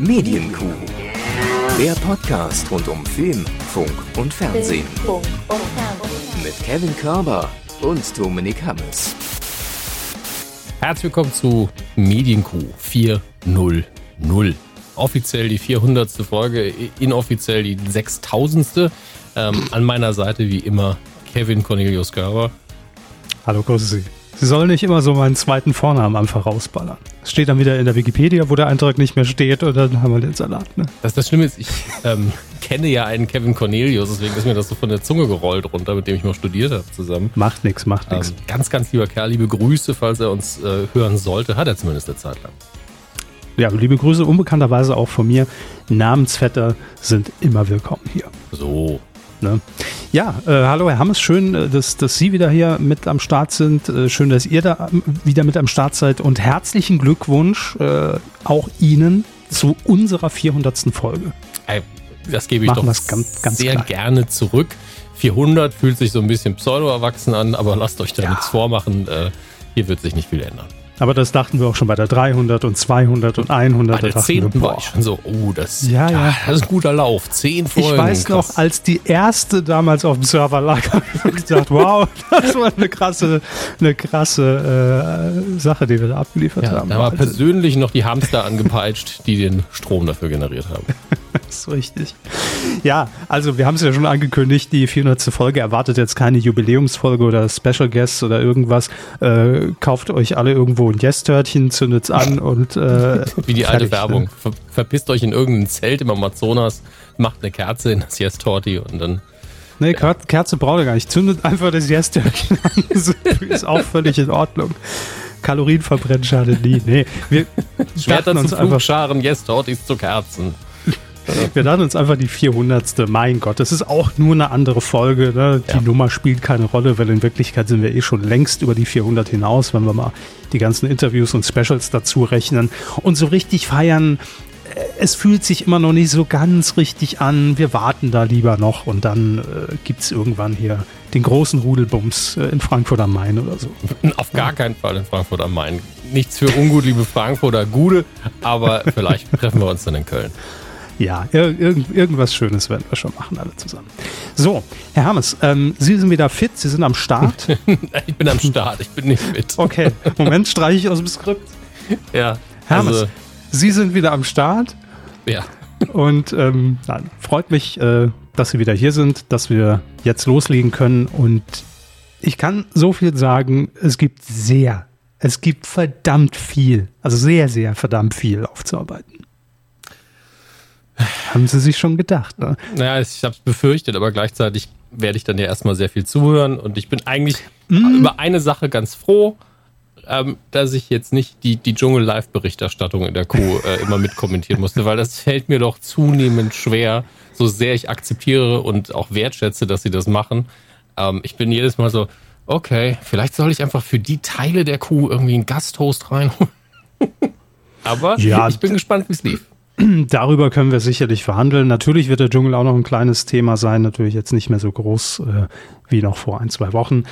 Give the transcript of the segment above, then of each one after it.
Medienkuh. Der Podcast rund um Film, Funk und Fernsehen. Mit Kevin Körber und Dominik Hammes. Herzlich willkommen zu Medienkuh 400. Offiziell die 400. Folge, inoffiziell die 6000. Ähm, an meiner Seite wie immer Kevin Cornelius Körber. Hallo, grüße Sie. Sie sollen nicht immer so meinen zweiten Vornamen einfach rausballern. Es steht dann wieder in der Wikipedia, wo der Eintrag nicht mehr steht und dann haben wir den Salat. Ne? Das, das Schlimme ist, ich ähm, kenne ja einen Kevin Cornelius, deswegen ist mir das so von der Zunge gerollt runter, mit dem ich mal studiert habe zusammen. Macht nichts, macht nichts. Ähm, ganz, ganz lieber Kerl, liebe Grüße, falls er uns äh, hören sollte. Hat er zumindest eine Zeit lang. Ja, liebe Grüße unbekannterweise auch von mir. Namensvetter sind immer willkommen hier. So. Ne? Ja, äh, hallo Herr Hammes, schön, äh, dass, dass Sie wieder hier mit am Start sind. Äh, schön, dass ihr da ähm, wieder mit am Start seid und herzlichen Glückwunsch äh, auch Ihnen zu unserer 400. Folge. Das gebe ich Machen doch ganz- ganz sehr klein. gerne zurück. 400 fühlt sich so ein bisschen pseudo-erwachsen an, aber lasst euch da Ja. nichts vormachen. Äh, hier wird sich nicht viel ändern. Aber das dachten wir auch schon bei der 300 und 200 und 100. Bei der da dachten wir, 10. war ich schon so, oh, das, Ja, ja. das ist ein guter Lauf. 10 Folgen. Ich weiß noch, krass. als die erste damals auf dem Server lag, habe ich gedacht, wow, das war eine krasse, eine krasse äh, Sache, die wir da abgeliefert ja, haben. da war Also, persönlich noch die Hamster angepeitscht, die den Strom dafür generiert haben. das ist richtig. Ja, also wir haben es ja schon angekündigt, die 400. Folge erwartet jetzt keine Jubiläumsfolge oder Special Guests oder irgendwas. Äh, kauft euch alle irgendwo ein Yes-Törtchen, zündet's an und äh, Wie die alte fertig, Werbung. Ne? Ver verpisst euch in irgendein Zelt im Amazonas, macht eine Kerze in das Yes Torti und dann. Nee, Ker Kerze braucht ihr gar nicht. Zündet einfach das Yes-Törtchen an. Ist auch völlig in Ordnung. Kalorien verbrennen schadet nie. Nee, wir Schwerter zu uns einfach, Flugscharen, Yes Tortis zu Kerzen. Wir dachten uns einfach die 400. Mein Gott, das ist auch nur eine andere Folge. Ne? Die Ja. Nummer spielt keine Rolle, weil in Wirklichkeit sind wir eh schon längst über die 400 hinaus, wenn wir mal die ganzen Interviews und Specials dazu rechnen. Und so richtig feiern, äh, es fühlt sich immer noch nicht so ganz richtig an. Wir warten da lieber noch und dann äh, gibt es irgendwann hier den großen Rudelbums äh, in Frankfurt am Main oder so. Auf gar keinen Fall in Frankfurt am Main. Nichts für ungut, liebe Frankfurter Gude, aber vielleicht treffen wir uns dann in Köln. Ja, ir irgend, irgendwas Schönes werden wir schon machen, alle zusammen. So, Herr Hammes, ähm, Sie sind wieder fit, Sie sind am Start. Ich bin am Start, ich bin nicht mit. Okay, Moment, streiche ich aus dem Skript. Ja, Hermes, also, Sie sind wieder am Start ja. und ähm, nein, freut mich, äh, dass Sie wieder hier sind, dass wir jetzt loslegen können und ich kann so viel sagen, es gibt sehr, es gibt verdammt viel, also sehr, sehr verdammt viel aufzuarbeiten. Haben Sie sich schon gedacht, ne? Naja, ich habe es befürchtet, aber gleichzeitig werde ich dann ja erstmal sehr viel zuhören und ich bin eigentlich über eine Sache ganz froh, ähm, dass ich jetzt nicht die, die Dschungel-Live-Berichterstattung in der Kuh äh, immer mitkommentieren musste, weil das fällt mir doch zunehmend schwer, so sehr ich akzeptiere und auch wertschätze, dass sie das machen. Ähm, ich bin jedes Mal so, okay, vielleicht soll ich einfach für die Teile der Kuh irgendwie einen Gasthost reinholen. aber Ja, ich bin gespannt, wie es lief. Darüber können wir sicherlich verhandeln. Natürlich wird der Dschungel auch noch ein kleines Thema sein, natürlich jetzt nicht mehr so groß äh, wie noch vor ein, zwei Wochen.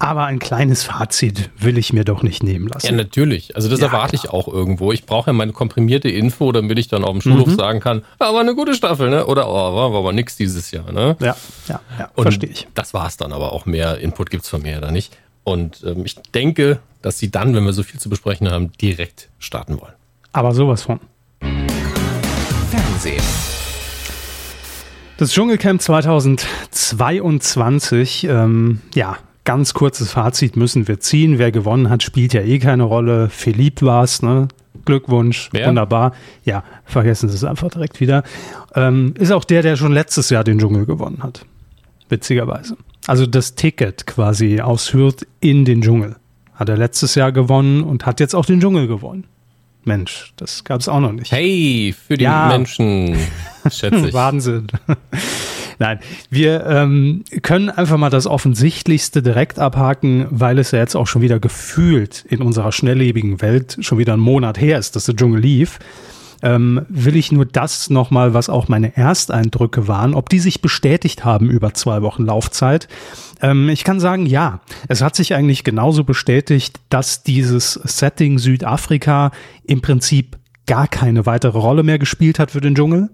Aber ein kleines Fazit will ich mir doch nicht nehmen Ja, lassen. natürlich. Also das Ja, erwarte ich auch irgendwo. Ich brauche ja meine komprimierte Info, damit ich dann auf dem Schulhof sagen kann, ja, war eine gute Staffel, ne? Oder oh, war, war aber nix dieses Jahr, ne? Ja, ja, ja, verstehe ich. Das war's dann aber auch mehr Input gibt's von mir ja da nicht. Und ähm, ich denke, dass sie dann, wenn wir so viel zu besprechen haben, direkt starten wollen. Aber sowas von. Fernsehen. Das Dschungelcamp 2022, ähm, ja, ganz kurzes Fazit müssen wir ziehen. Wer gewonnen hat, spielt ja eh keine Rolle. Philipp war's, ne? Glückwunsch, Wer? wunderbar. Ja, vergessen Sie es einfach direkt wieder. Ähm, ist auch der, der schon letztes Jahr den Dschungel gewonnen hat. Witzigerweise. Also das Ticket quasi aus Hürth in den Dschungel. Hat er letztes Jahr gewonnen und hat jetzt auch den Dschungel gewonnen. Mensch, das gab es auch noch nicht. Hey, für die Ja. Menschen, schätze ich. Wahnsinn. Nein, wir ähm, können einfach mal das Offensichtlichste direkt abhaken, weil es ja jetzt auch schon wieder gefühlt in unserer schnelllebigen Welt schon wieder ein Monat her ist, dass der Dschungel lief. Ähm, will ich nur das nochmal, was auch meine Ersteindrücke waren, ob die sich bestätigt haben über zwei Wochen Laufzeit. Ähm, ich kann sagen, ja, es hat sich eigentlich genauso bestätigt, dass dieses Setting Südafrika im Prinzip gar keine weitere Rolle mehr gespielt hat für den Dschungel.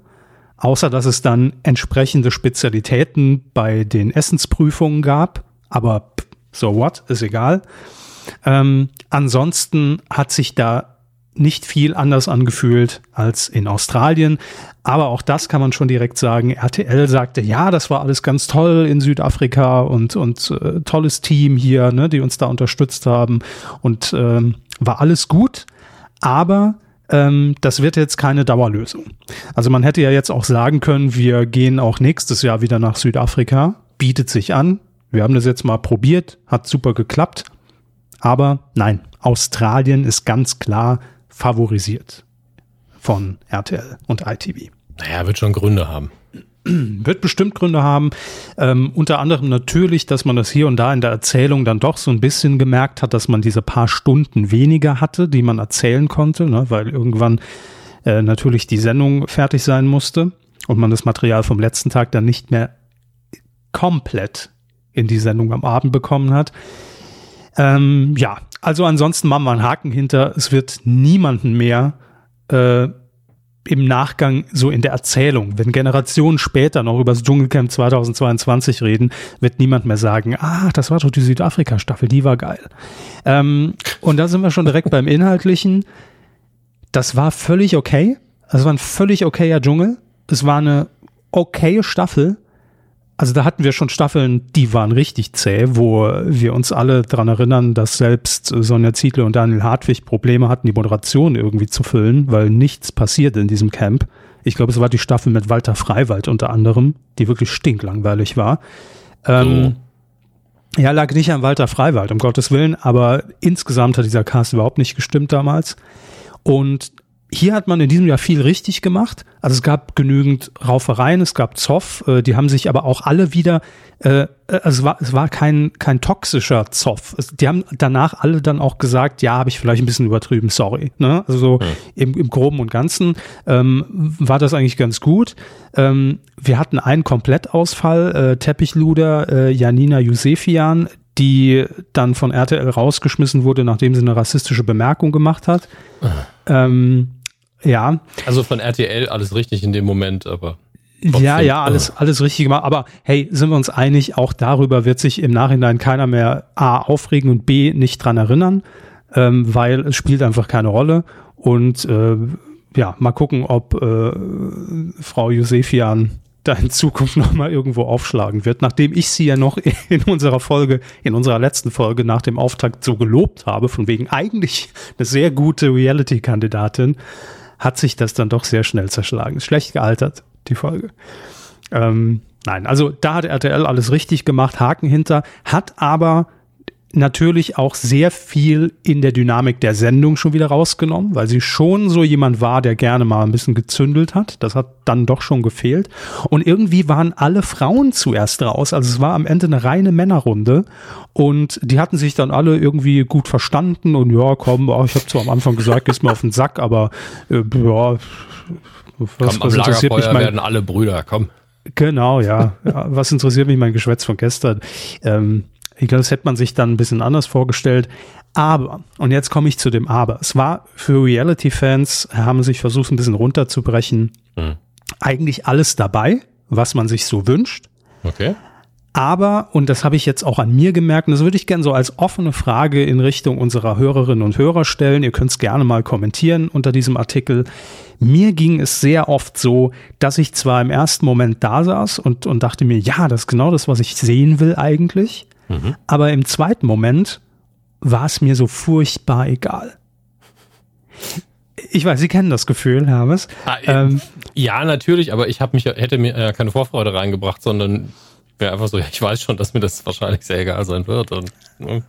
Außer dass es dann entsprechende Spezialitäten bei den Essensprüfungen gab. Aber so what, ist egal. Ähm, ansonsten hat sich da nicht viel anders angefühlt als in Australien. Aber auch das kann man schon direkt sagen. RTL sagte, ja, das war alles ganz toll in Südafrika und, und äh, tolles Team hier, ne, die uns da unterstützt haben und ähm, war alles gut. Aber ähm, das wird jetzt keine Dauerlösung. Also man hätte ja jetzt auch sagen können, wir gehen auch nächstes Jahr wieder nach Südafrika, bietet sich an. Wir haben das jetzt mal probiert, hat super geklappt. Aber nein, Australien ist ganz klar favorisiert von RTL und ITV. Naja, wird schon Gründe haben. Wird bestimmt Gründe haben. Ähm, unter anderem natürlich, dass man das hier und da in der Erzählung dann doch so ein bisschen gemerkt hat, dass man diese paar Stunden weniger hatte, die man erzählen konnte, ne, weil irgendwann äh, natürlich die Sendung fertig sein musste und man das Material vom letzten Tag dann nicht mehr komplett in die Sendung am Abend bekommen hat. Ähm, ja, also ansonsten machen wir einen Haken hinter. Es wird niemanden mehr äh, im Nachgang so in der Erzählung, wenn Generationen später noch über das Dschungelcamp 2022 reden, wird niemand mehr sagen, ah, das war doch die Südafrika-Staffel, die war geil. Ähm, und da sind wir schon direkt beim Inhaltlichen. Das war völlig okay. Das war ein völlig okayer Dschungel. Es war eine okaye Staffel. Also da hatten wir schon Staffeln, die waren richtig zäh, wo wir uns alle dran erinnern, dass selbst Sonja Ziedle und Daniel Hartwig Probleme hatten, die Moderation irgendwie zu füllen, weil nichts passiert in diesem Camp. Ich glaube, es war die Staffel mit Walter Freiwald unter anderem, die wirklich stinklangweilig war. Ähm, oh. Ja, lag nicht an Walter Freiwald, um Gottes Willen, aber insgesamt hat dieser Cast überhaupt nicht gestimmt damals. Und hier hat man in diesem Jahr viel richtig gemacht. Also es gab genügend Raufereien, es gab Zoff, äh, die haben sich aber auch alle wieder, äh, äh, also es war, es war kein, kein toxischer Zoff. Es, die haben danach alle dann auch gesagt, ja, habe ich vielleicht ein bisschen übertrieben, sorry. Ne? Also so ja. im, im Groben und Ganzen ähm, war das eigentlich ganz gut. Ähm, wir hatten einen Komplettausfall, äh, Teppichluder, äh, Janina Josefian, die dann von RTL rausgeschmissen wurde, nachdem sie eine rassistische Bemerkung gemacht hat. Ähm, ja. Also von RTL alles richtig in dem Moment, aber. Trotzdem. Ja, ja, alles, alles richtig gemacht. Aber hey, sind wir uns einig, auch darüber wird sich im Nachhinein keiner mehr A aufregen und B nicht dran erinnern, ähm, weil es spielt einfach keine Rolle. Und äh, ja, mal gucken, ob äh, Frau Josefian da in Zukunft nochmal irgendwo aufschlagen wird, nachdem ich sie ja noch in unserer Folge, in unserer letzten Folge nach dem Auftakt so gelobt habe, von wegen eigentlich eine sehr gute Reality-Kandidatin, hat sich das dann doch sehr schnell zerschlagen. Schlecht gealtert, die Folge. Ähm, nein, also da hat RTL alles richtig gemacht, Haken hinter, hat aber natürlich auch sehr viel in der Dynamik der Sendung schon wieder rausgenommen, weil sie schon so jemand war, der gerne mal ein bisschen gezündelt hat. Das hat dann doch schon gefehlt. Und irgendwie waren alle Frauen zuerst raus. Also es war am Ende eine reine Männerrunde. Und die hatten sich dann alle irgendwie gut verstanden. Und ja, komm, oh, ich habe zwar am Anfang gesagt, gehst mir auf den Sack, aber äh, ja, was, komm, was interessiert mich mein, werden alle Brüder, komm. Genau, ja. ja. Was interessiert mich mein Geschwätz von gestern? Ähm, ich glaube, das hätte man sich dann ein bisschen anders vorgestellt. Aber, und jetzt komme ich zu dem Aber. Es war für Reality-Fans, haben sich versucht, ein bisschen runterzubrechen, hm. eigentlich alles dabei, was man sich so wünscht. Okay. Aber, und das habe ich jetzt auch an mir gemerkt, und das würde ich gerne so als offene Frage in Richtung unserer Hörerinnen und Hörer stellen. Ihr könnt es gerne mal kommentieren unter diesem Artikel. Mir ging es sehr oft so, dass ich zwar im ersten Moment da saß und, und dachte mir, ja, das ist genau das, was ich sehen will eigentlich. Mhm. Aber im zweiten Moment war es mir so furchtbar egal. Ich weiß, Sie kennen das Gefühl, Hermes. Ah, ähm, ja, natürlich, aber ich habe mich hätte mir ja keine Vorfreude reingebracht, sondern wäre einfach so, ja, ich weiß schon, dass mir das wahrscheinlich sehr egal sein wird. Und, ne.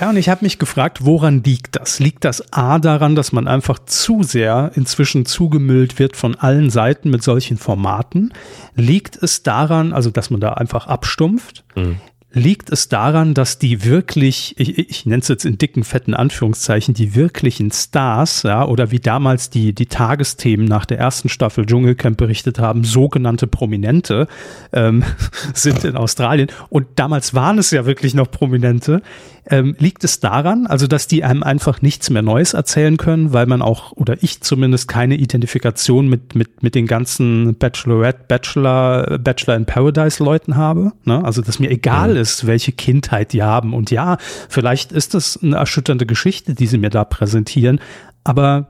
Ja, und ich habe mich gefragt, woran liegt das? Liegt das A daran, dass man einfach zu sehr inzwischen zugemüllt wird von allen Seiten mit solchen Formaten? Liegt es daran, also dass man da einfach abstumpft? Mhm. Liegt es daran, dass die wirklich, ich, ich nenne es jetzt in dicken, fetten Anführungszeichen, die wirklichen Stars, ja, oder wie damals die, die Tagesthemen nach der ersten Staffel Dschungelcamp berichtet haben, sogenannte Prominente ähm, sind in Australien. Und damals waren es ja wirklich noch Prominente. Ähm, liegt es daran, also dass die einem einfach nichts mehr Neues erzählen können, weil man auch, oder ich zumindest, keine Identifikation mit, mit, mit den ganzen Bachelorette, Bachelor, Bachelor in Paradise Leuten habe? Ne? Also, dass mir egal ja. ist, welche Kindheit die haben. Und ja, vielleicht ist das eine erschütternde Geschichte, die sie mir da präsentieren, aber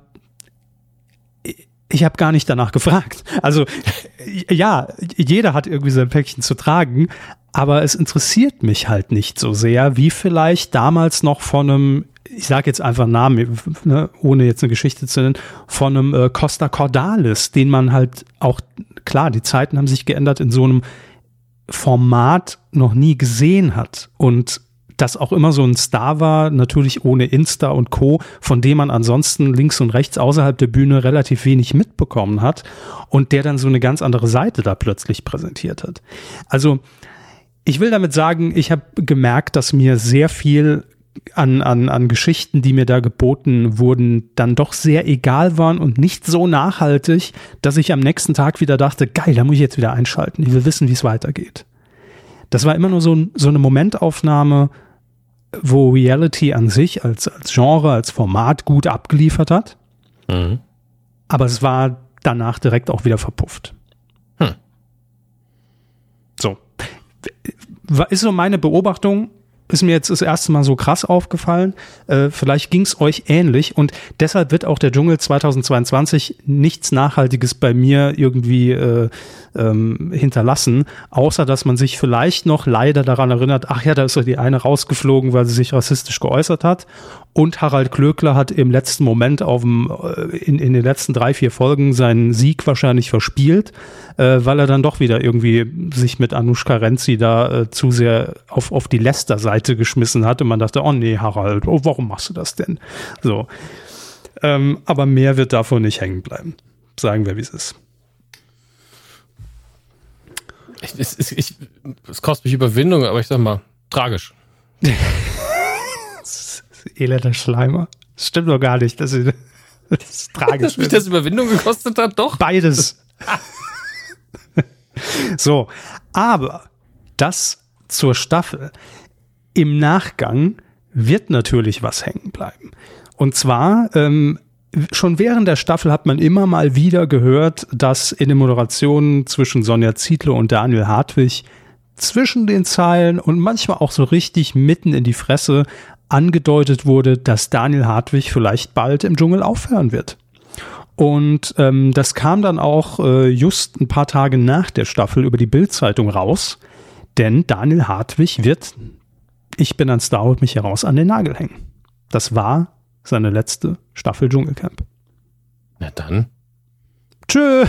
ich habe gar nicht danach gefragt. Also ja, jeder hat irgendwie sein Päckchen zu tragen, aber es interessiert mich halt nicht so sehr, wie vielleicht damals noch von einem, ich sage jetzt einfach Namen, ne, ohne jetzt eine Geschichte zu nennen, von einem äh, Costa Cordalis, den man halt auch, klar, die Zeiten haben sich geändert, in so einem Format noch nie gesehen hat. Und das auch immer so ein Star war, natürlich ohne Insta und Co., von dem man ansonsten links und rechts außerhalb der Bühne relativ wenig mitbekommen hat und der dann so eine ganz andere Seite da plötzlich präsentiert hat. Also ich will damit sagen, ich habe gemerkt, dass mir sehr viel an, an, an Geschichten, die mir da geboten wurden, dann doch sehr egal waren und nicht so nachhaltig, dass ich am nächsten Tag wieder dachte, geil, da muss ich jetzt wieder einschalten. Ich will wissen, wie es weitergeht. Das war immer nur so, so eine Momentaufnahme, wo Reality an sich als, als Genre, als Format gut abgeliefert hat. Mhm. Aber es war danach direkt auch wieder verpufft. Hm. So. Ist so meine Beobachtung ist mir jetzt das erste Mal so krass aufgefallen. Äh, vielleicht ging es euch ähnlich und deshalb wird auch der Dschungel 2022 nichts Nachhaltiges bei mir irgendwie äh, ähm, hinterlassen, außer dass man sich vielleicht noch leider daran erinnert, ach ja, da ist doch die eine rausgeflogen, weil sie sich rassistisch geäußert hat. Und Harald Klöckler hat im letzten Moment auf dem, äh, in, in den letzten drei, vier Folgen seinen Sieg wahrscheinlich verspielt, äh, weil er dann doch wieder irgendwie sich mit Anushka Renzi da äh, zu sehr auf, auf die Lester-Seite geschmissen hat und man dachte, oh nee, Harald, oh, warum machst du das denn? So. Ähm, aber mehr wird davon nicht hängen bleiben. Sagen wir, wie es ist. Es, es, ich, es kostet mich Überwindung, aber ich sag mal, tragisch. Elender Schleimer. Das stimmt doch gar nicht. Das ist, das ist tragisch. Dass mich das Überwindung gekostet hat, doch. Beides. so, aber das zur Staffel. Im Nachgang wird natürlich was hängen bleiben. Und zwar ähm, schon während der Staffel hat man immer mal wieder gehört, dass in den Moderationen zwischen Sonja Zietlow und Daniel Hartwig zwischen den Zeilen und manchmal auch so richtig mitten in die Fresse angedeutet wurde, dass Daniel Hartwig vielleicht bald im Dschungel aufhören wird. Und ähm, das kam dann auch äh, just ein paar Tage nach der Staffel über die Bildzeitung raus, denn Daniel Hartwig wird, ich bin ein Star, holt mich heraus, an den Nagel hängen. Das war seine letzte Staffel Dschungelcamp. Na dann. Tschö.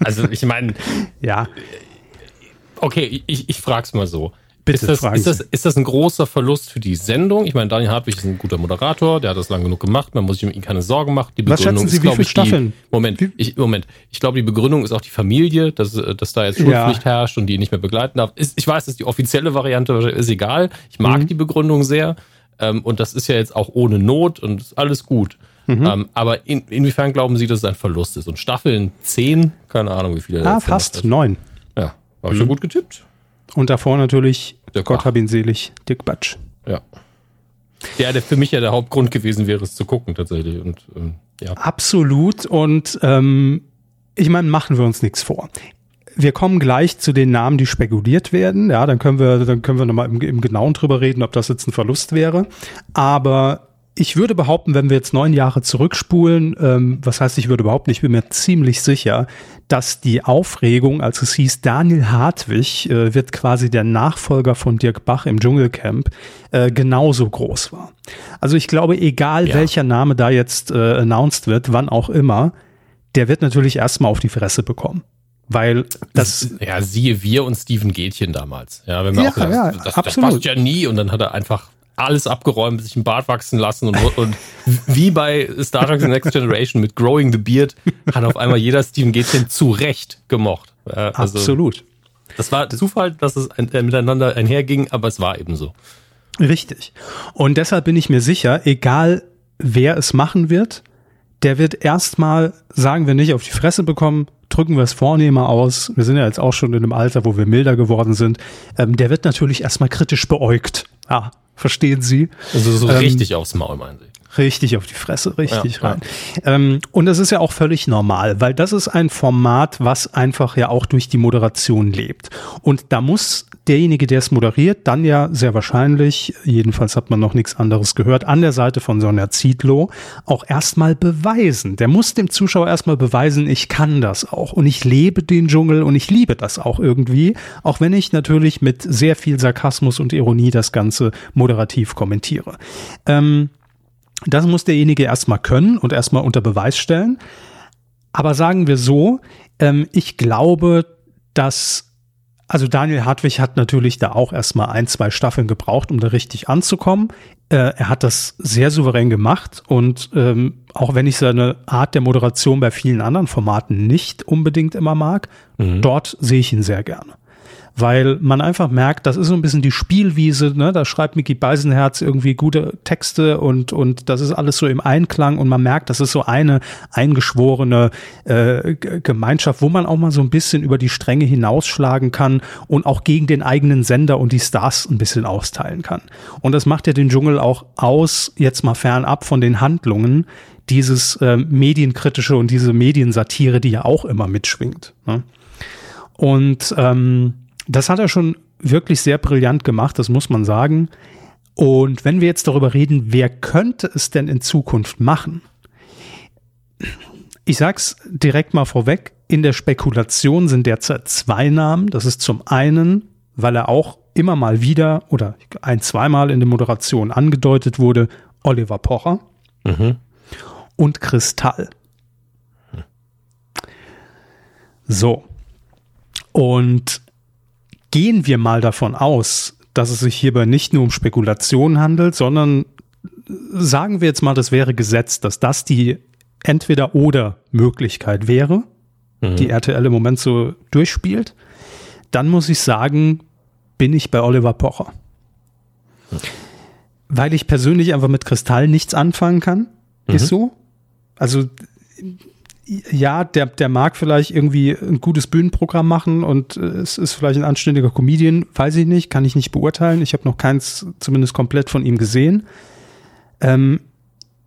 also ich meine, ja. Okay, ich, ich frag's mal so. Bitte ist das, ist, das, ist das ein großer Verlust für die Sendung? Ich meine, Daniel Hartwig ist ein guter Moderator, der hat das lang genug gemacht, man muss sich um ihn keine Sorgen machen. Die Begründung Was schätzen Sie, wie viele Staffeln? Die, Moment, ich, Moment. Ich glaube, die Begründung ist auch die Familie, dass, dass da jetzt Schulpflicht ja. herrscht und die ihn nicht mehr begleiten darf. Ist, ich weiß, dass die offizielle Variante ist egal. Ich mag mhm. die Begründung sehr. Ähm, und das ist ja jetzt auch ohne Not und ist alles gut. Mhm. Ähm, aber in, inwiefern glauben Sie, dass es ein Verlust ist? Und Staffeln 10, keine Ahnung, wie viele. Ah, fast neun. Ja, habe ich mhm. ja gut getippt. Und davor natürlich, Dirk Gott hab ihn selig, Dick Batsch. Ja. Ja, der für mich ja der Hauptgrund gewesen wäre, es zu gucken tatsächlich. Und, ähm, ja. Absolut. Und ähm, ich meine, machen wir uns nichts vor wir kommen gleich zu den Namen, die spekuliert werden. Ja, dann können wir, dann können wir nochmal im, im Genauen drüber reden, ob das jetzt ein Verlust wäre. Aber ich würde behaupten, wenn wir jetzt neun Jahre zurückspulen, ähm, was heißt, ich würde überhaupt nicht, ich bin mir ziemlich sicher, dass die Aufregung, als es hieß, Daniel Hartwig äh, wird quasi der Nachfolger von Dirk Bach im Dschungelcamp, äh, genauso groß war. Also ich glaube, egal ja. welcher Name da jetzt äh, announced wird, wann auch immer, der wird natürlich erstmal auf die Fresse bekommen. Weil das. Ja, siehe wir und Steven Gätchen damals. Ja, wenn wir ja, auch gedacht, ja, das, das passt ja nie und dann hat er einfach alles abgeräumt, sich einen Bart wachsen lassen und, und wie bei Star Trek The Next Generation mit Growing the Beard hat auf einmal jeder Steven Gätchen zu Recht gemocht. Also, Absolut. Das war Zufall, dass es ein, äh, miteinander einherging, aber es war eben so. Richtig. Und deshalb bin ich mir sicher, egal wer es machen wird, der wird erstmal, sagen wir nicht, auf die Fresse bekommen, drücken wir es vornehmer aus. Wir sind ja jetzt auch schon in einem Alter, wo wir milder geworden sind. Ähm, der wird natürlich erstmal kritisch beäugt. Ja, verstehen Sie? Also so ähm, richtig aufs Maul, meinen Sie? Richtig auf die Fresse, richtig ja, rein. Ja. Ähm, und das ist ja auch völlig normal, weil das ist ein Format, was einfach ja auch durch die Moderation lebt. Und da muss derjenige, der es moderiert, dann ja sehr wahrscheinlich, jedenfalls hat man noch nichts anderes gehört, an der Seite von Sonja Zietlow auch erstmal beweisen. Der muss dem Zuschauer erstmal beweisen, ich kann das auch und ich lebe den Dschungel und ich liebe das auch irgendwie, auch wenn ich natürlich mit sehr viel Sarkasmus und Ironie das Ganze moderativ kommentiere. Ähm, das muss derjenige erstmal können und erstmal unter Beweis stellen. Aber sagen wir so, ähm, ich glaube, dass also Daniel Hartwig hat natürlich da auch erstmal ein, zwei Staffeln gebraucht, um da richtig anzukommen. Äh, er hat das sehr souverän gemacht und ähm, auch wenn ich seine Art der Moderation bei vielen anderen Formaten nicht unbedingt immer mag, mhm. dort sehe ich ihn sehr gerne weil man einfach merkt, das ist so ein bisschen die Spielwiese, ne? da schreibt Mickey Beisenherz irgendwie gute Texte und, und das ist alles so im Einklang und man merkt, das ist so eine eingeschworene äh, Gemeinschaft, wo man auch mal so ein bisschen über die Stränge hinausschlagen kann und auch gegen den eigenen Sender und die Stars ein bisschen austeilen kann. Und das macht ja den Dschungel auch aus, jetzt mal fernab von den Handlungen, dieses äh, medienkritische und diese Mediensatire, die ja auch immer mitschwingt. Ne? Und ähm, das hat er schon wirklich sehr brillant gemacht, das muss man sagen. Und wenn wir jetzt darüber reden, wer könnte es denn in Zukunft machen? Ich sag's direkt mal vorweg. In der Spekulation sind derzeit zwei Namen. Das ist zum einen, weil er auch immer mal wieder oder ein, zweimal in der Moderation angedeutet wurde, Oliver Pocher mhm. und Kristall. So. Und gehen wir mal davon aus, dass es sich hierbei nicht nur um Spekulationen handelt, sondern sagen wir jetzt mal, das wäre gesetzt, dass das die entweder oder Möglichkeit wäre, mhm. die RTL im Moment so durchspielt, dann muss ich sagen, bin ich bei Oliver Pocher. Mhm. Weil ich persönlich einfach mit Kristall nichts anfangen kann. Mhm. Ist so. Also ja, der, der mag vielleicht irgendwie ein gutes Bühnenprogramm machen und äh, es ist vielleicht ein anständiger Comedian, weiß ich nicht, kann ich nicht beurteilen. Ich habe noch keins zumindest komplett von ihm gesehen. Ähm,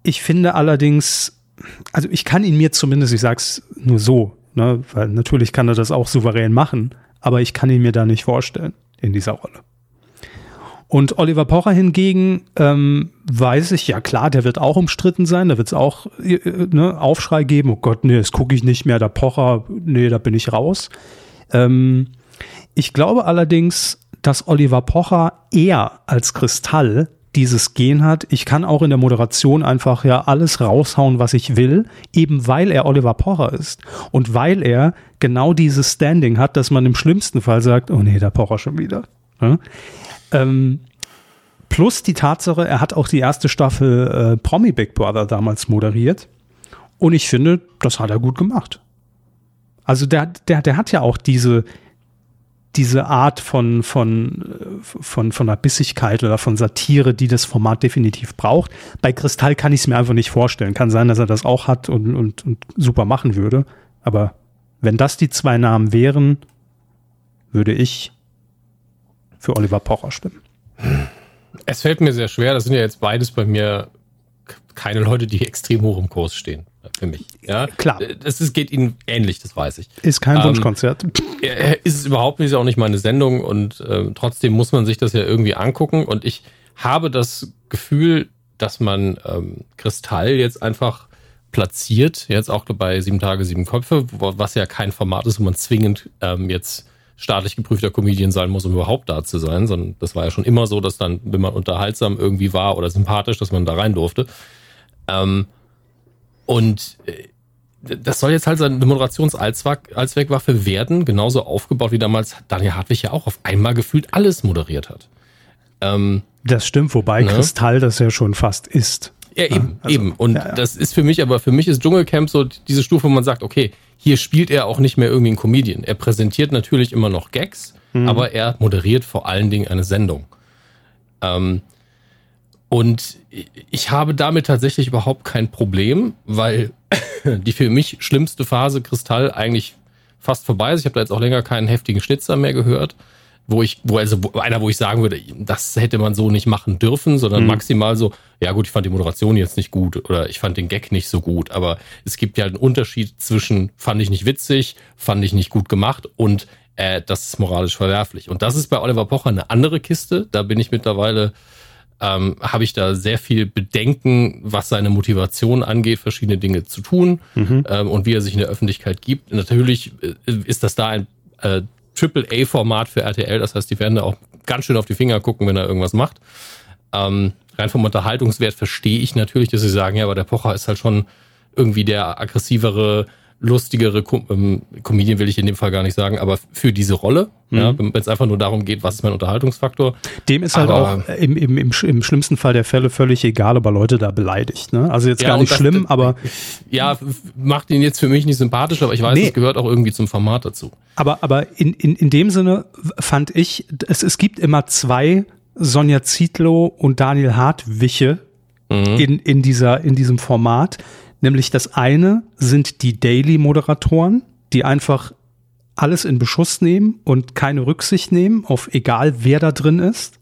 ich finde allerdings, also ich kann ihn mir zumindest, ich sag's nur so, ne, weil natürlich kann er das auch souverän machen, aber ich kann ihn mir da nicht vorstellen in dieser Rolle. Und Oliver Pocher hingegen ähm, weiß ich, ja klar, der wird auch umstritten sein, da wird es auch äh, ne, Aufschrei geben, oh Gott, nee, das gucke ich nicht mehr, der Pocher, nee, da bin ich raus. Ähm, ich glaube allerdings, dass Oliver Pocher eher als Kristall dieses Gen hat. Ich kann auch in der Moderation einfach ja alles raushauen, was ich will, eben weil er Oliver Pocher ist und weil er genau dieses Standing hat, dass man im schlimmsten Fall sagt, oh nee, der Pocher schon wieder. Ja? Ähm, plus die Tatsache, er hat auch die erste Staffel äh, Promi Big Brother damals moderiert. Und ich finde, das hat er gut gemacht. Also der, der, der hat ja auch diese, diese Art von, von, von, von einer Bissigkeit oder von Satire, die das Format definitiv braucht. Bei Kristall kann ich es mir einfach nicht vorstellen. Kann sein, dass er das auch hat und, und, und super machen würde. Aber wenn das die zwei Namen wären, würde ich für Oliver Pocher stimmen? Es fällt mir sehr schwer. Das sind ja jetzt beides bei mir keine Leute, die extrem hoch im Kurs stehen. Für mich. Ja, klar. Das ist, geht ihnen ähnlich, das weiß ich. Ist kein ähm, Wunschkonzert. Ist es überhaupt nicht, ist auch nicht meine Sendung und äh, trotzdem muss man sich das ja irgendwie angucken. Und ich habe das Gefühl, dass man ähm, Kristall jetzt einfach platziert, jetzt auch bei sieben Tage, sieben Köpfe, was ja kein Format ist, wo man zwingend ähm, jetzt staatlich geprüfter Comedian sein muss, um überhaupt da zu sein, sondern das war ja schon immer so, dass dann, wenn man unterhaltsam irgendwie war oder sympathisch, dass man da rein durfte. Ähm, und äh, das soll jetzt halt seine Moderations-Allzweckwaffe werden, genauso aufgebaut wie damals Daniel Hartwig ja auch auf einmal gefühlt alles moderiert hat. Ähm, das stimmt, wobei ne? Kristall das ja schon fast ist. Ja, eben, also, eben. Und ja, ja. das ist für mich, aber für mich ist Dschungelcamp so diese Stufe, wo man sagt, okay, hier spielt er auch nicht mehr irgendwie einen Comedian. Er präsentiert natürlich immer noch Gags, mhm. aber er moderiert vor allen Dingen eine Sendung. Ähm, und ich habe damit tatsächlich überhaupt kein Problem, weil die für mich schlimmste Phase Kristall eigentlich fast vorbei ist. Ich habe da jetzt auch länger keinen heftigen Schnitzer mehr gehört. Wo ich, wo also einer, wo ich sagen würde, das hätte man so nicht machen dürfen, sondern mhm. maximal so, ja gut, ich fand die Moderation jetzt nicht gut oder ich fand den Gag nicht so gut, aber es gibt ja einen Unterschied zwischen fand ich nicht witzig, fand ich nicht gut gemacht und äh, das ist moralisch verwerflich. Und das ist bei Oliver Pocher eine andere Kiste. Da bin ich mittlerweile ähm, habe ich da sehr viel Bedenken, was seine Motivation angeht, verschiedene Dinge zu tun mhm. ähm, und wie er sich in der Öffentlichkeit gibt. Natürlich äh, ist das da ein äh, Triple-A-Format für RTL. Das heißt, die werden da auch ganz schön auf die Finger gucken, wenn er irgendwas macht. Ähm, rein vom Unterhaltungswert verstehe ich natürlich, dass sie sagen, ja, aber der Pocher ist halt schon irgendwie der aggressivere, lustigere Com ähm, Comedian, will ich in dem Fall gar nicht sagen, aber für diese Rolle, mhm. ja, wenn es einfach nur darum geht, was ist mein Unterhaltungsfaktor. Dem ist halt aber, auch im, im, im, im schlimmsten Fall der Fälle völlig egal, ob er Leute da beleidigt. Ne? Also jetzt ja, gar nicht das, schlimm, aber. Ja, macht ihn jetzt für mich nicht sympathisch, aber ich weiß, nee. es gehört auch irgendwie zum Format dazu. Aber, aber in, in, in dem Sinne fand ich, es, es gibt immer zwei Sonja Zietlow und Daniel Hartwiche mhm. in, in, dieser, in diesem Format. Nämlich das eine sind die Daily-Moderatoren, die einfach alles in Beschuss nehmen und keine Rücksicht nehmen auf egal wer da drin ist.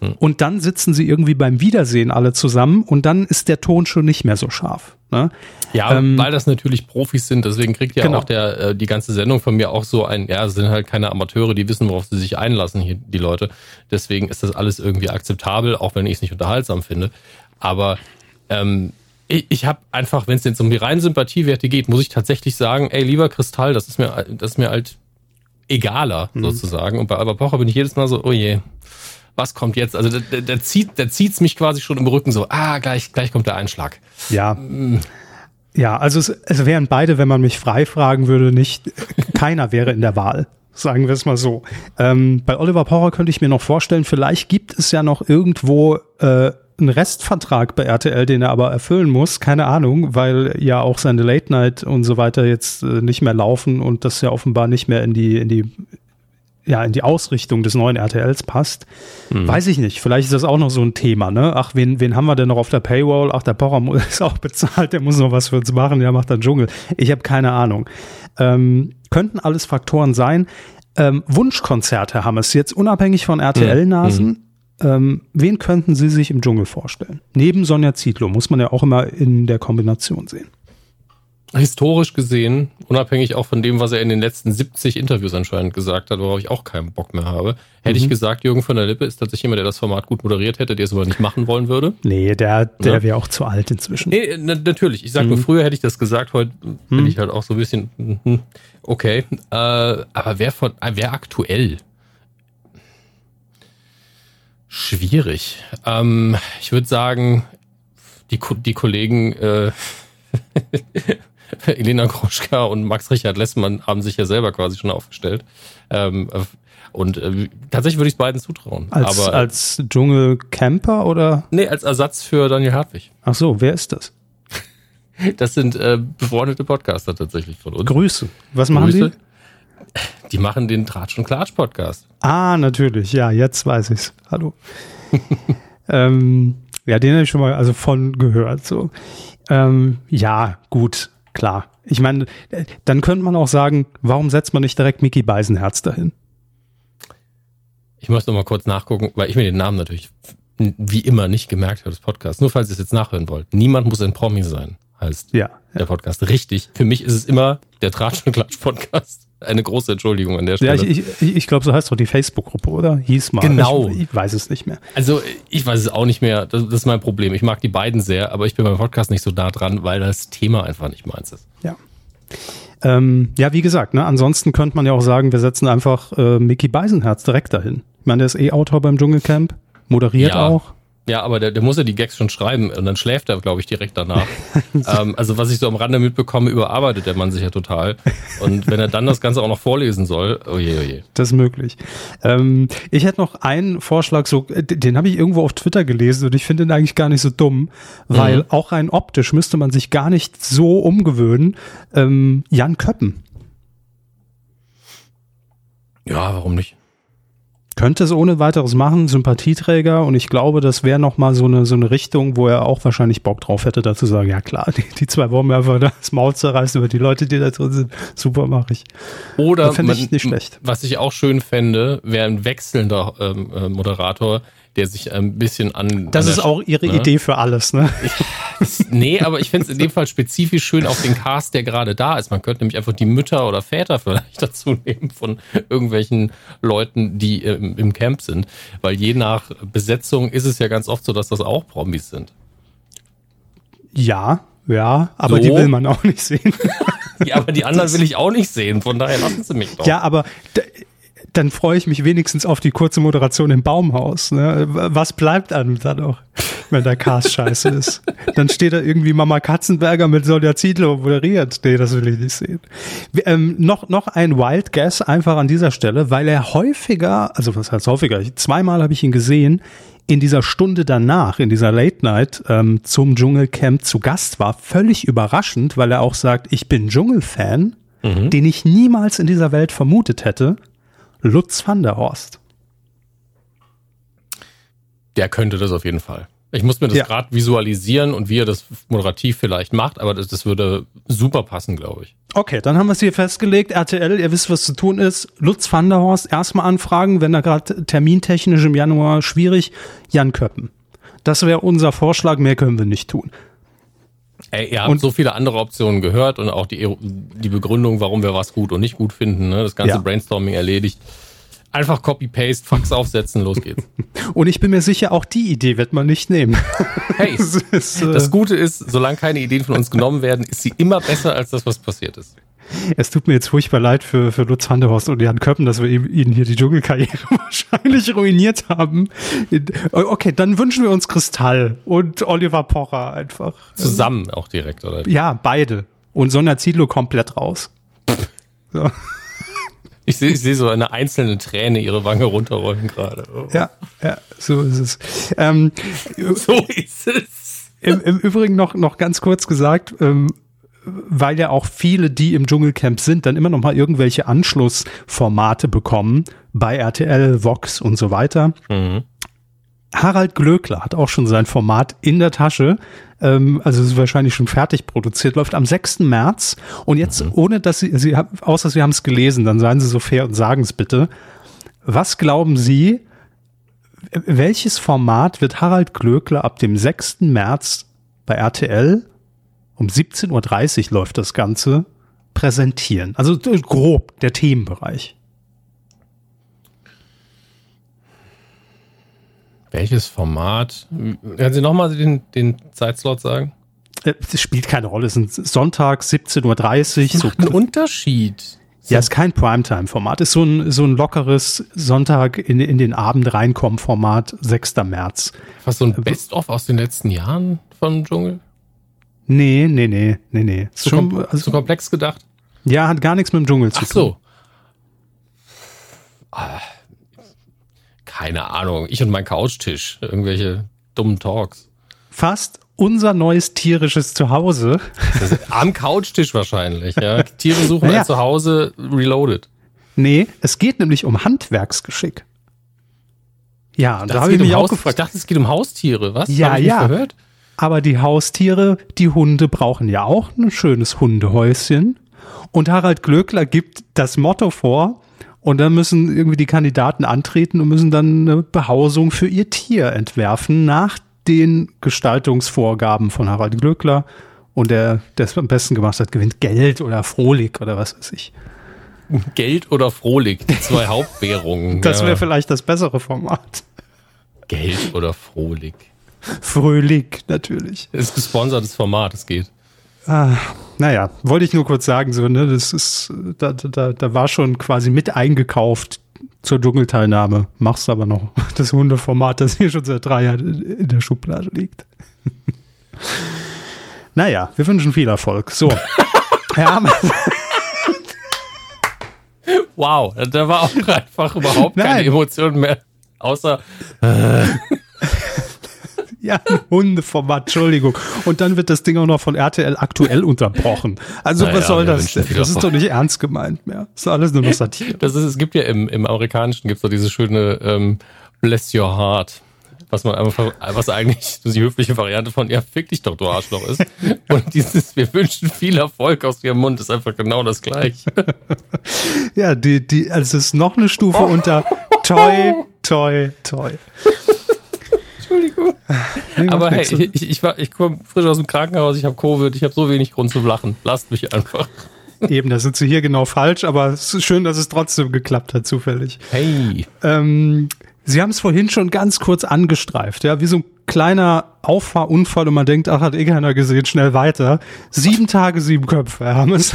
Hm. Und dann sitzen sie irgendwie beim Wiedersehen alle zusammen und dann ist der Ton schon nicht mehr so scharf. Ne? Ja, ähm, weil das natürlich Profis sind, deswegen kriegt ja genau. auch der, äh, die ganze Sendung von mir auch so ein, ja, sind halt keine Amateure, die wissen, worauf sie sich einlassen, hier die Leute. Deswegen ist das alles irgendwie akzeptabel, auch wenn ich es nicht unterhaltsam finde. Aber ähm, ich, ich habe einfach, wenn es jetzt um die reinen Sympathiewerte geht, muss ich tatsächlich sagen, ey, lieber Kristall, das ist mir, das ist mir halt egaler mhm. sozusagen. Und bei Albert Pocher bin ich jedes Mal so, oh je, was kommt jetzt? Also der, der zieht, der zieht's mich quasi schon im Rücken so, ah, gleich, gleich kommt der Einschlag. Ja. Mhm. Ja, also es, es wären beide, wenn man mich frei fragen würde, nicht, keiner wäre in der Wahl. Sagen wir es mal so. Ähm, bei Oliver Pocher könnte ich mir noch vorstellen, vielleicht gibt es ja noch irgendwo äh, einen Restvertrag bei RTL, den er aber erfüllen muss, keine Ahnung, weil ja auch seine Late Night und so weiter jetzt äh, nicht mehr laufen und das ja offenbar nicht mehr in die in die ja in die Ausrichtung des neuen RTLs passt. Mhm. Weiß ich nicht. Vielleicht ist das auch noch so ein Thema, ne? Ach, wen wen haben wir denn noch auf der Paywall? Ach, der Pocher ist auch bezahlt, der muss noch was für uns machen, der macht dann Dschungel. Ich habe keine Ahnung. Ähm, könnten alles Faktoren sein. Ähm, Wunschkonzerte haben es jetzt unabhängig von RTL-Nasen. Mhm. Ähm, wen könnten Sie sich im Dschungel vorstellen? Neben Sonja Zietlow muss man ja auch immer in der Kombination sehen. Historisch gesehen, unabhängig auch von dem, was er in den letzten 70 Interviews anscheinend gesagt hat, worauf ich auch keinen Bock mehr habe, hätte mhm. ich gesagt, Jürgen von der Lippe ist tatsächlich jemand, der das Format gut moderiert hätte, der es aber nicht machen wollen würde. Nee, der, der ja. wäre auch zu alt inzwischen. Nee, na, natürlich. Ich sage mhm. nur, früher hätte ich das gesagt, heute bin mhm. ich halt auch so ein bisschen, hm, okay. Äh, aber wer von, wer aktuell? Schwierig. Ähm, ich würde sagen, die, die Kollegen äh, Elena Groschka und Max Richard Lessmann haben sich ja selber quasi schon aufgestellt. Ähm, und äh, tatsächlich würde ich es beiden zutrauen. Als, Aber, als Dschungelcamper oder? Nee, als Ersatz für Daniel Hartwig. Ach so, wer ist das? Das sind äh, befreundete Podcaster tatsächlich von uns. Grüße. Was machen Grüße. die? Die machen den Tratsch und Klatsch Podcast. Ah, natürlich. Ja, jetzt weiß ich's. Hallo. ähm, ja, den habe ich schon mal also von gehört. So, ähm, ja, gut, klar. Ich meine, dann könnte man auch sagen, warum setzt man nicht direkt Mickey Beisenherz dahin? Ich muss noch mal kurz nachgucken, weil ich mir den Namen natürlich wie immer nicht gemerkt habe des Podcasts. Nur falls ihr es jetzt nachhören wollt. Niemand muss ein Promi sein, heißt ja, der Podcast. Richtig. Für mich ist es immer der Tratsch und Klatsch Podcast eine große Entschuldigung an der Stelle. Ja, ich, ich, ich glaube, so heißt doch die Facebook-Gruppe, oder? Hieß mal. Genau. Ich, ich, weiß es nicht mehr. Also ich weiß es auch nicht mehr. Das, das, ist mein Problem. Ich mag die beiden sehr, aber ich bin beim Podcast nicht so da dran, weil das Thema einfach nicht meins ist. Ja. Ähm, ja, wie gesagt, ne, ansonsten könnte man ja auch sagen, wir setzen einfach äh, Mickey Beisenherz direkt dahin. Ich meine, der ist eh Autor beim Dschungelcamp, moderiert ja. auch. Ja, aber der, der muss ja die Gags schon schreiben und dann schläft er, glaube ich, direkt danach. ähm, also was ich so am Rande mitbekomme, überarbeitet der Mann sich ja total. Und wenn er dann das Ganze auch noch vorlesen soll, oh je, oh. Das ist möglich. Ähm, ich hätte noch einen Vorschlag, so den habe ich irgendwo auf Twitter gelesen und ich finde ihn eigentlich gar nicht so dumm, weil mhm. auch rein optisch müsste man sich gar nicht so umgewöhnen. Ähm, Jan Köppen. Ja, warum nicht? Könnte es ohne weiteres machen, Sympathieträger und ich glaube, das wäre nochmal so eine, so eine Richtung, wo er auch wahrscheinlich Bock drauf hätte, dazu sagen, ja klar, die, die zwei wollen mir einfach das Maul zerreißen über die Leute, die da drin sind. Super, mache ich. Oder man, ich nicht schlecht. was ich auch schön fände, wäre ein wechselnder ähm, äh, Moderator, der sich ein bisschen an. Das an ist auch ihre ne? Idee für alles, ne? nee, aber ich finde es in dem Fall spezifisch schön auf den Cast, der gerade da ist. Man könnte nämlich einfach die Mütter oder Väter vielleicht dazu nehmen von irgendwelchen Leuten, die im, im Camp sind. Weil je nach Besetzung ist es ja ganz oft so, dass das auch Promis sind. Ja, ja, aber so. die will man auch nicht sehen. ja, aber die anderen will ich auch nicht sehen, von daher lassen sie mich doch. Ja, aber dann freue ich mich wenigstens auf die kurze Moderation im Baumhaus. Ne? Was bleibt einem dann noch, wenn der Cast scheiße ist? Dann steht da irgendwie Mama Katzenberger mit Sonja Ziedler moderiert. Nee, das will ich nicht sehen. Ähm, noch, noch ein Wild Guess einfach an dieser Stelle, weil er häufiger, also was heißt häufiger, zweimal habe ich ihn gesehen, in dieser Stunde danach, in dieser Late Night ähm, zum Dschungelcamp zu Gast war. Völlig überraschend, weil er auch sagt, ich bin Dschungelfan, mhm. den ich niemals in dieser Welt vermutet hätte. Lutz van der Horst. Der könnte das auf jeden Fall. Ich muss mir das ja. gerade visualisieren und wie er das moderativ vielleicht macht, aber das, das würde super passen, glaube ich. Okay, dann haben wir es hier festgelegt. RTL, ihr wisst, was zu tun ist. Lutz van der Horst erstmal anfragen, wenn er gerade termintechnisch im Januar schwierig. Jan Köppen. Das wäre unser Vorschlag, mehr können wir nicht tun. Ey, ihr habt und, so viele andere Optionen gehört und auch die, die Begründung, warum wir was gut und nicht gut finden. Ne? Das ganze ja. Brainstorming erledigt. Einfach Copy-Paste, Fax aufsetzen, los geht's. Und ich bin mir sicher, auch die Idee wird man nicht nehmen. Hey, das, ist, äh das Gute ist, solange keine Ideen von uns genommen werden, ist sie immer besser als das, was passiert ist. Es tut mir jetzt furchtbar leid für, für Lutz Vandehorst und Jan Köppen, dass wir ihnen hier die Dschungelkarriere wahrscheinlich ruiniert haben. Okay, dann wünschen wir uns Kristall und Oliver Pocher einfach. Zusammen auch direkt, oder? Ja, beide. Und Sonja Ziedlow komplett raus. So. Ich sehe ich seh so eine einzelne Träne ihre Wange runterrollen gerade. Oh. Ja, ja, so ist es. Ähm, so ist es. Im, Im Übrigen noch, noch ganz kurz gesagt, ähm, weil ja auch viele, die im Dschungelcamp sind, dann immer noch mal irgendwelche Anschlussformate bekommen bei RTL, Vox und so weiter. Mhm. Harald Glöckler hat auch schon sein Format in der Tasche. Ähm, also es ist wahrscheinlich schon fertig produziert, läuft am 6. März. Und jetzt, mhm. ohne dass Sie, Sie außer Sie haben es gelesen, dann seien Sie so fair und sagen es bitte. Was glauben Sie, welches Format wird Harald Glöckler ab dem 6. März bei RTL um 17.30 Uhr läuft das Ganze, präsentieren? Also grob der Themenbereich. Welches Format? Können Sie nochmal den, den Zeitslot sagen? Äh, es spielt keine Rolle. Es ist Sonntag, 17.30 Uhr. Das so. einen Unterschied. Ja, ist kein Primetime-Format. Ist so ein, so ein lockeres Sonntag in, in den Abend reinkommen Format, 6. März. Was so ein Best-of aus den letzten Jahren vom Dschungel? Nee, nee, nee, nee, nee. Zu, Schon, kom also, zu komplex gedacht? Ja, hat gar nichts mit dem Dschungel zu Ach tun. Ach so. Keine Ahnung. Ich und mein Couchtisch. Irgendwelche dummen Talks. Fast unser neues tierisches Zuhause. am Couchtisch wahrscheinlich, ja. Tiere suchen naja. ein Zuhause reloaded. Nee, es geht nämlich um Handwerksgeschick. Ja, und da habe ich mich um auch Haus, gefragt. Ich dachte, es geht um Haustiere, was? Ja, ja. Gehört? Aber die Haustiere, die Hunde brauchen ja auch ein schönes Hundehäuschen. Und Harald Glöckler gibt das Motto vor, und dann müssen irgendwie die Kandidaten antreten und müssen dann eine Behausung für ihr Tier entwerfen nach den Gestaltungsvorgaben von Harald Glöckler. Und der, der es am besten gemacht hat, gewinnt Geld oder Frohlig oder was weiß ich. Geld oder Frohlig, die zwei Hauptwährungen. Das wäre ja. vielleicht das bessere Format. Geld oder Frohlig. Fröhlich, natürlich. Das ist gesponsertes Format, es geht. Ah, naja, wollte ich nur kurz sagen, so, ne, das ist, da, da, da war schon quasi mit eingekauft zur Dschungelteilnahme. Machst aber noch das Hundeformat, das hier schon seit drei Jahren in der Schublade liegt. naja, wir wünschen viel Erfolg. So. Herr Wow, da war auch einfach überhaupt keine Nein. Emotion mehr. Außer. Äh. Ja, ein Hundeformat, Entschuldigung. Und dann wird das Ding auch noch von RTL aktuell unterbrochen. Also naja, was soll das denn? Das ist doch nicht ernst gemeint mehr. Das ist alles nur noch Satire. Das ist, es gibt ja im, im Amerikanischen gibt es so diese schöne ähm, Bless Your Heart was man einfach, was eigentlich die höfliche Variante von, ja, fick dich doch, du Arschloch ist. Und dieses, wir wünschen viel Erfolg aus ihrem Mund ist einfach genau das gleiche. Ja, die, die, also es ist noch eine Stufe oh. unter toi, toi, toi. Entschuldigung. Aber hey, ich, ich, war, ich komme frisch aus dem Krankenhaus, ich habe Covid, ich habe so wenig Grund zu lachen. Lasst mich einfach. Eben, da sind sie hier genau falsch, aber es ist schön, dass es trotzdem geklappt hat, zufällig. Hey. Ähm, Sie haben es vorhin schon ganz kurz angestreift, ja, wie so ein kleiner Auffahrunfall und man denkt, ach, hat eh keiner gesehen, schnell weiter. Sieben Tage, sieben Köpfe, Herr Hammes.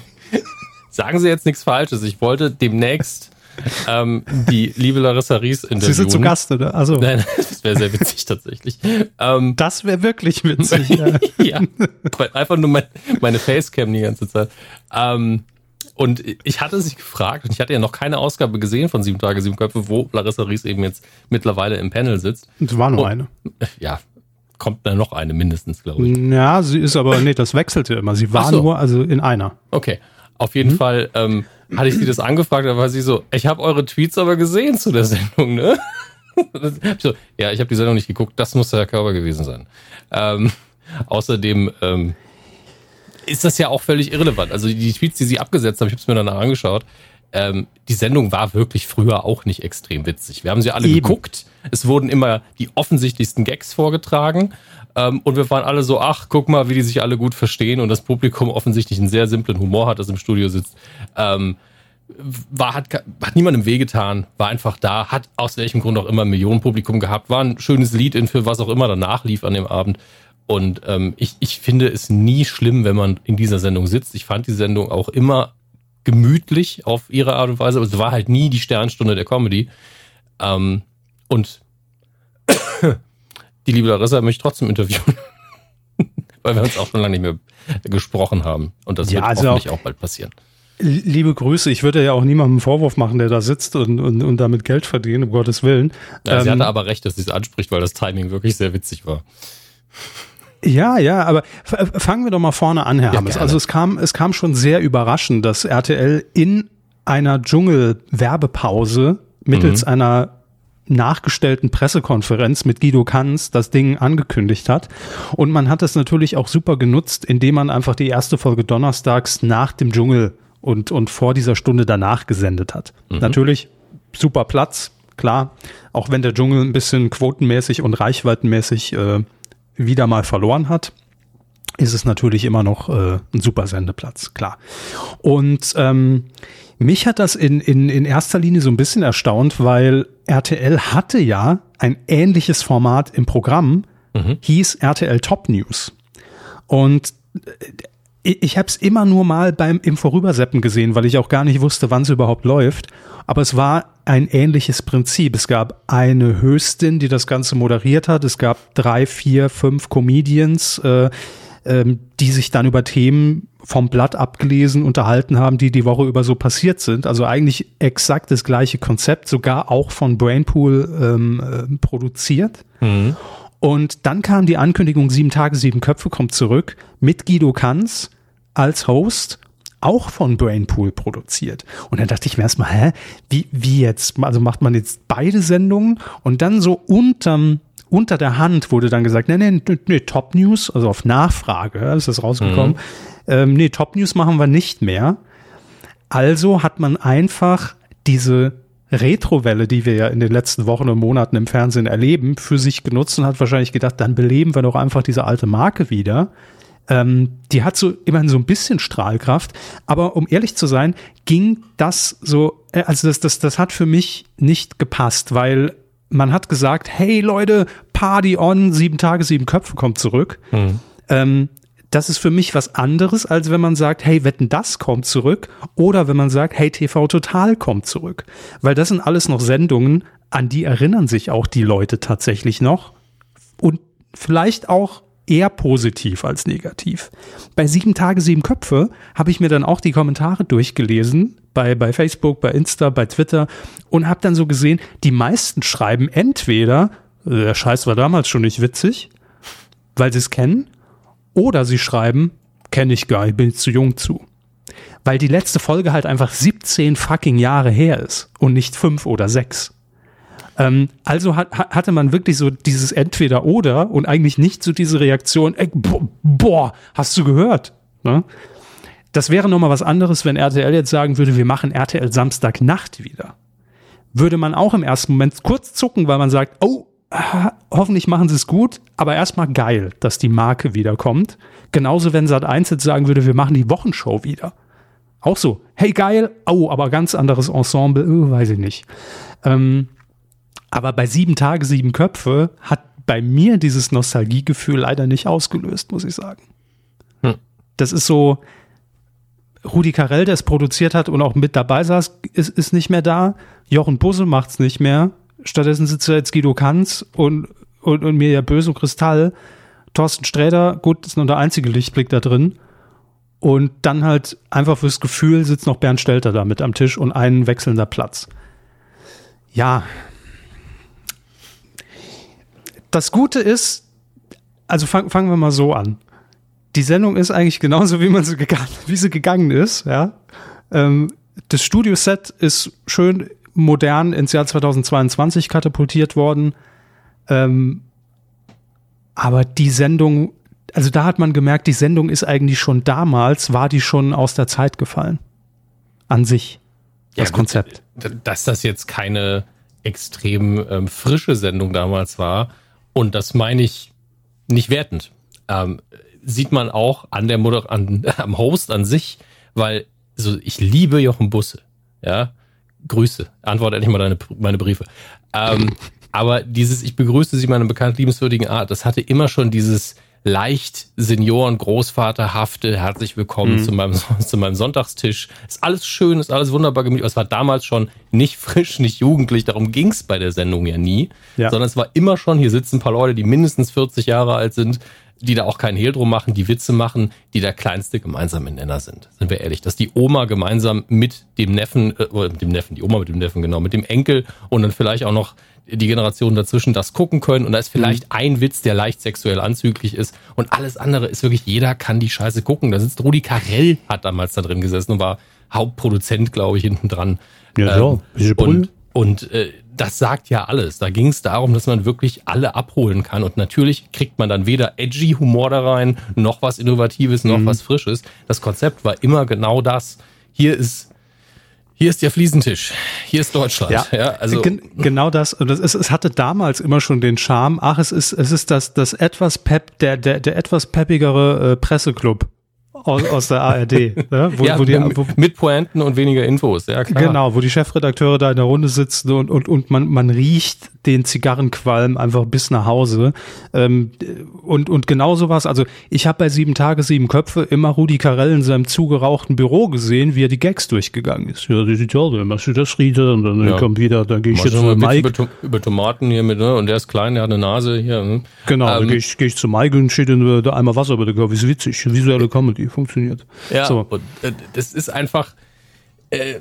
Sagen Sie jetzt nichts Falsches. Ich wollte demnächst ähm, die liebe Larissa Ries interviewen. Sie sind zu Gast, oder? Also. Nein, das wäre sehr witzig tatsächlich. Ähm, das wäre wirklich witzig. ja. ja. Einfach nur mein, meine Facecam die ganze Zeit. Ähm, und ich hatte sich gefragt, und ich hatte ja noch keine Ausgabe gesehen von Sieben Tage, Sieben Köpfe, wo Larissa Ries eben jetzt mittlerweile im Panel sitzt. Es war nur und, eine. Ja, kommt da noch eine mindestens, glaube ich. Ja, sie ist aber, nee, das wechselte immer. Sie war so. nur, also in einer. Okay. Auf jeden mhm. Fall ähm, hatte ich sie das angefragt, da war sie so, ich habe eure Tweets aber gesehen zu der Sendung, ne? so, ja, ich habe die Sendung nicht geguckt, das muss der Herr Körber gewesen sein. Ähm, außerdem ähm, ist das ja auch völlig irrelevant. Also die Tweets, die sie abgesetzt haben, ich habe es mir danach angeschaut, ähm, die Sendung war wirklich früher auch nicht extrem witzig. Wir haben sie alle Eben. geguckt. Es wurden immer die offensichtlichsten Gags vorgetragen. Ähm, und wir waren alle so, ach, guck mal, wie die sich alle gut verstehen und das Publikum offensichtlich einen sehr simplen Humor hat, das im Studio sitzt. Ähm, war, hat, hat niemandem wehgetan, war einfach da, hat aus welchem Grund auch immer ein Millionenpublikum gehabt, war ein schönes Lied in für was auch immer danach lief an dem Abend. Und ähm, ich, ich finde es nie schlimm, wenn man in dieser Sendung sitzt. Ich fand die Sendung auch immer gemütlich auf ihre Art und Weise, aber es war halt nie die Sternstunde der Comedy. Ähm, und die liebe Larissa möchte trotzdem interviewen. Weil wir uns auch schon lange nicht mehr gesprochen haben. Und das ja, wird also hoffentlich auch, auch bald passieren. Liebe Grüße, ich würde ja auch niemandem einen Vorwurf machen, der da sitzt und, und, und damit Geld verdient, um Gottes Willen. Ja, ähm, sie hatte aber recht, dass sie es anspricht, weil das Timing wirklich sehr witzig war. Ja, ja, aber fangen wir doch mal vorne an, Herr ja, Hammes. Also es kam, es kam schon sehr überraschend, dass RTL in einer Dschungel-Werbepause mittels mhm. einer nachgestellten Pressekonferenz mit Guido Kanz das Ding angekündigt hat. Und man hat das natürlich auch super genutzt, indem man einfach die erste Folge donnerstags nach dem Dschungel und, und vor dieser Stunde danach gesendet hat. Mhm. Natürlich super Platz, klar. Auch wenn der Dschungel ein bisschen quotenmäßig und reichweitenmäßig äh, wieder mal verloren hat, ist es natürlich immer noch äh, ein super Sendeplatz, klar. Und ähm, mich hat das in, in, in erster Linie so ein bisschen erstaunt, weil RTL hatte ja ein ähnliches Format im Programm, mhm. hieß RTL Top News. Und äh, ich habe es immer nur mal beim im Vorüberseppen gesehen, weil ich auch gar nicht wusste, wann es überhaupt läuft. Aber es war ein ähnliches Prinzip. Es gab eine Höchstin, die das Ganze moderiert hat. Es gab drei, vier, fünf Comedians, äh, ähm, die sich dann über Themen vom Blatt abgelesen unterhalten haben, die die Woche über so passiert sind. Also eigentlich exakt das gleiche Konzept, sogar auch von Brainpool ähm, äh, produziert. Mhm. Und dann kam die Ankündigung, sieben Tage, sieben Köpfe kommt zurück mit Guido Kanz als Host auch von Brainpool produziert. Und dann dachte ich mir erstmal, hä, wie, wie jetzt? Also macht man jetzt beide Sendungen und dann so unterm, unter der Hand wurde dann gesagt, nee, nee, nee, Top News, also auf Nachfrage ist das rausgekommen. Mhm. Ähm, nee, Top News machen wir nicht mehr. Also hat man einfach diese Retrowelle, die wir ja in den letzten Wochen und Monaten im Fernsehen erleben, für sich genutzt und hat wahrscheinlich gedacht, dann beleben wir doch einfach diese alte Marke wieder. Ähm, die hat so immerhin so ein bisschen Strahlkraft, aber um ehrlich zu sein, ging das so, äh, also das, das, das hat für mich nicht gepasst, weil man hat gesagt, hey Leute, Party on, sieben Tage, sieben Köpfe kommt zurück. Mhm. Ähm, das ist für mich was anderes, als wenn man sagt, hey, Wetten, das kommt zurück. Oder wenn man sagt, hey, TV Total kommt zurück. Weil das sind alles noch Sendungen, an die erinnern sich auch die Leute tatsächlich noch. Und vielleicht auch eher positiv als negativ. Bei sieben Tage, sieben Köpfe habe ich mir dann auch die Kommentare durchgelesen, bei, bei Facebook, bei Insta, bei Twitter und habe dann so gesehen, die meisten schreiben entweder, der Scheiß war damals schon nicht witzig, weil sie es kennen. Oder sie schreiben, kenne ich gar nicht, bin ich zu jung zu. Weil die letzte Folge halt einfach 17 fucking Jahre her ist und nicht fünf oder sechs. Ähm, also hat, hatte man wirklich so dieses Entweder-Oder und eigentlich nicht so diese Reaktion, ey, boah, hast du gehört? Ne? Das wäre nochmal was anderes, wenn RTL jetzt sagen würde, wir machen RTL Samstagnacht wieder. Würde man auch im ersten Moment kurz zucken, weil man sagt, oh, hoffentlich machen sie es gut, aber erstmal geil, dass die Marke wiederkommt. Genauso, wenn Sat 1 jetzt sagen würde, wir machen die Wochenshow wieder. Auch so, hey geil, oh, aber ganz anderes Ensemble, oh, weiß ich nicht. Ähm, aber bei sieben Tage, sieben Köpfe hat bei mir dieses Nostalgiegefühl leider nicht ausgelöst, muss ich sagen. Hm. Das ist so, Rudi Carell, der es produziert hat und auch mit dabei saß, ist, ist nicht mehr da. Jochen Busse macht's nicht mehr. Stattdessen sitzt jetzt Guido Kanz und, und, und mir ja Böse und Kristall. Thorsten Sträder, gut, ist nur der einzige Lichtblick da drin. Und dann halt einfach fürs Gefühl sitzt noch Bernd Stelter da mit am Tisch und ein wechselnder Platz. Ja. Das Gute ist, also fang, fangen wir mal so an. Die Sendung ist eigentlich genauso, wie man sie gegangen, wie sie gegangen ist, ja. Ähm, das Studioset ist schön modern ins Jahr 2022 katapultiert worden. Ähm, aber die Sendung, also da hat man gemerkt, die Sendung ist eigentlich schon damals, war die schon aus der Zeit gefallen. An sich. Das ja, Konzept. Dass das jetzt keine extrem ähm, frische Sendung damals war. Und das meine ich nicht wertend. Ähm, sieht man auch an der Moder an, am Host an sich, weil so ich liebe Jochen Busse. Ja, Grüße. Antworte endlich mal deine, meine Briefe. Ähm, aber dieses, ich begrüße Sie meine bekannt liebenswürdigen Art, das hatte immer schon dieses leicht Senioren, Großvaterhafte, herzlich willkommen mhm. zu, meinem, zu meinem Sonntagstisch. Ist alles schön, ist alles wunderbar gemütlich. Es war damals schon nicht frisch, nicht jugendlich, darum ging es bei der Sendung ja nie. Ja. Sondern es war immer schon, hier sitzen ein paar Leute, die mindestens 40 Jahre alt sind, die da auch keinen Hehl drum machen, die Witze machen, die der kleinste gemeinsame Nenner sind. Sind wir ehrlich, dass die Oma gemeinsam mit dem Neffen, äh, oder mit dem Neffen, die Oma mit dem Neffen, genau, mit dem Enkel und dann vielleicht auch noch die Generationen dazwischen das gucken können und da ist vielleicht mhm. ein Witz, der leicht sexuell anzüglich ist und alles andere ist wirklich, jeder kann die Scheiße gucken. Da sitzt Rudi Carell, hat damals da drin gesessen und war Hauptproduzent, glaube ich, hinten dran. Ja, ähm, so. Und, und äh, das sagt ja alles. Da ging es darum, dass man wirklich alle abholen kann. Und natürlich kriegt man dann weder edgy Humor da rein, noch was Innovatives, noch mhm. was Frisches. Das Konzept war immer genau das. Hier ist hier ist der Fliesentisch. Hier ist Deutschland. Ja, ja also Gen genau das. Und es, es hatte damals immer schon den Charme. Ach, es ist es ist das das etwas pep der der der etwas peppigere äh, Presseclub aus, aus der ARD. Ne? Wo, ja, wo die, wo, mit Pointen und weniger Infos, ja klar. Genau, wo die Chefredakteure da in der Runde sitzen und, und, und man, man riecht den Zigarrenqualm einfach bis nach Hause. Ähm, und, und genau sowas, also ich habe bei Sieben Tage, Sieben Köpfe immer Rudi Carell in seinem zugerauchten Büro gesehen, wie er die Gags durchgegangen ist. Ja, toll, dann machst du das Riede und dann ja. kommt wieder, dann gehe ich jetzt zu Mike. Über, über, Tomaten hier mit, ne? Und der ist klein, der hat eine Nase hier. Ne? Genau, ähm, dann gehe ich, geh ich zu Mike und steht in da einmal Wasser der Kopf. Ist witzig, visuelle Comedy, funktioniert. Ja, so. und äh, das ist einfach, äh,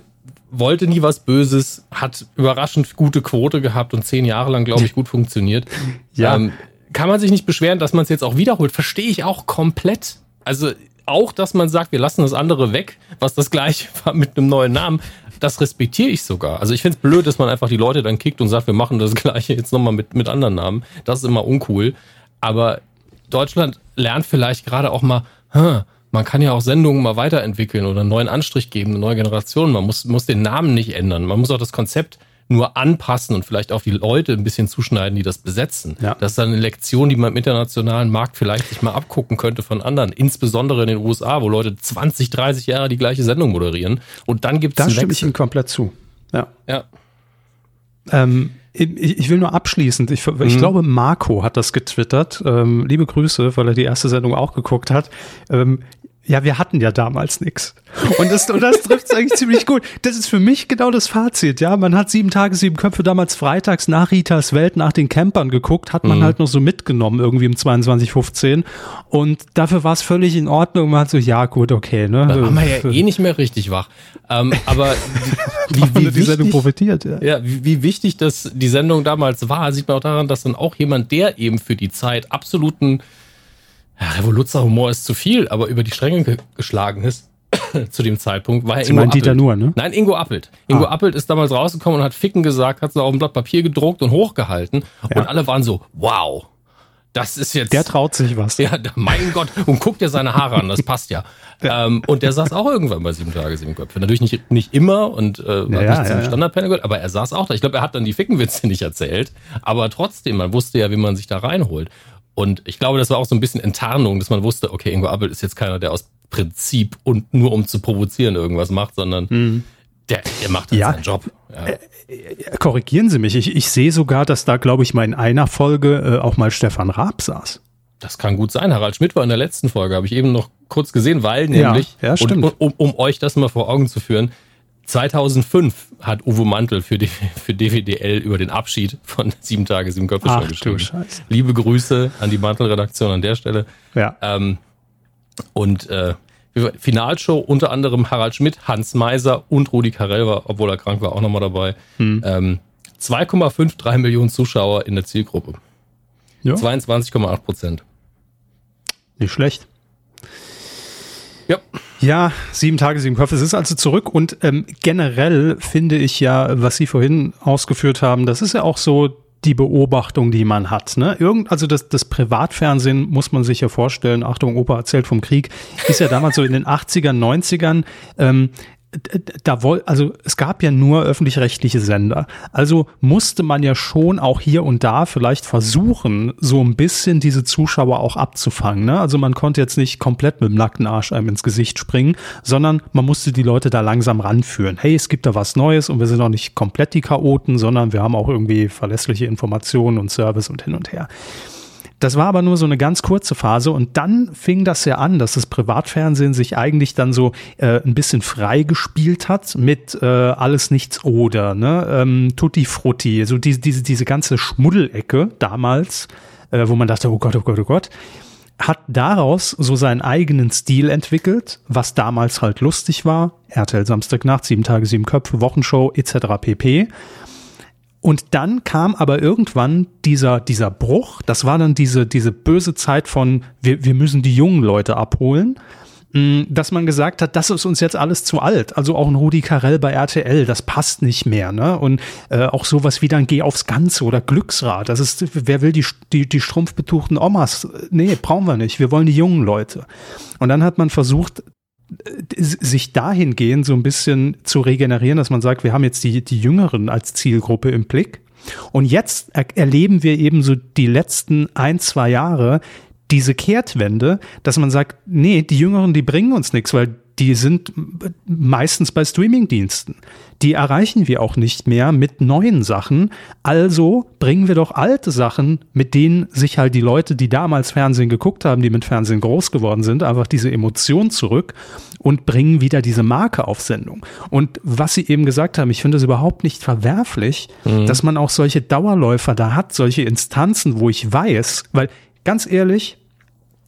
wollte nie was Böses, hat überraschend gute Quote gehabt und zehn Jahre lang, glaube ich, gut funktioniert. ja. Ähm, kann man sich nicht beschweren, dass man es jetzt auch wiederholt. Verstehe ich auch komplett. Also auch, dass man sagt, wir lassen das andere weg, was das gleiche war mit einem neuen Namen, das respektiere ich sogar. Also ich finde es blöd, dass man einfach die Leute dann kickt und sagt, wir machen das gleiche jetzt nochmal mit, mit anderen Namen. Das ist immer uncool. Aber Deutschland lernt vielleicht gerade auch mal, hm, man kann ja auch Sendungen mal weiterentwickeln oder einen neuen Anstrich geben, eine neue Generation. Man muss, muss den Namen nicht ändern. Man muss auch das Konzept nur anpassen und vielleicht auch die Leute ein bisschen zuschneiden, die das besetzen. Ja. Das ist dann eine Lektion, die man im internationalen Markt vielleicht sich mal abgucken könnte von anderen, insbesondere in den USA, wo Leute 20, 30 Jahre die gleiche Sendung moderieren. Und dann gibt es. Da stimme ich Ihnen komplett zu. Ja. Ja. Ähm, ich, ich will nur abschließend, ich, ich mhm. glaube, Marco hat das getwittert. Ähm, liebe Grüße, weil er die erste Sendung auch geguckt hat. Ähm, ja, wir hatten ja damals nichts. Und das, und das trifft es eigentlich ziemlich gut. Das ist für mich genau das Fazit, ja. Man hat sieben Tage, sieben Köpfe damals freitags nach Ritas Welt nach den Campern geguckt, hat man mhm. halt noch so mitgenommen, irgendwie um 22.15 Und dafür war es völlig in Ordnung. Man hat so, ja, gut, okay, ne. Da waren wir ja eh nicht mehr richtig wach. Ähm, aber wie, wie, wie die Sendung profitiert, ja. Ja, wie, wie wichtig das die Sendung damals war, sieht man auch daran, dass dann auch jemand, der eben für die Zeit absoluten ja, Revoluzzer-Humor ist zu viel, aber über die Stränge ge geschlagen ist zu dem Zeitpunkt, war er Ingo Dieter Appelt. nur, ne? Nein, Ingo Appelt. Ingo ah. Appelt ist damals rausgekommen und hat Ficken gesagt, hat es auf ein Blatt Papier gedruckt und hochgehalten ja. und alle waren so, wow. Das ist jetzt. Der traut sich was. Ja, mein Gott. Und guckt dir seine Haare an, das passt ja. ja. Ähm, und der saß auch irgendwann bei sieben Tage, sieben Köpfe. Natürlich nicht, nicht immer und äh, ja, nicht zum ja, Standardpanel gehört, aber er saß auch da. Ich glaube, er hat dann die Fickenwitze nicht erzählt. Aber trotzdem, man wusste ja, wie man sich da reinholt. Und ich glaube, das war auch so ein bisschen Enttarnung, dass man wusste, okay, Ingo Appel ist jetzt keiner, der aus Prinzip und nur um zu provozieren irgendwas macht, sondern mhm. der, der macht halt ja. seinen Job. Ja. Korrigieren Sie mich, ich, ich sehe sogar, dass da, glaube ich, mal in einer Folge äh, auch mal Stefan Raab saß. Das kann gut sein. Harald Schmidt war in der letzten Folge, habe ich eben noch kurz gesehen, weil nämlich, ja, ja. Und, um, um euch das mal vor Augen zu führen, 2005 hat Uwe Mantel für, die, für DWDL über den Abschied von Sieben Tage, Sieben Köpfe Ach, geschrieben. Liebe Grüße an die Mantel-Redaktion an der Stelle. Ja. Ähm, und äh, Finalshow unter anderem Harald Schmidt, Hans Meiser und Rudi Carell war, obwohl er krank war, auch nochmal dabei. Hm. Ähm, 2,53 Millionen Zuschauer in der Zielgruppe. Ja. 22,8 Prozent. Nicht schlecht. Ja. Ja, sieben Tage, sieben Köpfe. Es ist also zurück und ähm, generell finde ich ja, was Sie vorhin ausgeführt haben, das ist ja auch so die Beobachtung, die man hat. Ne? Irgend, also das, das Privatfernsehen muss man sich ja vorstellen, Achtung, Opa erzählt vom Krieg, ist ja damals so in den 80ern, 90ern ähm, da woll, also es gab ja nur öffentlich-rechtliche Sender. Also musste man ja schon auch hier und da vielleicht versuchen, so ein bisschen diese Zuschauer auch abzufangen. Ne? Also man konnte jetzt nicht komplett mit dem nackten Arsch einem ins Gesicht springen, sondern man musste die Leute da langsam ranführen. Hey, es gibt da was Neues und wir sind auch nicht komplett die Chaoten, sondern wir haben auch irgendwie verlässliche Informationen und Service und hin und her. Das war aber nur so eine ganz kurze Phase und dann fing das ja an, dass das Privatfernsehen sich eigentlich dann so äh, ein bisschen frei gespielt hat mit äh, alles nichts oder, ne? Ähm, Tutti Frutti, so diese, diese, diese ganze Schmuddelecke damals, äh, wo man dachte, oh Gott, oh Gott, oh Gott hat daraus so seinen eigenen Stil entwickelt, was damals halt lustig war. RTL Samstagnacht, sieben Tage, sieben Köpfe, Wochenshow etc. pp. Und dann kam aber irgendwann dieser, dieser Bruch, das war dann diese, diese böse Zeit von, wir, wir müssen die jungen Leute abholen, mm, dass man gesagt hat, das ist uns jetzt alles zu alt. Also auch ein Rudi Carell bei RTL, das passt nicht mehr. Ne? Und äh, auch sowas wie dann Geh aufs Ganze oder Glücksrad. Das ist, wer will die, die, die strumpfbetuchten Omas? Nee, brauchen wir nicht. Wir wollen die jungen Leute. Und dann hat man versucht, sich dahingehend so ein bisschen zu regenerieren, dass man sagt, wir haben jetzt die, die Jüngeren als Zielgruppe im Blick. Und jetzt er erleben wir eben so die letzten ein, zwei Jahre diese Kehrtwende, dass man sagt, nee, die Jüngeren, die bringen uns nichts, weil die sind meistens bei Streamingdiensten. Die erreichen wir auch nicht mehr mit neuen Sachen. Also bringen wir doch alte Sachen, mit denen sich halt die Leute, die damals Fernsehen geguckt haben, die mit Fernsehen groß geworden sind, einfach diese Emotion zurück und bringen wieder diese Marke auf Sendung. Und was Sie eben gesagt haben, ich finde es überhaupt nicht verwerflich, mhm. dass man auch solche Dauerläufer da hat, solche Instanzen, wo ich weiß, weil ganz ehrlich,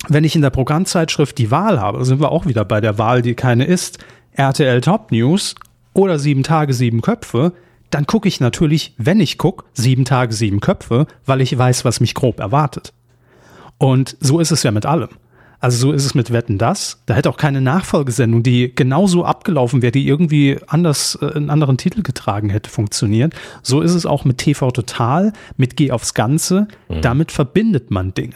wenn ich in der Programmzeitschrift die Wahl habe, sind wir auch wieder bei der Wahl, die keine ist, RTL Top News oder sieben Tage, sieben Köpfe, dann gucke ich natürlich, wenn ich gucke, sieben Tage, sieben Köpfe, weil ich weiß, was mich grob erwartet. Und so ist es ja mit allem. Also so ist es mit Wetten das. Da hätte auch keine Nachfolgesendung, die genauso abgelaufen wäre, die irgendwie anders äh, einen anderen Titel getragen hätte, funktioniert. So ist es auch mit TV Total, mit Geh aufs Ganze. Mhm. Damit verbindet man Dinge.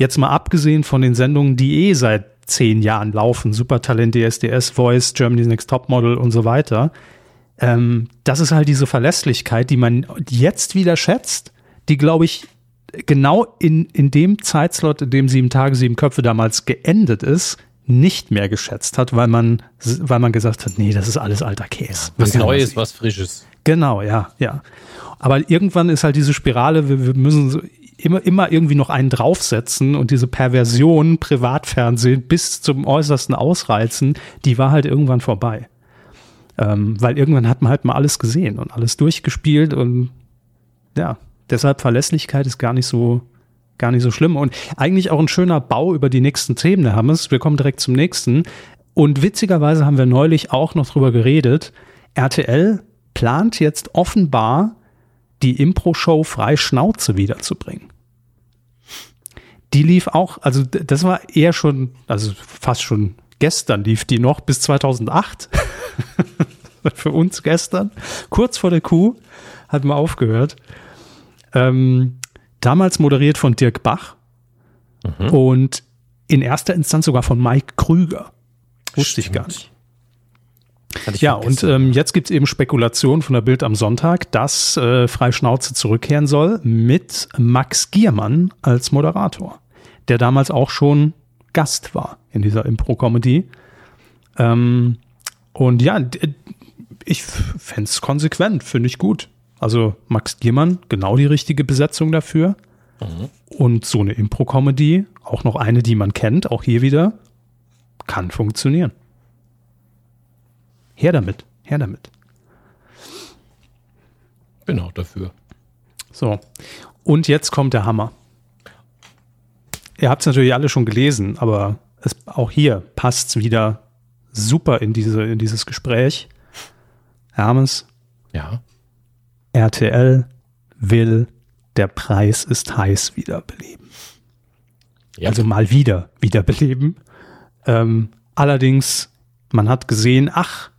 Jetzt mal abgesehen von den Sendungen, die eh seit zehn Jahren laufen, Supertalent, DSDS, Voice, Germany's Next Topmodel und so weiter. Ähm, das ist halt diese Verlässlichkeit, die man jetzt wieder schätzt, die, glaube ich, genau in, in dem Zeitslot, in dem sieben Tage, sieben Köpfe damals geendet ist, nicht mehr geschätzt hat, weil man, weil man gesagt hat, nee, das ist alles alter Käse. Was Neues, was Frisches. Genau, ja, ja. Aber irgendwann ist halt diese Spirale, wir, wir müssen immer, immer irgendwie noch einen draufsetzen und diese Perversion Privatfernsehen bis zum Äußersten ausreizen, die war halt irgendwann vorbei. Ähm, weil irgendwann hat man halt mal alles gesehen und alles durchgespielt und ja, deshalb Verlässlichkeit ist gar nicht so, gar nicht so schlimm. Und eigentlich auch ein schöner Bau über die nächsten Themen der Hammes. Wir kommen direkt zum nächsten. Und witzigerweise haben wir neulich auch noch drüber geredet. RTL plant jetzt offenbar die Impro-Show Frei Schnauze wiederzubringen. Die lief auch, also das war eher schon, also fast schon gestern lief die noch bis 2008. Für uns gestern. Kurz vor der Kuh hat man aufgehört. Ähm, damals moderiert von Dirk Bach mhm. und in erster Instanz sogar von Mike Krüger. Wusste ich gar nicht. Ja, und ähm, jetzt gibt es eben Spekulationen von der Bild am Sonntag, dass äh, Freischnauze zurückkehren soll mit Max Giermann als Moderator, der damals auch schon Gast war in dieser Impro-Comedy. Ähm, und ja, ich fände es konsequent, finde ich gut. Also Max Giermann, genau die richtige Besetzung dafür. Mhm. Und so eine Impro-Comedy, auch noch eine, die man kennt, auch hier wieder, kann funktionieren. Her damit, her damit. Bin auch dafür. So, und jetzt kommt der Hammer. Ihr habt es natürlich alle schon gelesen, aber es, auch hier passt es wieder super in, diese, in dieses Gespräch. Hermes. Ja. RTL will der Preis ist heiß wiederbeleben. Ja. Also mal wieder wiederbeleben. Ähm, allerdings, man hat gesehen, ach,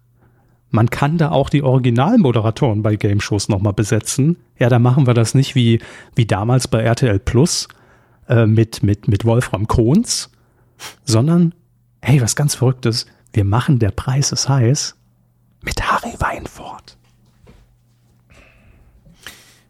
man kann da auch die Originalmoderatoren bei Game Shows nochmal besetzen. Ja, da machen wir das nicht wie, wie damals bei RTL Plus äh, mit, mit, mit Wolfram Kohns, sondern, hey, was ganz Verrücktes, wir machen der Preis ist heiß mit Harry Weinfurt.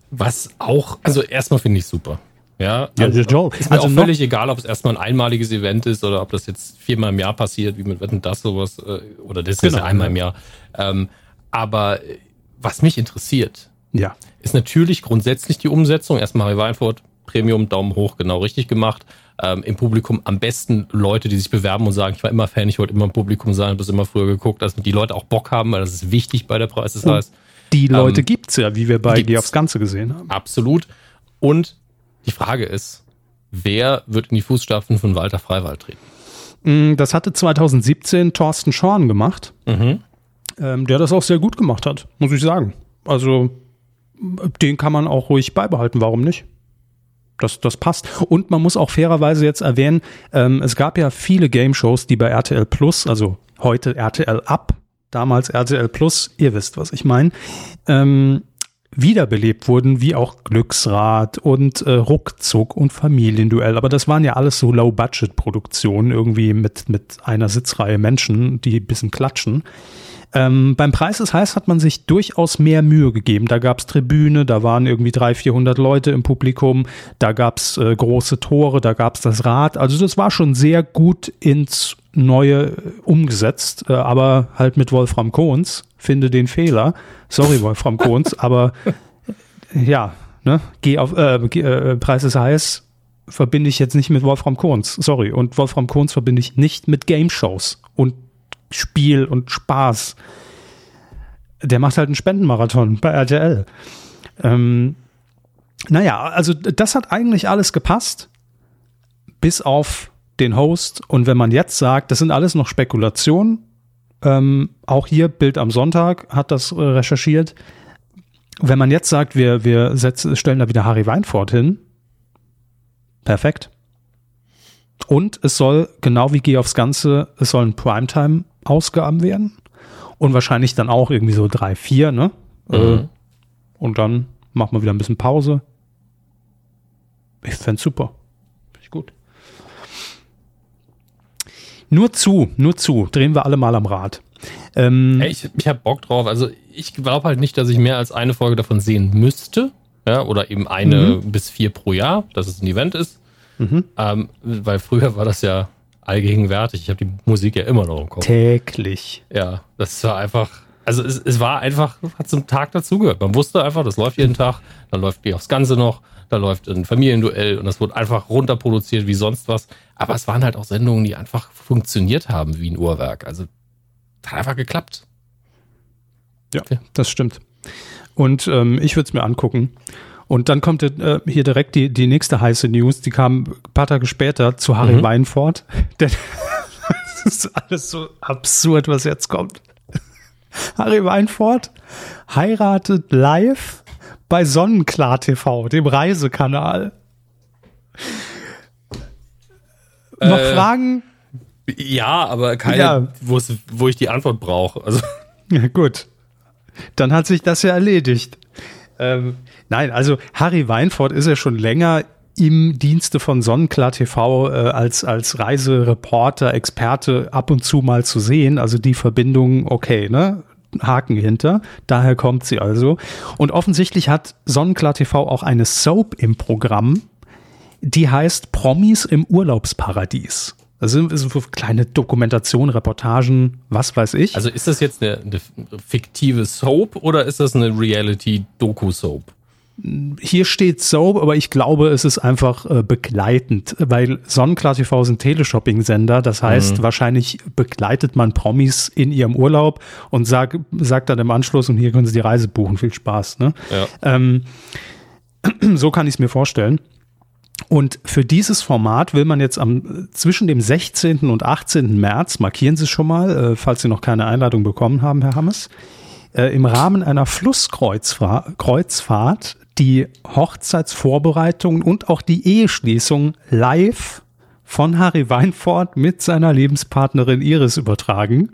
Was auch, also erstmal finde ich super. Ja, ja also, Joe. Ist mir also auch völlig egal, ob es erstmal ein einmaliges Event ist oder ob das jetzt viermal im Jahr passiert, wie mit Wetten das sowas, äh, oder das genau, ist ja einmal im Jahr. Ähm, aber äh, was mich interessiert, ja. ist natürlich grundsätzlich die Umsetzung. Erstmal Harry Weinfurt, Premium, Daumen hoch, genau richtig gemacht. Ähm, Im Publikum am besten Leute, die sich bewerben und sagen, ich war immer Fan, ich wollte immer im Publikum sein, habe das immer früher geguckt, dass die Leute auch Bock haben, weil das ist wichtig bei der Preis. Das heißt, die Leute ähm, gibt's ja, wie wir bei Geh aufs Ganze gesehen haben. Absolut. Und die Frage ist, wer wird in die Fußstapfen von Walter Freiwald treten? Mm, das hatte 2017 Thorsten Schorn gemacht, mhm. ähm, der das auch sehr gut gemacht hat, muss ich sagen. Also den kann man auch ruhig beibehalten, warum nicht? Das, das passt. Und man muss auch fairerweise jetzt erwähnen, ähm, es gab ja viele Game-Shows, die bei RTL Plus, also heute RTL Up, damals RTL Plus, ihr wisst, was ich meine, ähm, wiederbelebt wurden, wie auch Glücksrad und äh, Ruckzuck und Familienduell. Aber das waren ja alles so Low-Budget-Produktionen, irgendwie mit, mit einer Sitzreihe Menschen, die ein bisschen klatschen. Ähm, beim Preis ist heiß hat man sich durchaus mehr Mühe gegeben. Da gab's Tribüne, da waren irgendwie 300, 400 Leute im Publikum, da gab's äh, große Tore, da gab's das Rad. Also das war schon sehr gut ins Neue umgesetzt, äh, aber halt mit Wolfram Kohns. Finde den Fehler. Sorry, Wolfram Kohns, aber ja, ne, geh auf, äh, äh, Preis ist heiß, verbinde ich jetzt nicht mit Wolfram Kohns. Sorry. Und Wolfram Kohns verbinde ich nicht mit Game Shows und Spiel und Spaß. Der macht halt einen Spendenmarathon bei RTL. Ähm, naja, also das hat eigentlich alles gepasst, bis auf den Host. Und wenn man jetzt sagt, das sind alles noch Spekulationen, ähm, auch hier Bild am Sonntag hat das äh, recherchiert. Wenn man jetzt sagt, wir, wir setzen, stellen da wieder Harry Weinfurt hin, perfekt. Und es soll, genau wie Geh aufs Ganze, es soll ein Primetime Ausgaben werden. Und wahrscheinlich dann auch irgendwie so drei, vier, ne? Mhm. Äh, und dann machen wir wieder ein bisschen Pause. Ich fände super. Finde ich gut. Nur zu, nur zu. Drehen wir alle mal am Rad. Ähm, hey, ich ich habe Bock drauf. Also ich glaube halt nicht, dass ich mehr als eine Folge davon sehen müsste. Ja, oder eben eine mhm. bis vier pro Jahr, dass es ein Event ist. Mhm. Ähm, weil früher war das ja allgegenwärtig. Ich habe die Musik ja immer noch im Kopf. Täglich. Ja, das war einfach, Also es, es war einfach, hat zum Tag dazugehört. Man wusste einfach, das läuft jeden Tag, dann läuft die aufs Ganze noch, da läuft ein Familienduell und das wurde einfach runterproduziert wie sonst was. Aber es waren halt auch Sendungen, die einfach funktioniert haben wie ein Uhrwerk. Also hat einfach geklappt. Ja, das stimmt. Und ähm, ich würde es mir angucken. Und dann kommt äh, hier direkt die, die nächste heiße News, die kam ein paar Tage später zu Harry mhm. Weinfurt. das ist alles so absurd, was jetzt kommt. Harry Weinfurt heiratet live bei Sonnenklar TV, dem Reisekanal. Äh, Noch Fragen? Ja, aber keine, ja. wo ich die Antwort brauche. Also. Ja, gut. Dann hat sich das ja erledigt. Ähm, nein, also Harry Weinfurt ist ja schon länger im Dienste von Sonnenklar TV äh, als, als Reisereporter, Experte ab und zu mal zu sehen. Also die Verbindung, okay, ne? Haken hinter. Daher kommt sie also. Und offensichtlich hat Sonnenklar TV auch eine Soap im Programm, die heißt Promis im Urlaubsparadies. Das sind, das sind kleine Dokumentationen, Reportagen, was weiß ich. Also ist das jetzt eine, eine fiktive Soap oder ist das eine Reality-Doku-Soap? Hier steht Soap, aber ich glaube, es ist einfach äh, begleitend, weil Sonnenklar TV ein Teleshopping-Sender. Das heißt, mhm. wahrscheinlich begleitet man Promis in ihrem Urlaub und sagt, sagt dann im Anschluss, und hier können Sie die Reise buchen. Viel Spaß. Ne? Ja. Ähm, so kann ich es mir vorstellen. Und für dieses Format will man jetzt am zwischen dem 16. und 18. März, markieren Sie es schon mal, äh, falls Sie noch keine Einladung bekommen haben, Herr Hammes, äh, im Rahmen einer Flusskreuzfahrt die Hochzeitsvorbereitungen und auch die Eheschließung live von Harry Weinfort mit seiner Lebenspartnerin Iris übertragen.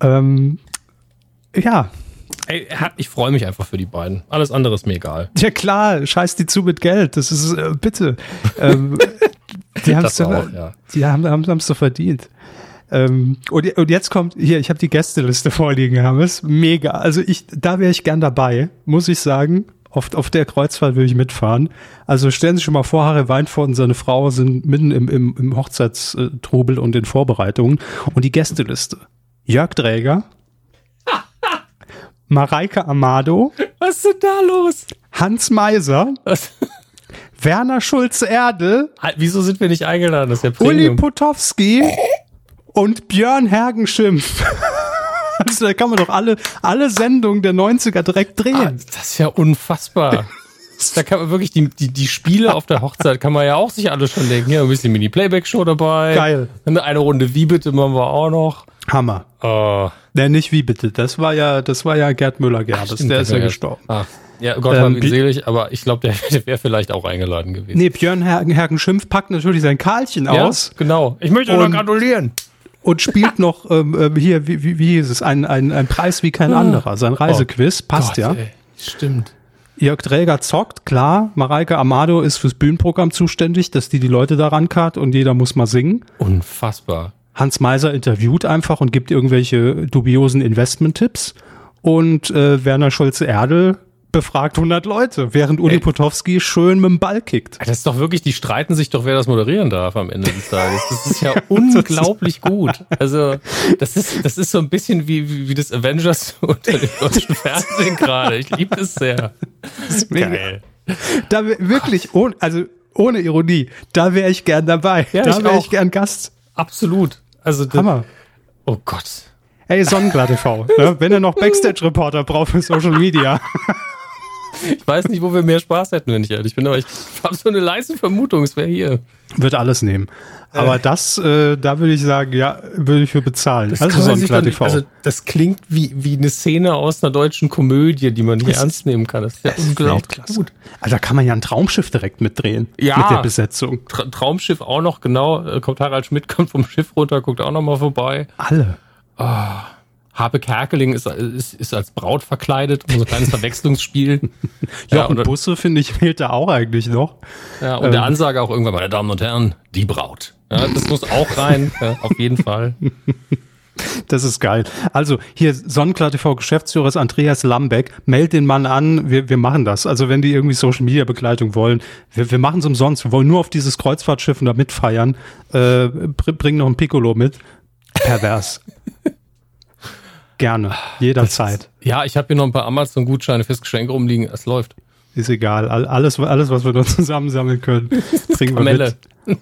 Ähm, ja. Ey, ich freue mich einfach für die beiden. Alles andere ist mir egal. Ja klar, scheiß die zu mit Geld. Das ist, äh, bitte. ähm, die haben es ja. Die haben es doch verdient. Ähm, und, und, jetzt kommt, hier, ich habe die Gästeliste vorliegen, haben es. Mega. Also ich, da wäre ich gern dabei, muss ich sagen. Auf, auf der Kreuzfahrt will ich mitfahren. Also stellen Sie sich schon mal vor, Harry Weinfurt und seine Frau sind mitten im, im, im Hochzeitstrubel und in Vorbereitungen. Und die Gästeliste. Jörg Dräger. Mareike Amado. Was ist denn da los? Hans Meiser. Was? Werner Schulze-Erdel. Wieso sind wir nicht eingeladen? Das ist ja Premium. Uli Potowski und Björn Hergenschimpf. Also da kann man doch alle, alle Sendungen der 90er direkt drehen. Ah, das ist ja unfassbar. da kann man wirklich die, die, die Spiele auf der Hochzeit kann man ja auch sich alle schon denken. Ja, ein bisschen Mini-Playback-Show dabei. Geil. Eine Runde Wie bitte machen wir auch noch. Hammer. Uh. Nee, nicht Wie bitte. Das war ja, das war ja Gerd Müller-Gerdes. Der ist ja gestorben. Ah. Ja, Gott ähm, ihn selig, aber ich glaube, der, der wäre vielleicht auch eingeladen gewesen. Nee, Björn Hergen Schimpf packt natürlich sein Karlchen ja, aus. Genau. Ich möchte noch gratulieren und spielt noch ähm, ähm, hier, wie, wie, wie hieß es, ein, ein, ein Preis wie kein ah. anderer. Sein Reisequiz, oh, passt Gott, ja. Ey. Stimmt. Jörg Träger zockt, klar. Mareike Amado ist fürs Bühnenprogramm zuständig, dass die die Leute da rankart und jeder muss mal singen. Unfassbar. Hans Meiser interviewt einfach und gibt irgendwelche dubiosen Investment-Tipps. Und äh, Werner Scholze-Erdel befragt 100 Leute, während Uli Potowski schön mit dem Ball kickt. Das ist doch wirklich, die streiten sich doch, wer das moderieren darf am Ende des Tages. Das ist ja unglaublich gut. Also, das ist, das ist so ein bisschen wie, wie, wie das Avengers unter dem deutschen Fernsehen gerade. Ich liebe es sehr. Das ist Geil. Da wirklich, ohne, also ohne Ironie, da wäre ich gern dabei. Ja, da wäre ich gern Gast. Absolut. Also, Hammer. Oh Gott. Ey, Sonnenklar TV, ne? wenn ihr noch Backstage-Reporter braucht für Social Media. Ich weiß nicht, wo wir mehr Spaß hätten, wenn ich ehrlich bin, aber ich habe so eine leise Vermutung, es wäre hier. Wird alles nehmen. Aber äh. das, äh, da würde ich sagen, ja, würde ich für bezahlen. Das also so ein dann, TV. Also das klingt wie, wie eine Szene aus einer deutschen Komödie, die man nicht ernst nehmen kann. Das ist ja unglaublich gut. Also da kann man ja ein Traumschiff direkt mitdrehen. Ja. Mit der Besetzung. Tra Traumschiff auch noch, genau. Äh, kommt Harald Schmidt, kommt vom Schiff runter, guckt auch noch mal vorbei. Alle. Oh. Habe Kerkeling ist, ist, ist als Braut verkleidet, so ein kleines Verwechslungsspiel. ja, und Busse, finde ich, fehlt da auch eigentlich noch. Ja, und ähm. der Ansage auch irgendwann, meine Damen und Herren, die Braut. Ja, das muss auch rein, ja, auf jeden Fall. Das ist geil. Also hier Sonnenklar TV Geschäftsführer ist Andreas Lambeck. Meld den Mann an, wir, wir machen das. Also wenn die irgendwie Social Media Begleitung wollen, wir, wir machen es umsonst. Wir wollen nur auf dieses Kreuzfahrtschiff und da mitfeiern. Äh, bring noch ein Piccolo mit. Pervers. Gerne, jederzeit. Ist, ja, ich habe hier noch ein paar Amazon-Gutscheine fürs Geschenk rumliegen. Es läuft. Ist egal. Alles, alles was wir dort zusammensammeln können, bringen wir mit.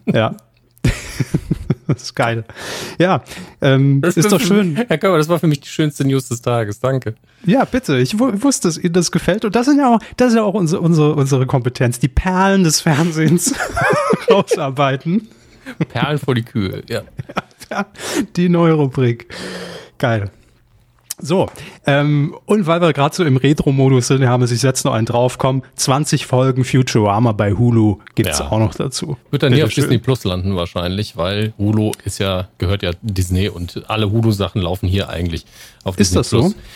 Ja. das ist geil. Ja, ähm, das ist doch schön. Herr Körber, das war für mich die schönste News des Tages. Danke. Ja, bitte. Ich wusste, dass Ihnen das gefällt. Und das sind ja auch, das ist ja auch unsere, unsere, unsere Kompetenz. Die Perlen des Fernsehens rausarbeiten. Perlen vor die Kühe, ja. ja. Die neue Rubrik. Geil. So, ähm, und weil wir gerade so im Retro-Modus sind, haben wir sich jetzt noch einen draufkommen. 20 Folgen Futurama bei Hulu gibt's ja. auch noch dazu. Wird dann hier auf schön. Disney Plus landen wahrscheinlich, weil Hulu ist ja, gehört ja Disney und alle Hulu-Sachen laufen hier eigentlich auf ist Disney Plus. Ist das so?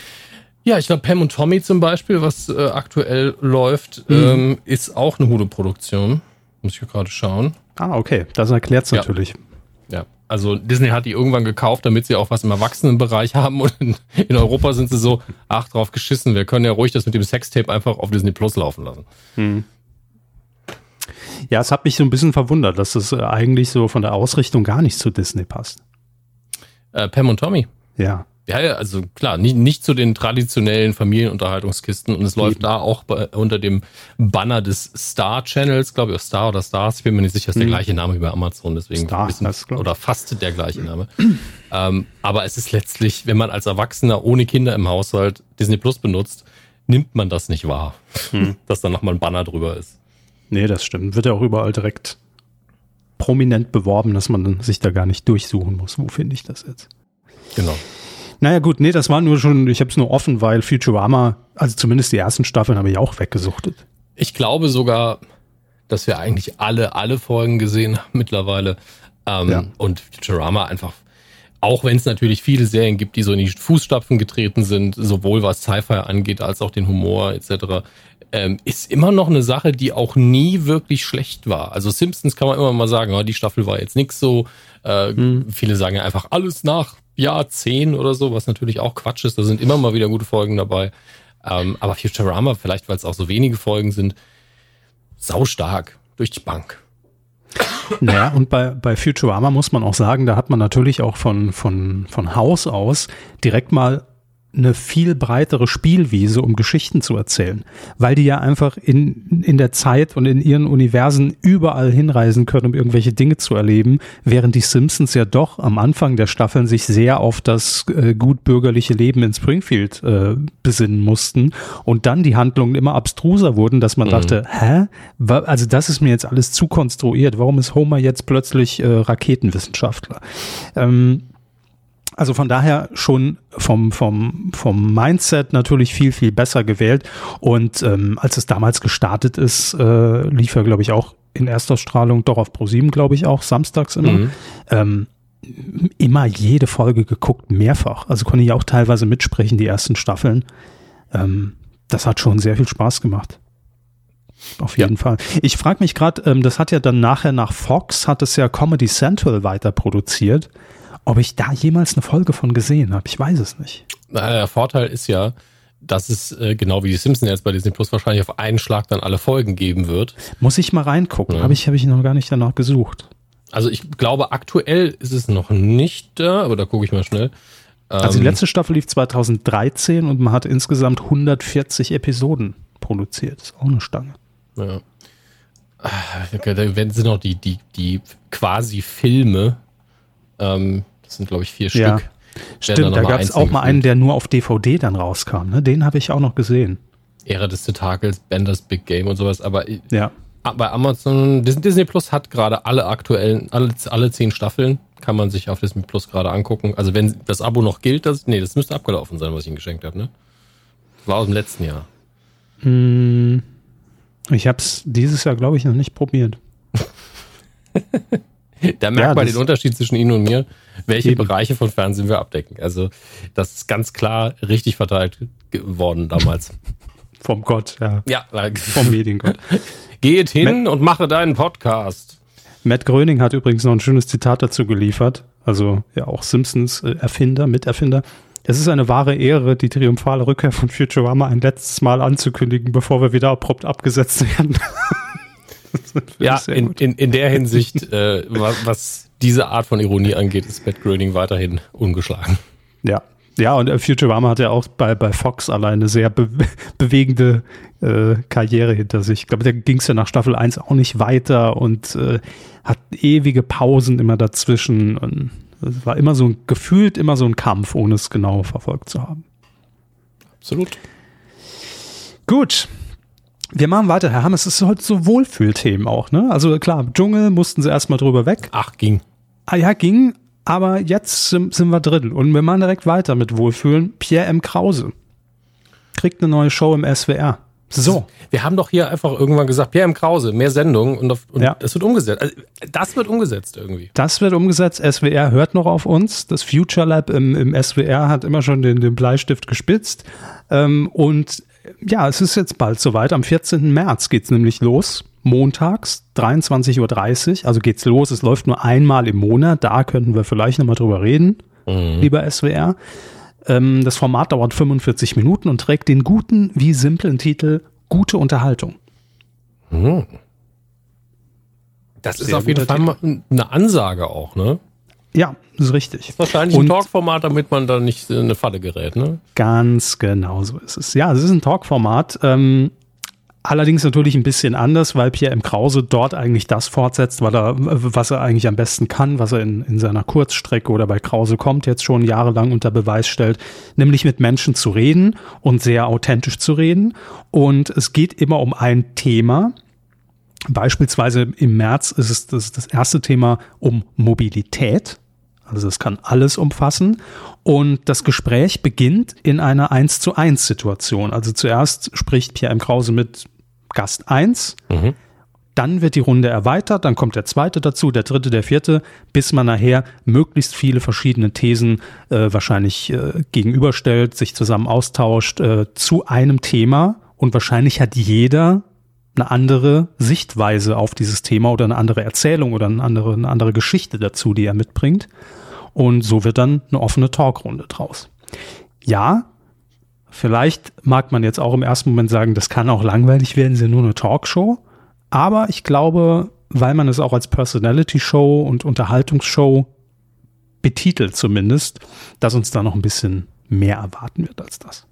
Ja, ich glaube, Pam und Tommy zum Beispiel, was äh, aktuell läuft, mhm. ähm, ist auch eine Hulu-Produktion. Muss ich gerade schauen. Ah, okay. Das erklärt's ja. natürlich. Ja, also Disney hat die irgendwann gekauft, damit sie auch was im Erwachsenenbereich haben und in, in Europa sind sie so, ach, drauf geschissen, wir können ja ruhig das mit dem Sextape einfach auf Disney Plus laufen lassen. Hm. Ja, es hat mich so ein bisschen verwundert, dass es eigentlich so von der Ausrichtung gar nicht zu Disney passt. Äh, Pam und Tommy? Ja. Ja, ja, also klar, nicht, nicht zu den traditionellen Familienunterhaltungskisten und es läuft da auch bei, unter dem Banner des Star Channels, glaube ich, Star oder Stars, ich bin mir nicht sicher, ist der mhm. gleiche Name wie bei Amazon, deswegen Star, bisschen, oder fast der gleiche Name. ähm, aber es ist letztlich, wenn man als Erwachsener ohne Kinder im Haushalt Disney Plus benutzt, nimmt man das nicht wahr, mhm. dass da nochmal ein Banner drüber ist. Nee, das stimmt. Wird ja auch überall direkt prominent beworben, dass man sich da gar nicht durchsuchen muss. Wo finde ich das jetzt? Genau. Naja gut, nee, das war nur schon, ich habe es nur offen, weil Futurama, also zumindest die ersten Staffeln habe ich auch weggesuchtet. Ich glaube sogar, dass wir eigentlich alle, alle Folgen gesehen haben mittlerweile. Ähm, ja. Und Futurama einfach, auch wenn es natürlich viele Serien gibt, die so in die Fußstapfen getreten sind, sowohl was Sci-Fi angeht, als auch den Humor etc., ähm, ist immer noch eine Sache, die auch nie wirklich schlecht war. Also Simpsons kann man immer mal sagen, oh, die Staffel war jetzt nix so. Äh, hm. Viele sagen ja einfach alles nach Jahr 10 oder so, was natürlich auch Quatsch ist. Da sind immer mal wieder gute Folgen dabei. Ähm, aber Futurama, vielleicht weil es auch so wenige Folgen sind, saustark durch die Bank. Naja, und bei, bei Futurama muss man auch sagen, da hat man natürlich auch von, von, von Haus aus direkt mal eine viel breitere Spielwiese, um Geschichten zu erzählen, weil die ja einfach in, in der Zeit und in ihren Universen überall hinreisen können, um irgendwelche Dinge zu erleben, während die Simpsons ja doch am Anfang der Staffeln sich sehr auf das äh, gutbürgerliche Leben in Springfield äh, besinnen mussten und dann die Handlungen immer abstruser wurden, dass man mhm. dachte, hä? Also das ist mir jetzt alles zu konstruiert. Warum ist Homer jetzt plötzlich äh, Raketenwissenschaftler? Ähm, also von daher schon vom, vom, vom Mindset natürlich viel, viel besser gewählt. Und ähm, als es damals gestartet ist, äh, lief er, glaube ich, auch in erster Strahlung doch auf Pro7, glaube ich, auch samstags immer. Mhm. Ähm, immer jede Folge geguckt, mehrfach. Also konnte ich auch teilweise mitsprechen, die ersten Staffeln. Ähm, das hat schon sehr viel Spaß gemacht. Auf jeden ja. Fall. Ich frage mich gerade, ähm, das hat ja dann nachher nach Fox, hat es ja Comedy Central weiter produziert. Ob ich da jemals eine Folge von gesehen habe, ich weiß es nicht. Na, der Vorteil ist ja, dass es äh, genau wie die Simpsons jetzt bei Disney Plus wahrscheinlich auf einen Schlag dann alle Folgen geben wird. Muss ich mal reingucken. Ja. Habe ich, hab ich noch gar nicht danach gesucht. Also ich glaube, aktuell ist es noch nicht da, aber da gucke ich mal schnell. Also die ähm, letzte Staffel lief 2013 und man hat insgesamt 140 Episoden produziert. Das ist auch eine Stange. Ja. Ah, da werden sie noch die, die, die quasi Filme ähm, das sind, glaube ich, vier ja. Stück. Stimmt, da gab es auch mal einen, der nur auf DVD dann rauskam. Ne? Den habe ich auch noch gesehen. Ära des Tentakels, Benders Big Game und sowas. Aber ja. bei Amazon, Disney Plus hat gerade alle aktuellen, alle, alle zehn Staffeln kann man sich auf Disney Plus gerade angucken. Also wenn das Abo noch gilt, das, nee, das müsste abgelaufen sein, was ich Ihnen geschenkt habe, ne? War aus dem letzten Jahr. Hm, ich habe es dieses Jahr, glaube ich, noch nicht probiert. Da merkt ja, man den Unterschied zwischen Ihnen und mir, welche eben. Bereiche von Fernsehen wir abdecken. Also das ist ganz klar richtig verteilt geworden damals. Vom Gott, ja. Ja, vom Mediengott. Geht hin Matt, und mache deinen Podcast. Matt Gröning hat übrigens noch ein schönes Zitat dazu geliefert. Also ja auch Simpsons äh, Erfinder, Miterfinder. Es ist eine wahre Ehre, die triumphale Rückkehr von Futurama ein letztes Mal anzukündigen, bevor wir wieder abrupt abgesetzt werden. ja, in, in, in der Hinsicht, äh, was, was diese Art von Ironie angeht, ist Matt Groening weiterhin ungeschlagen. Ja, Ja, und äh, Futurama hat ja auch bei, bei Fox allein eine sehr be bewegende äh, Karriere hinter sich. Ich glaube, da ging es ja nach Staffel 1 auch nicht weiter und äh, hat ewige Pausen immer dazwischen. Und es war immer so ein, gefühlt immer so ein Kampf, ohne es genau verfolgt zu haben. Absolut. Gut. Wir machen weiter, Herr Hammes. Es ist heute so Wohlfühlthemen auch, ne? Also klar, Dschungel mussten sie erstmal drüber weg. Ach, ging. Ah ja, ging, aber jetzt sind, sind wir drin. Und wir machen direkt weiter mit Wohlfühlen. Pierre M. Krause kriegt eine neue Show im SWR. So. Wir haben doch hier einfach irgendwann gesagt, Pierre M. Krause, mehr Sendungen und, auf, und Ja. das wird umgesetzt. Also, das wird umgesetzt irgendwie. Das wird umgesetzt. SWR hört noch auf uns. Das Future Lab im, im SWR hat immer schon den, den Bleistift gespitzt. Ähm, und ja, es ist jetzt bald soweit. Am 14. März geht's nämlich los. Montags, 23.30 Uhr. Also geht's los. Es läuft nur einmal im Monat. Da könnten wir vielleicht nochmal drüber reden, lieber SWR. Ähm, das Format dauert 45 Minuten und trägt den guten wie simplen Titel Gute Unterhaltung. Das ist Sehr auf jeden Fall mal eine Ansage auch, ne? Ja, das ist richtig. Wahrscheinlich Und- ein Talkformat, damit man da nicht in eine Falle gerät, ne? Ganz genau so ist es. Ja, es ist ein Talkformat. Ähm, allerdings natürlich ein bisschen anders, weil Pierre M. Krause dort eigentlich das fortsetzt, weil er, was er eigentlich am besten kann, was er in, in seiner Kurzstrecke oder bei Krause kommt jetzt schon jahrelang unter Beweis stellt, nämlich mit Menschen zu reden und sehr authentisch zu reden. Und es geht immer um ein Thema. Beispielsweise im März ist es das, das erste Thema um Mobilität. Also es kann alles umfassen. Und das Gespräch beginnt in einer 1 zu 1 Situation. Also zuerst spricht Pierre M. Krause mit Gast 1. Dann wird die Runde erweitert, dann kommt der zweite dazu, der dritte, der vierte, bis man nachher möglichst viele verschiedene Thesen äh, wahrscheinlich äh, gegenüberstellt, sich zusammen austauscht äh, zu einem Thema. Und wahrscheinlich hat jeder eine andere Sichtweise auf dieses Thema oder eine andere Erzählung oder eine andere, eine andere Geschichte dazu, die er mitbringt. Und so wird dann eine offene Talkrunde draus. Ja, vielleicht mag man jetzt auch im ersten Moment sagen, das kann auch langweilig werden, ist ja nur eine Talkshow. Aber ich glaube, weil man es auch als Personality-Show und Unterhaltungsshow betitelt zumindest, dass uns da noch ein bisschen mehr erwarten wird als das.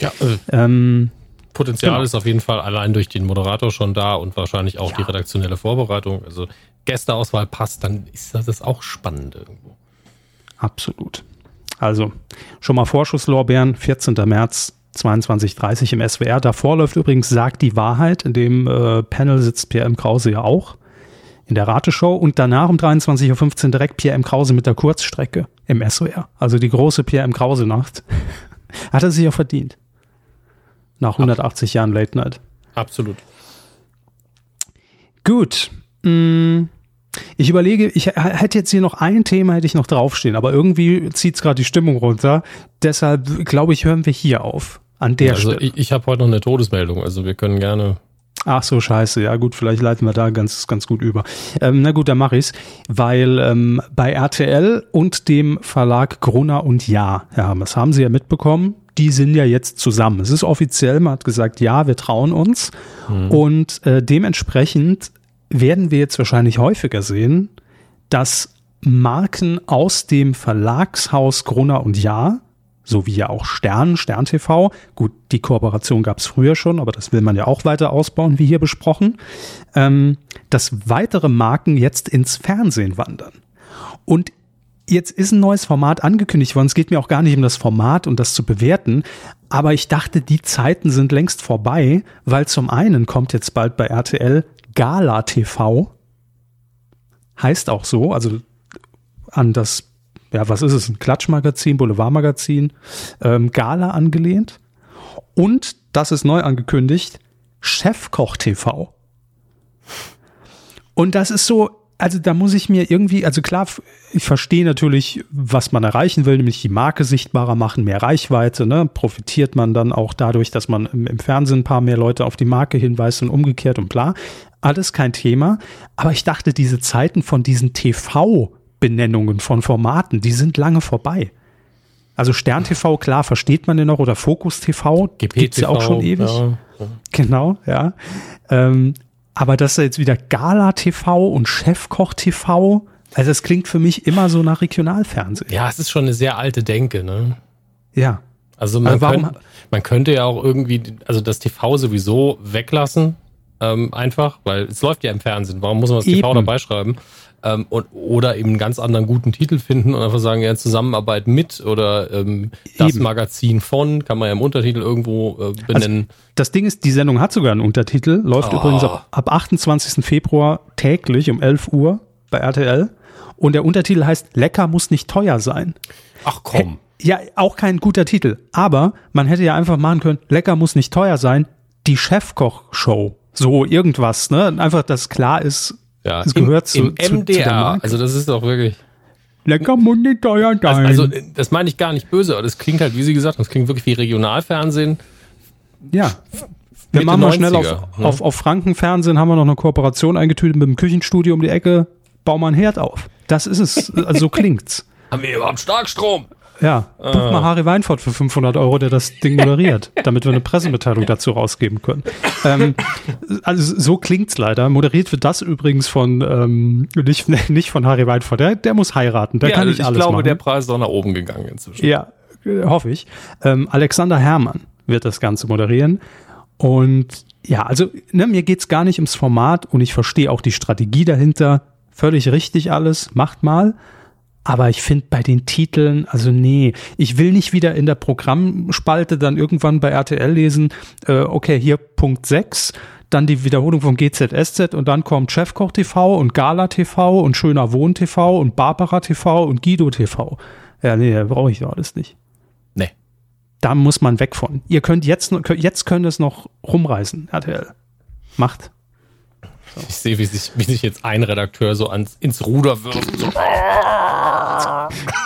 Ja, äh, Ähm, Potenzial Genau. ist auf jeden Fall allein durch den Moderator schon da und wahrscheinlich auch Ja. die redaktionelle Vorbereitung. Also Gästeauswahl passt, dann ist das auch spannend irgendwo. Absolut. Also schon mal Vorschusslorbeeren, 14. März 22.30 im SWR. Davor läuft übrigens Sagt die Wahrheit. In dem äh, Panel sitzt Pierre M. Krause ja auch in der Rateshow. Und danach um 23.15 Uhr direkt Pierre M. Krause mit der Kurzstrecke im SWR. Also die große Pierre M. Krause-Nacht. Hat er sich ja verdient. Nach 180 Jahren Late Night. Absolut. Gut. Mm, Ich überlege, ich hätte jetzt hier noch ein Thema, hätte ich noch draufstehen, aber irgendwie zieht es gerade die Stimmung runter. Deshalb glaube ich, hören wir hier auf. An der also Stelle. ich, ich habe heute noch eine Todesmeldung, also wir können gerne. Ach so, scheiße. Ja gut, vielleicht leiten wir da ganz, ganz gut über. Ähm, na gut, dann mache ich's, weil ähm, bei RTL und dem Verlag Gruner und Ja, Herr Hammers, haben Sie ja mitbekommen, die sind ja jetzt zusammen. Es ist offiziell, man hat gesagt, ja, wir trauen uns. Und äh, dementsprechend werden wir jetzt wahrscheinlich häufiger sehen, dass Marken aus dem Verlagshaus Gruner und Ja, so wie ja auch Stern, Stern TV, gut, die Kooperation gab es früher schon, aber das will man ja auch weiter ausbauen, wie hier besprochen, ähm, dass weitere Marken jetzt ins Fernsehen wandern. Und jetzt ist ein neues Format angekündigt worden. Es geht mir auch gar nicht um das Format und das zu bewerten, aber ich dachte, die Zeiten sind längst vorbei, weil zum einen kommt jetzt bald bei RTL Gala TV, heißt auch so, also an das, ja, was ist es, ein Klatschmagazin, Boulevardmagazin, ähm, Gala angelehnt. Und, das ist neu angekündigt, Chefkoch TV. Und das ist so, also da muss ich mir irgendwie, also klar, ich verstehe natürlich, was man erreichen will, nämlich die Marke sichtbarer machen, mehr Reichweite, ne? Profitiert man dann auch dadurch, dass man im, Fernsehen ein paar mehr Leute auf die Marke hinweist und umgekehrt und bla. Alles kein Thema. Aber ich dachte, diese Zeiten von diesen TV-Benennungen von Formaten, die sind lange vorbei. Also Stern TV, klar, versteht man den noch, oder Fokus TV, gibt's ja auch schon ewig. Ja, ja. Genau, ja. Ähm, aber dass da jetzt wieder Gala TV und Chefkoch TV Also es klingt für mich immer so nach Regionalfernsehen. Ja, es ist schon eine sehr alte Denke, ne? Ja. Also man, könnt, man könnte ja auch irgendwie, also das TV sowieso weglassen, ähm, einfach, weil es läuft ja im Fernsehen. Warum muss man das TV dabei schreiben? Ähm, und, oder eben einen ganz anderen guten Titel finden und einfach sagen, ja, Zusammenarbeit mit oder ähm, das eben. Magazin von, kann man ja im Untertitel irgendwo äh, also benennen. Also das Ding ist, die Sendung hat sogar einen Untertitel, läuft oh. übrigens ab, ab 28. Februar täglich um 11 Uhr bei RTL. Und der Untertitel heißt Lecker muss nicht teuer sein. Ach komm. Ja, auch kein guter Titel. Aber man hätte ja einfach machen können, Lecker muss nicht teuer sein, die Chefkoch-Show. So irgendwas, ne? Einfach, dass klar ist, ja, es gehört im, zu, im MDR. Zu also das ist doch wirklich. Lecker nicht teuer sein. Also, also, das meine ich gar nicht böse, aber das klingt halt, wie Sie gesagt haben, das klingt wirklich wie Regionalfernsehen. Ja. Wir machen mal schnell auf, ne? auf, auf Frankenfernsehen, haben wir noch eine Kooperation eingetütet mit dem Küchenstudio um die Ecke. Bau mal ein Herd auf. Das ist es. Also so klingt's. haben wir überhaupt Starkstrom? Ja, buch mal ah. Harry Weinfurt für 500 Euro, der das Ding moderiert, damit wir eine Pressemitteilung dazu rausgeben können. Ähm, also so klingt's leider. Moderiert wird das übrigens von ähm, nicht, nicht von Harry Weinfurt. Der, der muss heiraten. Der ja, kann nicht ich alles glaube, machen. der Preis ist auch nach oben gegangen inzwischen. Ja, hoffe ich. Ähm, Alexander Herrmann wird das Ganze moderieren. Und ja, also ne, mir geht's gar nicht ums Format und ich verstehe auch die Strategie dahinter. Völlig richtig alles, macht mal. Aber ich finde bei den Titeln, also nee, ich will nicht wieder in der Programmspalte dann irgendwann bei RTL lesen, äh, okay, hier Punkt 6, dann die Wiederholung vom GZSZ und dann kommt Chefkoch TV und Gala TV und Schöner Wohn TV und Barbara TV und Guido TV. Ja, nee, brauche ich doch alles nicht. Nee. Da muss man weg von. Ihr könnt jetzt, jetzt könnt es noch rumreißen, RTL. Macht. So. Ich sehe, wie sich, wie sich jetzt ein Redakteur so ans, ins Ruder wirft. So.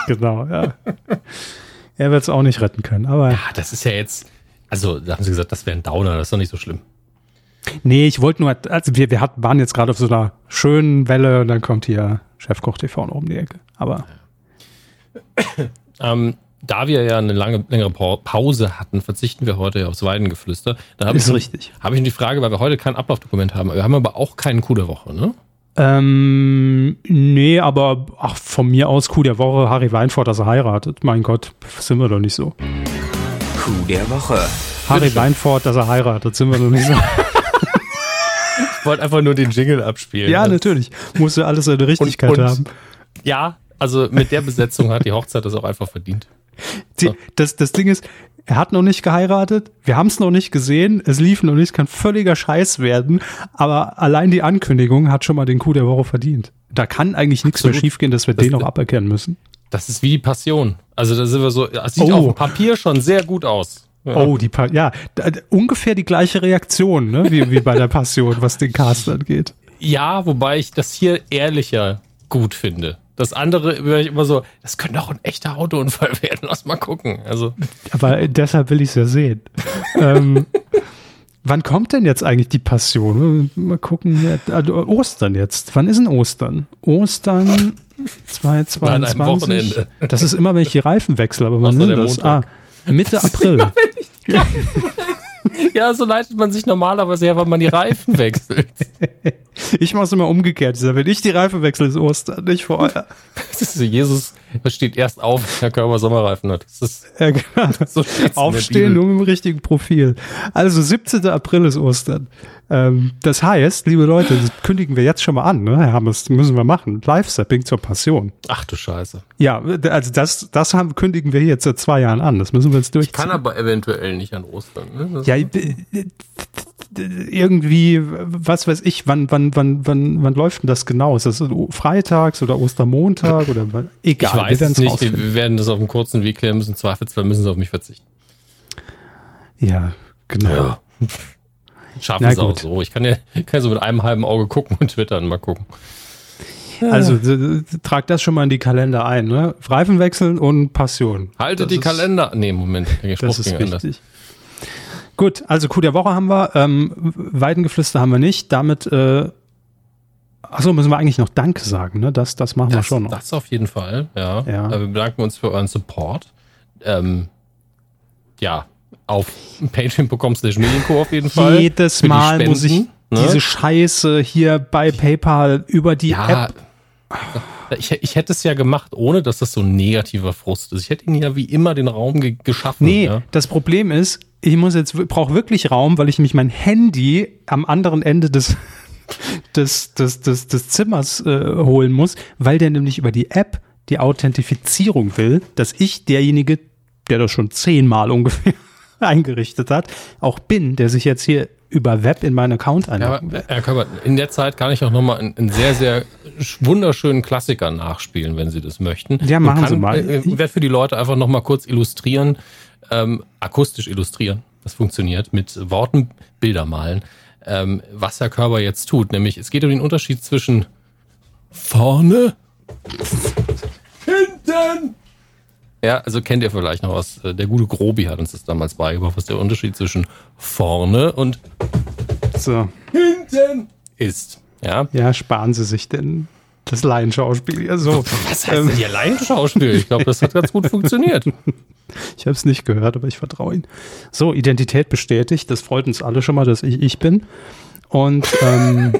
genau, ja. Er wird es auch nicht retten können, aber. Ja, das ist ja jetzt, also da haben sie gesagt, das wäre ein Downer, das ist doch nicht so schlimm. Nee, ich wollte nur, also wir, wir hatten, waren jetzt gerade auf so einer schönen Welle und dann kommt hier Chefkoch TV noch um die Ecke. Aber. ähm, da wir ja eine lange, längere Pause hatten, verzichten wir heute aufs Weidengeflüster. Da ist ich, richtig. Habe ich die Frage, weil wir heute kein Ablaufdokument haben. Wir haben aber auch keinen Coup der Woche, ne? Ähm, nee, aber ach, von mir aus Coup der Woche, Harry Weinfurt, dass er heiratet. Mein Gott, sind wir doch nicht so. Coup der Woche. Harry Weinfurt, dass er heiratet, sind wir doch nicht so. ich wollte einfach nur den Jingle abspielen. Ja, natürlich. Musste alles seine Richtigkeit und, und, haben. Ja, also mit der Besetzung hat die Hochzeit das auch einfach verdient. Die, das, das Ding ist, er hat noch nicht geheiratet, wir haben es noch nicht gesehen, es lief noch nicht, kann völliger Scheiß werden, aber allein die Ankündigung hat schon mal den Coup der Woche verdient. Da kann eigentlich nichts mehr schiefgehen, dass wir das, den noch aberkennen müssen. Das ist wie die Passion. Also da sind wir so, es sieht oh. auf dem Papier schon sehr gut aus. Ja. Oh, die pa ja, ungefähr die gleiche Reaktion, ne, wie, wie bei der Passion, was den Cast angeht. Ja, wobei ich das hier ehrlicher gut finde. Das andere wäre ich immer so, das könnte auch ein echter Autounfall werden. Lass mal gucken. Also. Aber deshalb will ich es ja sehen. ähm, wann kommt denn jetzt eigentlich die Passion? Mal gucken. Also Ostern jetzt. Wann ist denn Ostern? Ostern 2022. Wochenende. Das ist immer, wenn ich die Reifen wechsle. Aber wann ist das? Ah, Mitte April. Ja, so leitet man sich normalerweise her, weil man die Reifen wechselt. Ich mache es immer umgekehrt. Wenn ich die Reifen wechsle, ist Ostern, nicht vorher. Das ist so, Jesus steht erst auf, wenn der Körper Sommerreifen hat. Das ist ja, genau. so Aufstehen nur mit dem richtigen Profil. Also 17. April ist Ostern. Ähm, das heißt, liebe Leute, das kündigen wir jetzt schon mal an, ne? Herr Hammers, müssen wir machen. Live-Sapping zur Passion. Ach du Scheiße. Ja, also das, das haben, kündigen wir jetzt seit zwei Jahren an. Das müssen wir jetzt durchziehen. Ich kann aber eventuell nicht an Ostern. Ne? Ja, irgendwie, was weiß ich, wann, wann, wann, wann, wann läuft denn das genau? Ist das freitags oder Ostermontag oder egal? Ich weiß es nicht. Wir werden das auf einem kurzen Weg klären müssen. Zweifelsfall müssen sie auf mich verzichten. Ja, genau. Ja. Schaffen es auch so. Ich kann ja, kann so mit einem halben Auge gucken und twittern. Mal gucken. Also trag das schon mal in die Kalender ein, ne? Reifen wechseln und Passion. Halte das die ist, Kalender. Nee, Moment. das ist wichtig. Anders. Gut, also Coup der Woche haben wir, ähm, Weidengeflüster haben wir nicht. Damit, äh, achso, müssen wir eigentlich noch Danke sagen, ne? Das, das machen das, wir schon noch. Das auf jeden Fall, ja. ja. Äh, wir bedanken uns für euren Support. Ähm, ja, auf patreon.com slash Medienco auf jeden Fall. Jedes Mal muss ich ne? diese Scheiße hier bei PayPal über die ja. App. Ich, ich hätte es ja gemacht, ohne dass das so ein negativer Frust ist. Ich hätte ihnen ja wie immer den Raum ge geschaffen. Nee, ja. das Problem ist, ich muss jetzt, brauche wirklich Raum, weil ich nämlich mein Handy am anderen Ende des, des, des, des, des Zimmers äh, holen muss, weil der nämlich über die App die Authentifizierung will, dass ich derjenige, der das schon zehnmal ungefähr eingerichtet hat, auch bin, der sich jetzt hier über Web in meinen Account einloggen ja, Herr Körber, in der Zeit kann ich auch nochmal einen, einen sehr, sehr wunderschönen Klassiker nachspielen, wenn Sie das möchten. Ja, machen kann, Sie mal. Äh, ich werde für die Leute einfach nochmal kurz illustrieren, ähm, akustisch illustrieren, das funktioniert, mit Worten Bilder malen, ähm, was Herr Körber jetzt tut. Nämlich, es geht um den Unterschied zwischen vorne, hinten ja, also kennt ihr vielleicht noch was. Äh, der gute Grobi hat uns das damals beigebracht, was der Unterschied zwischen vorne und so. hinten ist. Ja, ja sparen Sie sich denn das Laienschauspiel. Ja, so. Was heißt denn hier Laienschauspiel? Ich glaube, das hat ganz gut funktioniert. Ich habe es nicht gehört, aber ich vertraue Ihnen. So, Identität bestätigt. Das freut uns alle schon mal, dass ich ich bin. Und ähm,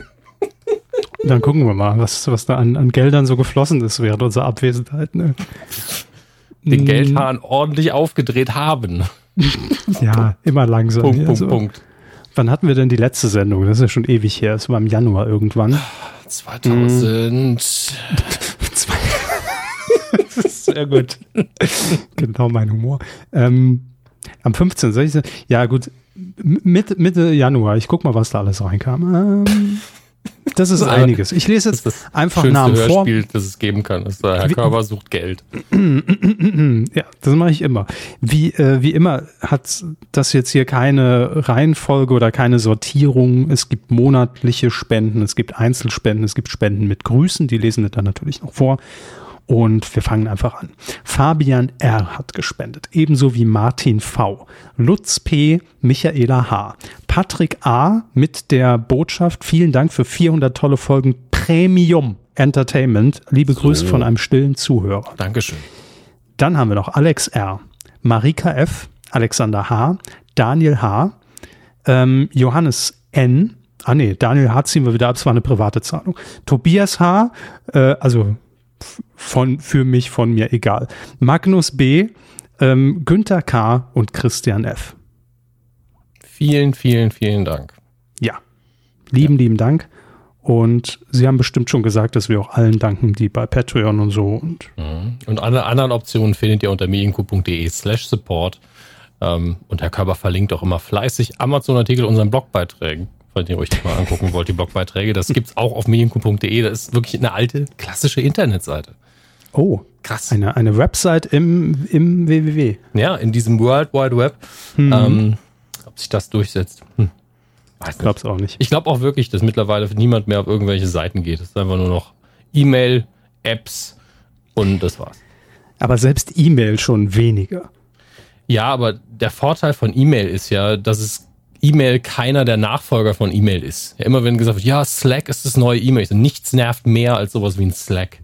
dann gucken wir mal, was, was da an, an Geldern so geflossen ist während unserer Abwesenheit. Ne? den mm. Geldhahn ordentlich aufgedreht haben. Ja, immer langsam. Punkt, Punkt, also, Punkt. Wann hatten wir denn die letzte Sendung? Das ist ja schon ewig her. Es war im Januar irgendwann. 2000. Sehr gut. genau mein Humor. Ähm, am 15. 16. Ja, gut. Mitte, Mitte Januar. Ich guck mal, was da alles reinkam. Ähm, das ist einiges. Ich lese jetzt das einfach Namen vor. Hörspiel, das es geben kann. Das der Herr Körber sucht Geld. ja, das mache ich immer. Wie, äh, wie immer hat das jetzt hier keine Reihenfolge oder keine Sortierung. Es gibt monatliche Spenden, es gibt Einzelspenden, es gibt Spenden mit Grüßen. Die lesen wir dann natürlich noch vor. Und wir fangen einfach an. Fabian R. hat gespendet, ebenso wie Martin V., Lutz P., Michaela H., Patrick A. mit der Botschaft, vielen Dank für 400 tolle Folgen Premium Entertainment. Liebe so. Grüße von einem stillen Zuhörer. Dankeschön. Dann haben wir noch Alex R., Marika F., Alexander H., Daniel H., ähm, Johannes N., Ah nee, Daniel H. ziehen wir wieder ab, es war eine private Zahlung. Tobias H., äh, also von, für mich, von mir egal. Magnus B., ähm, Günther K. und Christian F. Vielen, vielen, vielen Dank. Ja, lieben, ja. lieben Dank. Und Sie haben bestimmt schon gesagt, dass wir auch allen danken, die bei Patreon und so. Und, mhm. und alle anderen Optionen findet ihr unter medienku.de slash support. Ähm, und Herr Körber verlinkt auch immer fleißig Amazon-Artikel unseren Blogbeiträgen falls ihr euch die mal angucken wollt, die Blogbeiträge. Das gibt es auch auf medienku.de. Das ist wirklich eine alte, klassische Internetseite. Oh, krass. Eine, eine Website im, im WWW. Ja, in diesem World Wide Web. Mhm. Ähm, ob sich das durchsetzt. Hm. ich glaube es auch nicht. Ich glaube auch wirklich, dass mittlerweile niemand mehr auf irgendwelche Seiten geht. Es ist einfach nur noch E-Mail, Apps und das war's. Aber selbst E-Mail schon weniger. Ja, aber der Vorteil von E-Mail ist ja, dass es E-Mail keiner der Nachfolger von E-Mail ist. Ja, immer wenn gesagt wird, ja, Slack ist das neue E-Mail. Nichts nervt mehr als sowas wie ein Slack.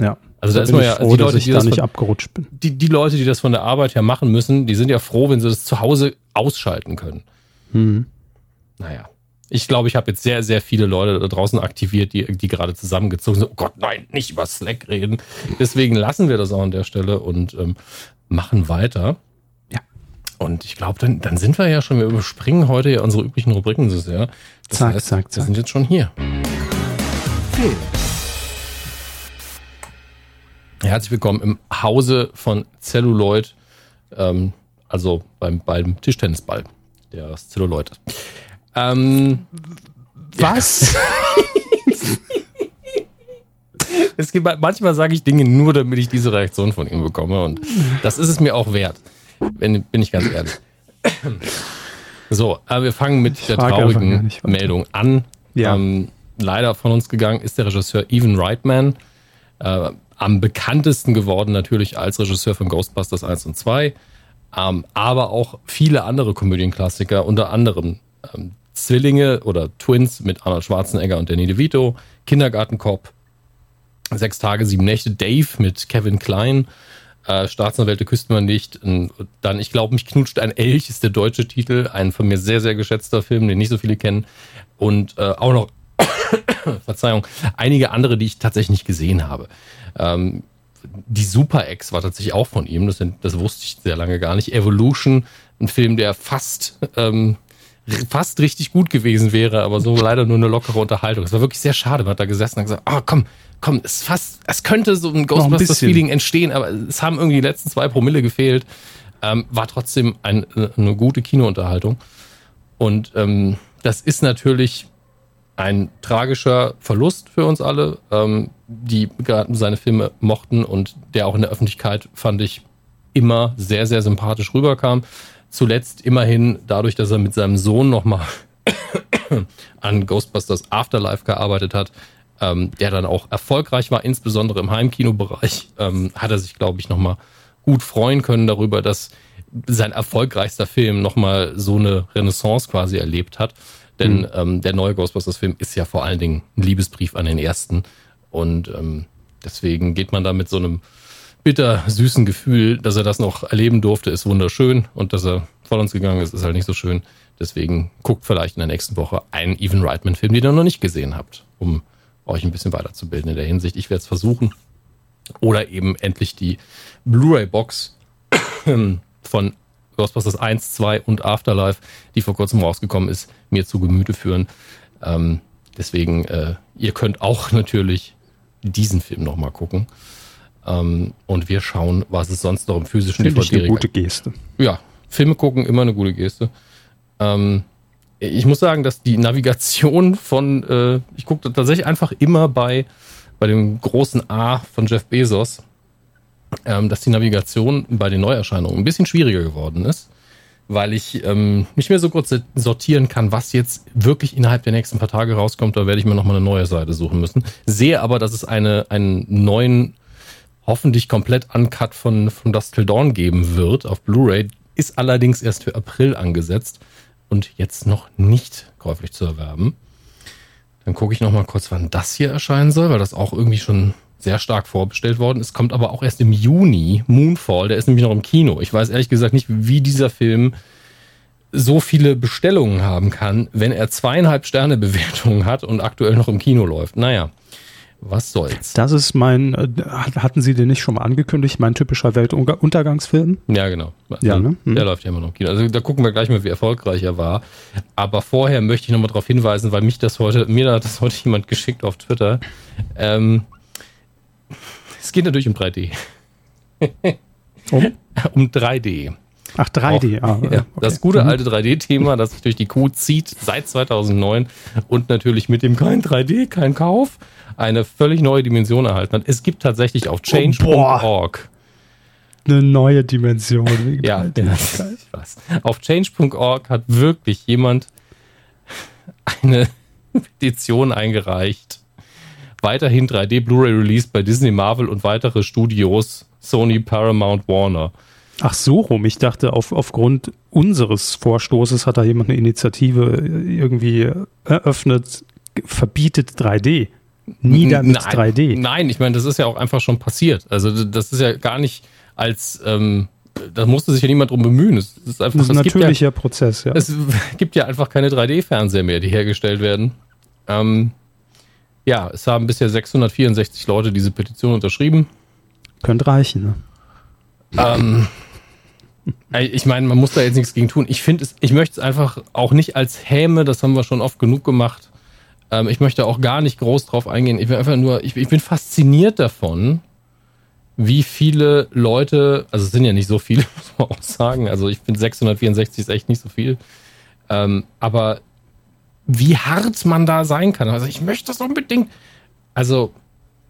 Ja. Also da, da ist man ja, froh, die Leute, die das nicht von, abgerutscht bin. Die, die Leute, die das von der Arbeit her machen müssen, die sind ja froh, wenn sie das zu Hause ausschalten können. Hm. Naja. Ich glaube, ich habe jetzt sehr, sehr viele Leute da draußen aktiviert, die, die gerade zusammengezogen sind. Oh Gott, nein, nicht über Slack reden. Deswegen lassen wir das auch an der Stelle und ähm, machen weiter. Und ich glaube, dann, dann sind wir ja schon, wir überspringen heute ja unsere üblichen Rubriken so sehr. Das zack, heißt, zack, zack. Wir sind jetzt schon hier. Film. Herzlich willkommen im Hause von Celluloid, ähm, also beim, beim Tischtennisball, der Celluloid Ähm, Was? es gibt, manchmal sage ich Dinge nur, damit ich diese Reaktion von ihm bekomme und das ist es mir auch wert. Bin, bin ich ganz ehrlich. So, aber wir fangen mit ich der traurigen Meldung an. Ja. Ähm, leider von uns gegangen ist der Regisseur Evan Reitman. Äh, am bekanntesten geworden natürlich als Regisseur von Ghostbusters 1 und 2. Ähm, aber auch viele andere Komödienklassiker, unter anderem ähm, Zwillinge oder Twins mit Arnold Schwarzenegger und Danny DeVito, Kindergartenkopf, Sechs Tage, sieben Nächte, Dave mit Kevin Klein, äh, Staatsanwälte küsst man nicht. Und dann, ich glaube, mich knutscht ein Elch, ist der deutsche Titel. Ein von mir sehr, sehr geschätzter Film, den nicht so viele kennen. Und äh, auch noch Verzeihung, einige andere, die ich tatsächlich nicht gesehen habe. Ähm, die Super X war tatsächlich auch von ihm, das, das, wusste ich sehr lange gar nicht. Evolution, ein Film, der fast, ähm, fast richtig gut gewesen wäre, aber so leider nur eine lockere Unterhaltung. Es war wirklich sehr schade, man hat da gesessen und gesagt, ah oh, komm, komm, es fast, es könnte so ein Ghostbusters-Feeling entstehen, aber es haben irgendwie die letzten zwei Promille gefehlt. Ähm, war trotzdem ein, eine gute Kinounterhaltung. Und ähm, das ist natürlich ein tragischer Verlust für uns alle, ähm, die gerade seine Filme mochten und der auch in der Öffentlichkeit, fand ich, immer sehr, sehr sympathisch rüberkam. Zuletzt immerhin dadurch, dass er mit seinem Sohn nochmal an Ghostbusters Afterlife gearbeitet hat, ähm, der dann auch erfolgreich war, insbesondere im Heimkinobereich, ähm, hat er sich, glaube ich, nochmal gut freuen können darüber, dass sein erfolgreichster Film nochmal so eine Renaissance quasi erlebt hat. Denn mhm. ähm, der neue Ghostbusters-Film ist ja vor allen Dingen ein Liebesbrief an den ersten. Und ähm, deswegen geht man da mit so einem bitter süßen Gefühl, dass er das noch erleben durfte, ist wunderschön. Und dass er vor uns gegangen ist, ist halt nicht so schön. Deswegen guckt vielleicht in der nächsten Woche einen Even Reitman-Film, den ihr noch nicht gesehen habt, um euch ein bisschen weiterzubilden in der Hinsicht. Ich werde es versuchen. Oder eben endlich die Blu-ray-Box von Ghostbusters 1, 2 und Afterlife, die vor kurzem rausgekommen ist, mir zu Gemüte führen. Ähm, deswegen, äh, ihr könnt auch natürlich diesen Film nochmal gucken. Ähm, und wir schauen, was es sonst noch im physischen DVD gibt. eine gute Geste. Ja, Filme gucken, immer eine gute Geste. Ähm, ich muss sagen, dass die Navigation von, äh, ich gucke tatsächlich einfach immer bei, bei dem großen A von Jeff Bezos, ähm, dass die Navigation bei den Neuerscheinungen ein bisschen schwieriger geworden ist, weil ich ähm, nicht mehr so kurz sortieren kann, was jetzt wirklich innerhalb der nächsten paar Tage rauskommt. Da werde ich mir nochmal eine neue Seite suchen müssen. Sehe aber, dass es eine, einen neuen, hoffentlich komplett uncut von, von Dust Till Dawn geben wird auf Blu-ray. Ist allerdings erst für April angesetzt und jetzt noch nicht käuflich zu erwerben. Dann gucke ich nochmal kurz, wann das hier erscheinen soll, weil das auch irgendwie schon sehr stark vorbestellt worden ist, kommt aber auch erst im Juni. Moonfall, der ist nämlich noch im Kino. Ich weiß ehrlich gesagt nicht, wie dieser Film so viele Bestellungen haben kann, wenn er zweieinhalb Sterne Bewertungen hat und aktuell noch im Kino läuft. Naja, was soll's. Das ist mein, äh, hatten Sie den nicht schon mal angekündigt, mein typischer Weltuntergangsfilm? Ja, genau. Also, ja, ne? hm. Der läuft ja immer noch im Kino. Also da gucken wir gleich mal, wie erfolgreich er war. Aber vorher möchte ich nochmal darauf hinweisen, weil mich das heute, mir hat das heute jemand geschickt auf Twitter. Ähm, es geht natürlich um 3D. um? um 3D. Ach, 3D. Auch, ah, ja, okay. Das gute mhm. alte 3D-Thema, das sich durch die Kuh zieht seit 2009 und natürlich mit dem kein 3D, kein Kauf, eine völlig neue Dimension erhalten hat. Es gibt tatsächlich auf change.org oh, eine neue Dimension. Ja, ja was. Auf change.org hat wirklich jemand eine Petition eingereicht, weiterhin 3D Blu-ray released bei Disney, Marvel und weitere Studios, Sony, Paramount, Warner. Ach so rum. Ich dachte, auf, aufgrund unseres Vorstoßes hat da jemand eine Initiative irgendwie eröffnet, verbietet 3D. Nieder mit nein, 3D. Nein, ich meine, das ist ja auch einfach schon passiert. Also das ist ja gar nicht als ähm, da musste sich ja niemand drum bemühen. Es ist einfach das ist ein natürlicher ja, Prozess, ja. Es gibt ja einfach keine 3D-Fernseher mehr, die hergestellt werden. Ähm, ja, es haben bisher 664 Leute diese Petition unterschrieben. Könnte reichen, ne? Ähm, ich meine, man muss da jetzt nichts gegen tun. Ich finde es, ich möchte es einfach auch nicht als Häme, das haben wir schon oft genug gemacht. Ähm, ich möchte auch gar nicht groß drauf eingehen. Ich bin einfach nur, ich, ich bin fasziniert davon, wie viele Leute, also es sind ja nicht so viele, muss man auch sagen. Also ich finde 664 ist echt nicht so viel. Ähm, aber wie hart man da sein kann. Also ich möchte das unbedingt. Also,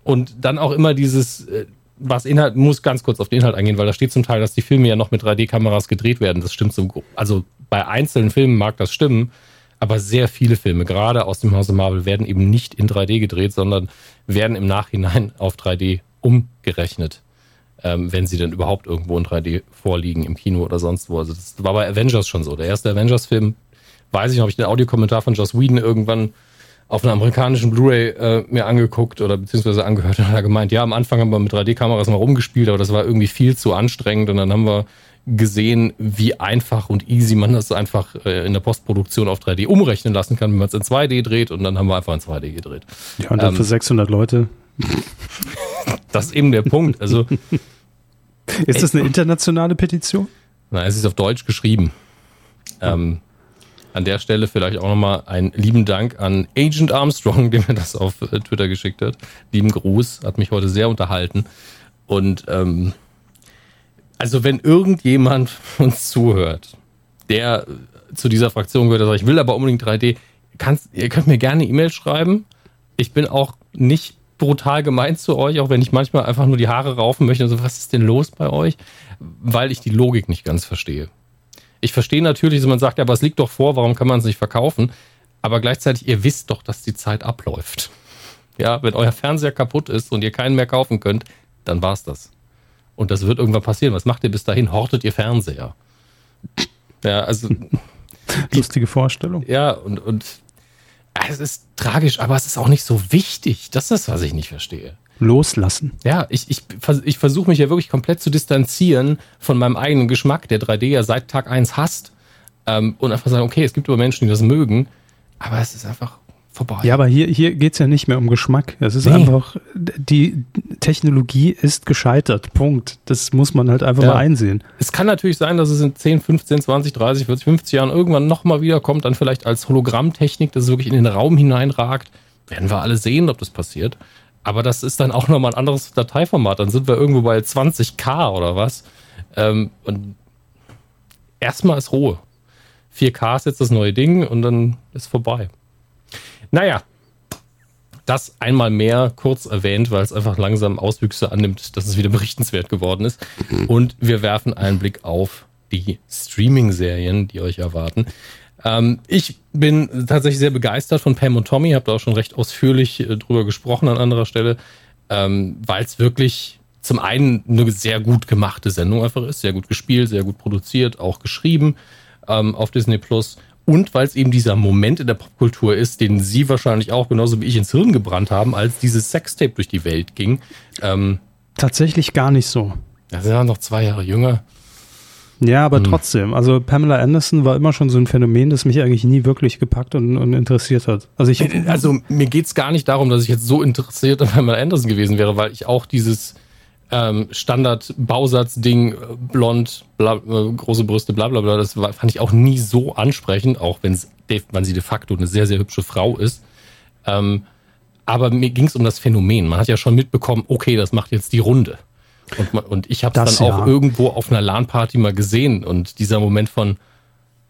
und dann auch immer dieses, äh, was Inhalt, muss ganz kurz auf den Inhalt eingehen, weil da steht zum Teil, dass die Filme ja noch mit 3D-Kameras gedreht werden. Das stimmt so, also bei einzelnen Filmen mag das stimmen, aber sehr viele Filme, gerade aus dem Hause Marvel, werden eben nicht in 3D gedreht, sondern werden im Nachhinein auf 3D umgerechnet, ähm, wenn sie denn überhaupt irgendwo in 3D vorliegen, im Kino oder sonst wo. Also das war bei Avengers schon so. Der erste Avengers-Film weiß ich noch, habe ich den Audiokommentar von Joss Whedon irgendwann auf einer amerikanischen Blu-ray äh, mir angeguckt oder beziehungsweise angehört und hat gemeint, ja, am Anfang haben wir mit 3D-Kameras mal rumgespielt, aber das war irgendwie viel zu anstrengend und dann haben wir gesehen, wie einfach und easy man das einfach äh, in der Postproduktion auf 3D umrechnen lassen kann, wenn man es in 2D dreht und dann haben wir einfach in 2D gedreht. Ja, und dann ähm, für 600 Leute. Das ist eben der Punkt. Also ist das eine internationale Petition? Nein, es ist auf Deutsch geschrieben. Ähm, an der Stelle vielleicht auch nochmal einen lieben Dank an Agent Armstrong, der mir das auf äh, Twitter geschickt hat. Lieben Gruß, hat mich heute sehr unterhalten. Und ähm, also wenn irgendjemand uns zuhört, der zu dieser Fraktion gehört, der sagt, ich will aber unbedingt 3D, kannst, ihr könnt mir gerne E-Mail schreiben. Ich bin auch nicht brutal gemeint zu euch, auch wenn ich manchmal einfach nur die Haare raufen möchte. Also, was ist denn los bei euch? Weil ich die Logik nicht ganz verstehe. Ich verstehe natürlich, dass man sagt, ja, aber es liegt doch vor, warum kann man es nicht verkaufen? Aber gleichzeitig, ihr wisst doch, dass die Zeit abläuft. Ja, wenn euer Fernseher kaputt ist und ihr keinen mehr kaufen könnt, dann war's das. Und das wird irgendwann passieren. Was macht ihr bis dahin? Hortet ihr Fernseher? Ja, also. Lustige Vorstellung. Ja, und, und es ist tragisch, aber es ist auch nicht so wichtig. Das ist, was ich nicht verstehe loslassen. Ja, ich, ich, ich versuche mich ja wirklich komplett zu distanzieren von meinem eigenen Geschmack, der 3D ja seit Tag 1 hasst. Ähm, und einfach sagen, okay, es gibt aber Menschen, die das mögen, aber es ist einfach vorbei. Ja, aber hier, hier geht's ja nicht mehr um Geschmack. Es ist nee. einfach, die Technologie ist gescheitert. Punkt. Das muss man halt einfach ja. mal einsehen. Es kann natürlich sein, dass es in 10, 15, 20, 30, 40, 50 Jahren irgendwann nochmal wiederkommt, dann vielleicht als Hologrammtechnik, dass es wirklich in den Raum hineinragt. Werden wir alle sehen, ob das passiert. Aber das ist dann auch nochmal ein anderes Dateiformat. Dann sind wir irgendwo bei 20k oder was. Ähm, und erstmal ist Ruhe. 4K ist jetzt das neue Ding und dann ist vorbei. Naja, das einmal mehr kurz erwähnt, weil es einfach langsam Auswüchse annimmt, dass es wieder berichtenswert geworden ist. Und wir werfen einen Blick auf die Streaming-Serien, die euch erwarten. Ähm, ich bin tatsächlich sehr begeistert von Pam und Tommy, habe da auch schon recht ausführlich äh, drüber gesprochen an anderer Stelle, ähm, weil es wirklich zum einen eine sehr gut gemachte Sendung einfach ist, sehr gut gespielt, sehr gut produziert, auch geschrieben ähm, auf Disney Plus. Und weil es eben dieser Moment in der Popkultur ist, den Sie wahrscheinlich auch genauso wie ich ins Hirn gebrannt haben, als dieses Sextape durch die Welt ging. Ähm, Tatsächlich gar nicht so. Ja, sie waren noch zwei Jahre jünger. Ja, aber hm. trotzdem, also Pamela Anderson war immer schon so ein Phänomen, das mich eigentlich nie wirklich gepackt und, und interessiert hat. Also ich, also mir geht's gar nicht darum, dass ich jetzt so interessiert an Pamela Anderson gewesen wäre, weil ich auch dieses ähm, Standard-Bausatz-Ding, äh, blond, bla, äh, große Brüste, bla bla bla, das war, fand ich auch nie so ansprechend, auch wenn sie de facto eine sehr, sehr hübsche Frau ist. Ähm, aber mir ging's um das Phänomen. Man hat ja schon mitbekommen, okay, das macht jetzt die Runde. Und, und ich habe es dann auch ja. irgendwo auf einer LAN-Party mal gesehen und dieser Moment von,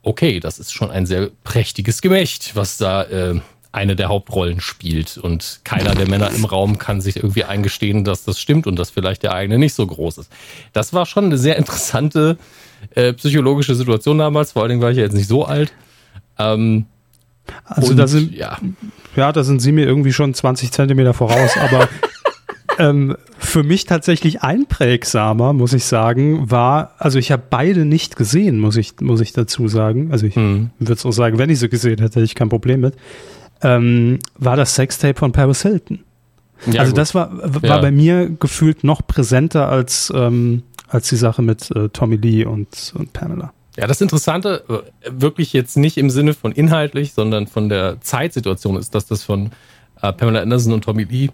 okay, das ist schon ein sehr prächtiges Gemächt, was da äh, eine der Hauptrollen spielt. Und keiner der Männer im Raum kann sich irgendwie eingestehen, dass das stimmt und dass vielleicht der eigene nicht so groß ist. Das war schon eine sehr interessante äh, psychologische Situation damals, vor allen Dingen war ich ja jetzt nicht so alt. Ähm, also und, da sind ja. ja, da sind sie mir irgendwie schon 20 Zentimeter voraus, aber ähm, für mich tatsächlich einprägsamer, muss ich sagen, war, also ich habe beide nicht gesehen, muss ich, muss ich dazu sagen. Also ich mhm. würde es auch sagen, wenn ich sie gesehen hätte, hätte ich kein Problem mit. Ähm, war das Sextape von Paris Hilton. Ja, also gut. das war, war ja. bei mir gefühlt noch präsenter als, ähm, als die Sache mit äh, Tommy Lee und, und Pamela. Ja, das Interessante, äh, wirklich jetzt nicht im Sinne von inhaltlich, sondern von der Zeitsituation ist, dass das von äh, Pamela Anderson und Tommy Lee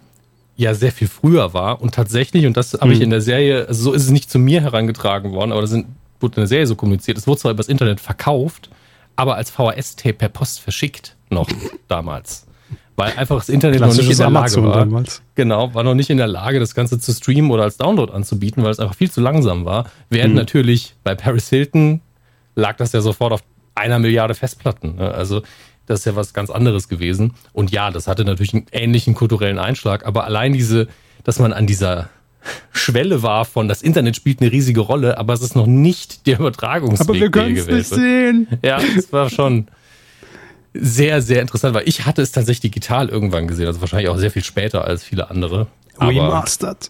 ja sehr viel früher war und tatsächlich, und das habe mhm. ich in der Serie, also so ist es nicht zu mir herangetragen worden, aber das sind, wurde in der Serie so kommuniziert, es wurde zwar übers Internet verkauft, aber als VHS-Tape per Post verschickt noch damals. Weil einfach das Internet noch nicht in der Lage war. Damals. Genau, war noch nicht in der Lage, das Ganze zu streamen oder als Download anzubieten, weil es einfach viel zu langsam war. Während mhm. natürlich bei Paris Hilton lag das ja sofort auf einer Milliarde Festplatten. Ne? Also das ist ja was ganz anderes gewesen. Und ja, das hatte natürlich einen ähnlichen kulturellen Einschlag, aber allein diese, dass man an dieser Schwelle war von das Internet spielt eine riesige Rolle, aber es ist noch nicht der Übertragungsweg. Aber wir können es nicht sehen. Ja, es war schon sehr, sehr interessant, weil ich hatte es tatsächlich digital irgendwann gesehen, also wahrscheinlich auch sehr viel später als viele andere. Remastered.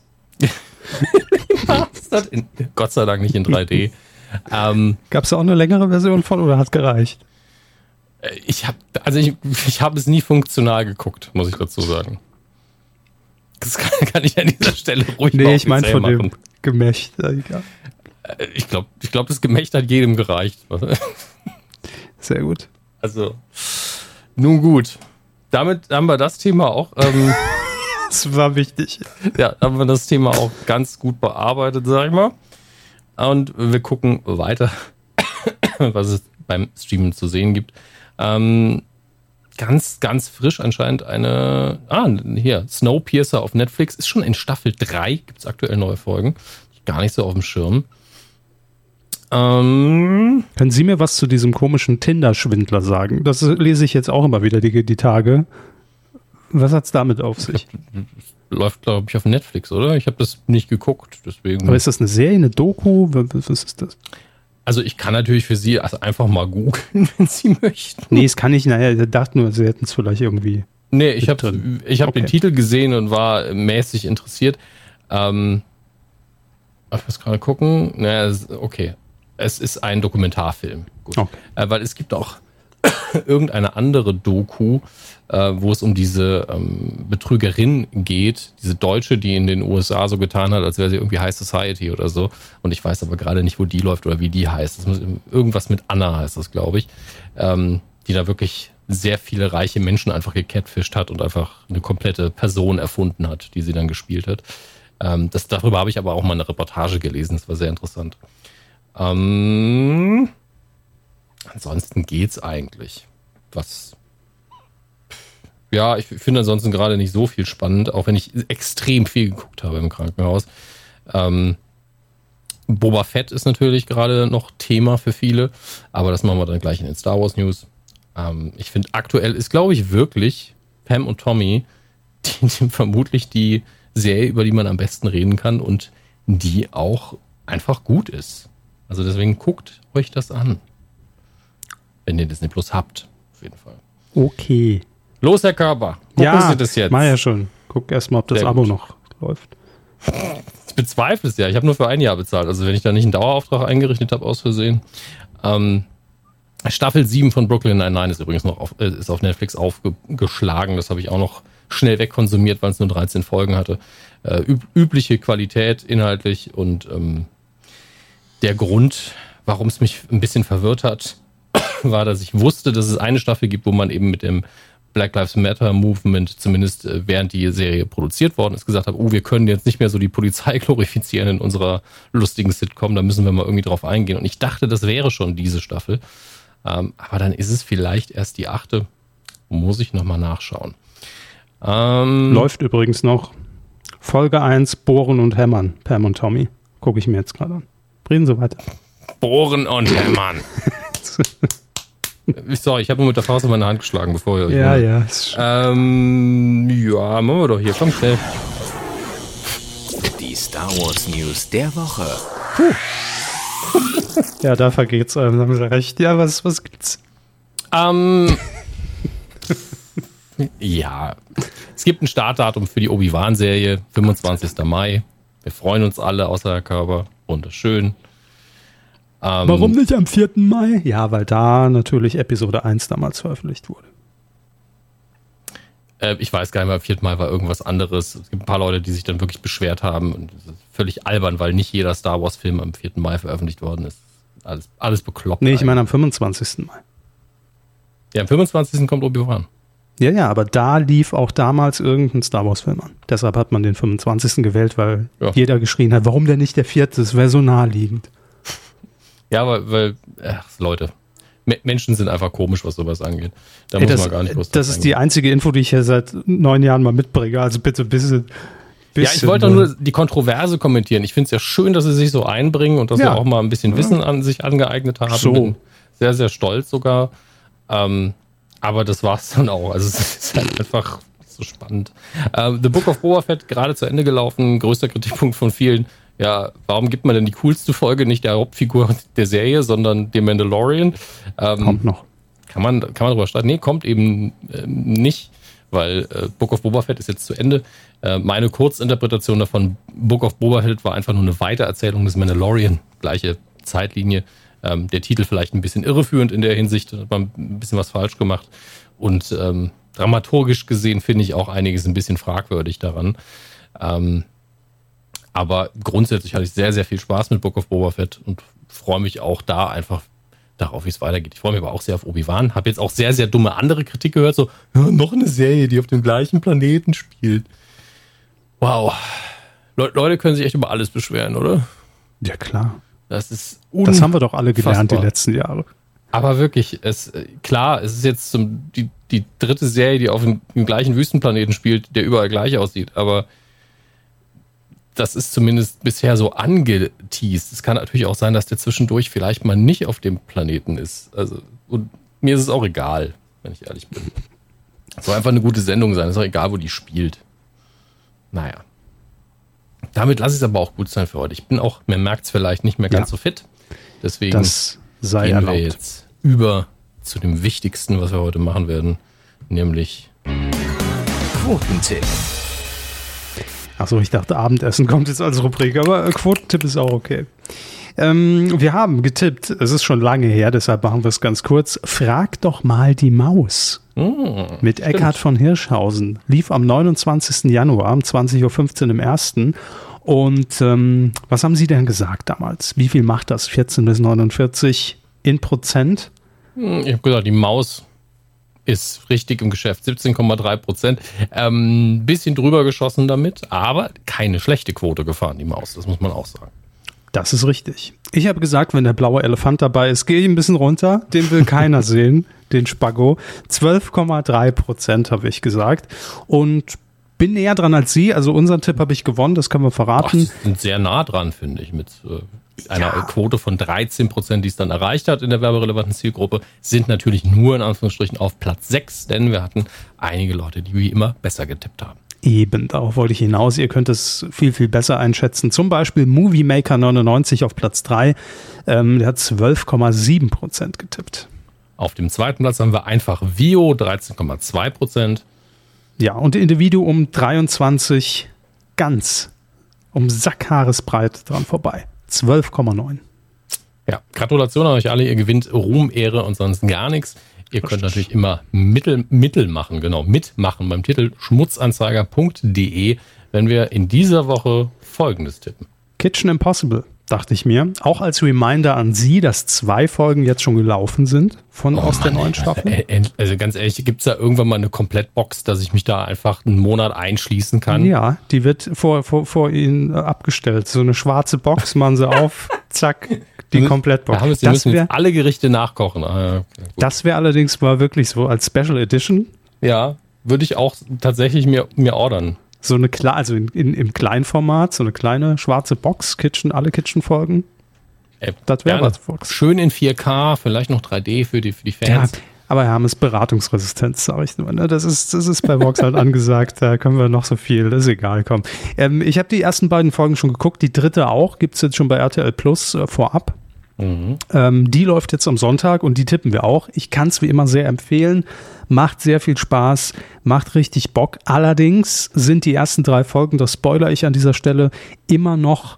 Remastered. Gott sei Dank nicht in 3D. ähm, Gab es da auch eine längere Version von oder hat gereicht? Ich habe also ich, ich habe es nie funktional geguckt, muss ich dazu sagen. Das kann, kann ich an dieser Stelle ruhig Nee, ich meine von machen. dem Gemächt. Egal. Äh, ich glaube, ich glaub, das Gemächt hat jedem gereicht. Sehr gut. Also, nun gut. Damit haben wir das Thema auch. Ähm, das war wichtig. Ja, haben wir das Thema auch ganz gut bearbeitet, sag ich mal. Und wir gucken weiter, was es beim Streamen zu sehen gibt. Ähm, ganz, ganz frisch anscheinend eine, ah, hier, Snowpiercer auf Netflix ist schon in Staffel 3, gibt es aktuell neue Folgen. Gar nicht so auf dem Schirm. Ähm, Können Sie mir was zu diesem komischen Tinder-Schwindler sagen? Das lese ich jetzt auch immer wieder die, die Tage. Was hat es damit auf sich? Läuft, glaube ich, auf Netflix, oder? Ich habe das nicht geguckt, deswegen. Aber ist das eine Serie, eine Doku? Was ist das? Also ich kann natürlich für Sie also einfach mal googeln, wenn Sie möchten. Nee, das kann ich, naja, ich dachte nur, Sie hätten es vielleicht irgendwie. Nee, ich habe ich hab okay. den Titel gesehen und war mäßig interessiert. Ähm, ich muss gerade gucken. Naja, okay. Es ist ein Dokumentarfilm. Gut. Okay. Äh, weil es gibt auch irgendeine andere Doku, äh, wo es um diese ähm, Betrügerin geht, diese Deutsche, die in den USA so getan hat, als wäre sie irgendwie High Society oder so. Und ich weiß aber gerade nicht, wo die läuft oder wie die heißt. Muss, irgendwas mit Anna heißt das, glaube ich. Ähm, die da wirklich sehr viele reiche Menschen einfach gecatfischt hat und einfach eine komplette Person erfunden hat, die sie dann gespielt hat. Ähm, das, darüber habe ich aber auch mal eine Reportage gelesen. Das war sehr interessant. Ähm, ansonsten geht's eigentlich. Was? Ja, ich finde ansonsten gerade nicht so viel spannend, auch wenn ich extrem viel geguckt habe im Krankenhaus. Ähm, Boba Fett ist natürlich gerade noch Thema für viele, aber das machen wir dann gleich in den Star Wars News. Ähm, ich finde, aktuell ist, glaube ich, wirklich Pam und Tommy die, die, vermutlich die Serie, über die man am besten reden kann und die auch einfach gut ist. Also deswegen guckt euch das an. Wenn ihr Disney Plus habt, auf jeden Fall. Okay. Los, Herr Körper. Gucken ja, Sie das jetzt. Mach ja schon. Guck erstmal, ob das Sehr Abo gut. noch läuft. Ich bezweifle es ja. Ich habe nur für ein Jahr bezahlt. Also wenn ich da nicht einen Dauerauftrag eingerichtet habe, aus Versehen. Ähm, Staffel 7 von Brooklyn Nine-Nine ist übrigens noch auf, äh, ist auf Netflix aufgeschlagen. Das habe ich auch noch schnell wegkonsumiert, weil es nur 13 Folgen hatte. Äh, üb übliche Qualität inhaltlich und ähm, der Grund, warum es mich ein bisschen verwirrt hat, war, dass ich wusste, dass es eine Staffel gibt, wo man eben mit dem Black Lives Matter Movement, zumindest äh, während die Serie produziert worden ist, gesagt hat, oh, wir können jetzt nicht mehr so die Polizei glorifizieren in unserer lustigen Sitcom, da müssen wir mal irgendwie drauf eingehen. Und ich dachte, das wäre schon diese Staffel. Ähm, aber dann ist es vielleicht erst die achte. Muss ich nochmal nachschauen. Ähm, Läuft übrigens noch. Folge 1, Bohren und Hämmern, Pam und Tommy. Gucke ich mir jetzt gerade an. Reden Sie weiter. Bohren und Hämmern. Sorry, ich habe nur mit der Faust in meine Hand geschlagen, bevor ihr. Ja, ja. Ähm, ja, machen wir doch hier. Komm schnell. Die Star Wars News der Woche. Puh. ja, da vergeht's einem, haben Sie recht. Ja, was, was gibt's? Ähm. ja. Es gibt ein Startdatum für die Obi-Wan-Serie, 25. Mai. Wir freuen uns alle, außer Herr Körper. Wunderschön. Ähm, Warum nicht am 4. Mai? Ja, weil da natürlich Episode 1 damals veröffentlicht wurde. Äh, ich weiß gar nicht mehr, am 4. Mai war irgendwas anderes. Es gibt ein paar Leute, die sich dann wirklich beschwert haben. Und das ist völlig albern, weil nicht jeder Star Wars-Film am 4. Mai veröffentlicht worden ist. Alles, alles bekloppt. Nee, ich meine am 25. Mai. Ja, am 25. kommt Obi-Wan. Ja, ja, aber da lief auch damals irgendein Star Wars-Film an. Deshalb hat man den 25. gewählt, weil ja. jeder geschrien hat, warum denn nicht der vierte? Das wäre so naheliegend. Ja, weil, weil ach, Leute, Menschen sind einfach komisch, was sowas angeht. Da Ey, muss das, man gar nicht groß Das ist eingehen. die einzige Info, die ich hier seit neun Jahren mal mitbringe. Also bitte ein bisschen. Bisschen, ja, ich wollte nur äh, die Kontroverse kommentieren. Ich finde es ja schön, dass sie sich so einbringen und dass ja. sie auch mal ein bisschen Wissen an sich angeeignet haben. So. Bin sehr, sehr stolz sogar. Ähm, aber das war's dann auch. Also es ist halt einfach so spannend. Uh, The Book of Boba Fett gerade zu Ende gelaufen. Größter Kritikpunkt von vielen ja, warum gibt man denn die coolste Folge nicht der Hauptfigur der Serie, sondern dem Mandalorian? Ähm, kommt noch. Kann man, kann man drüber streiten? Nee, kommt eben äh, nicht, weil äh, Book of Boba Fett ist jetzt zu Ende. Äh, meine Kurzinterpretation davon, Book of Boba Fett war einfach nur eine Weitererzählung des Mandalorian, gleiche Zeitlinie. Ähm, der Titel vielleicht ein bisschen irreführend in der Hinsicht, hat man ein bisschen was falsch gemacht. Und ähm, dramaturgisch gesehen finde ich auch einiges ein bisschen fragwürdig daran. Ähm, aber grundsätzlich hatte ich sehr, sehr viel Spaß mit Book of Boba Fett und freue mich auch da einfach darauf, wie es weitergeht. Ich freue mich aber auch sehr auf Obi-Wan. Habe jetzt auch sehr, sehr dumme andere Kritik gehört, so, ja, noch eine Serie, die auf dem gleichen Planeten spielt. Wow. Le Leute können sich echt über alles beschweren, oder? Ja, klar. Das ist Das haben wir doch alle gelernt die letzten Jahre. Aber wirklich, es, klar, es ist jetzt zum, die, die dritte Serie, die auf dem, dem gleichen Wüstenplaneten spielt, der überall gleich aussieht, aber das ist zumindest bisher so angeteased. Es kann natürlich auch sein, dass der zwischendurch vielleicht mal nicht auf dem Planeten ist. Also, und mir ist es auch egal, wenn ich ehrlich bin. Es soll einfach eine gute Sendung sein. Es ist auch egal, wo die spielt. Naja. Damit lasse ich es aber auch gut sein für heute. Ich bin auch, man merkt es vielleicht nicht mehr ganz ja. so fit. Deswegen das sei gehen erlaubt. wir jetzt über zu dem Wichtigsten, was wir heute machen werden, nämlich Quotentipp. Achso, ich dachte, Abendessen kommt jetzt als Rubrik, aber Quotentipp ist auch okay. Ähm, wir haben getippt, es ist schon lange her, deshalb machen wir es ganz kurz. Frag doch mal die Maus. mm, Mit Eckhard von Hirschhausen. Lief am 29. Januar, um 20.15 Uhr im ersten. Und ähm, was haben Sie denn gesagt damals? Wie viel macht das? 14 bis 49 in Prozent? Hm, Ich habe gesagt, die Maus ist richtig im Geschäft, 17,3 Prozent. Ähm, bisschen drüber geschossen damit, aber keine schlechte Quote gefahren, die Maus, das muss man auch sagen. Das ist richtig. Ich habe gesagt, wenn der blaue Elefant dabei ist, gehe ich ein bisschen runter. Den will keiner sehen, den Spago. 12,3 Prozent habe ich gesagt. Und bin näher dran als Sie. Also unseren Tipp habe ich gewonnen, das können wir Ach, verraten. sie sind sehr nah dran, finde ich, mit äh, einer Ja. Quote von 13 Prozent, die es dann erreicht hat in der werberelevanten Zielgruppe, sind natürlich nur in Anführungsstrichen auf Platz 6, denn wir hatten einige Leute, die wie immer besser getippt haben. Eben, darauf wollte ich hinaus. Ihr könnt es viel, viel besser einschätzen. Zum Beispiel Movie Maker 99 auf Platz 3. Ähm, der hat 12,7 Prozent getippt. Auf dem zweiten Platz haben wir einfach Vio, 13,2 Prozent. Ja, und Individuum 23 ganz um Sackhaaresbreit dran vorbei. 12,9. Ja, Gratulation an euch alle. Ihr gewinnt Ruhm, Ehre und sonst gar nichts. Ihr könnt natürlich immer Mittel, Mittel machen, genau, mitmachen beim Titel schmutzanzeiger.de, wenn wir in dieser Woche Folgendes tippen. Kitchen Impossible, dachte ich mir. Auch als Reminder an Sie, dass zwei Folgen jetzt schon gelaufen sind von aus der neuen Staffel. Äh, äh, Also ganz ehrlich, gibt's da irgendwann mal eine Komplettbox, dass ich mich da einfach einen Monat einschließen kann? Ja, die wird vor, vor, vor Ihnen abgestellt. So eine schwarze Box, machen Sie auf, zack, die Komplettbox. Da haben wir, Sie müssen wäre jetzt alle Gerichte nachkochen. Ah, okay, das wär allerdings mal wirklich so als Special Edition. ja, würde ich auch tatsächlich mir, mir ordern. So eine klar, also in, in, im Kleinformat, so eine kleine schwarze Box, Kitchen, alle Kitchen-Folgen. Das wäre was, Fox. Schön in 4K, vielleicht noch 3D für die, für die Ja, Fans. aber Hermes Beratungsresistenz, sage ich nur. Ne? Das, ist, das ist bei Vox halt angesagt. Da können wir noch so viel, das ist egal, komm. Ähm, ich habe die ersten beiden Folgen schon geguckt. Die dritte auch. Gibt's jetzt schon bei RTL Plus äh, vorab. Mhm. Ähm, die läuft jetzt am Sonntag und die tippen wir auch. Ich kann es wie immer sehr empfehlen. Macht sehr viel Spaß, macht richtig Bock. Allerdings sind die ersten drei Folgen, das spoiler ich an dieser Stelle, immer noch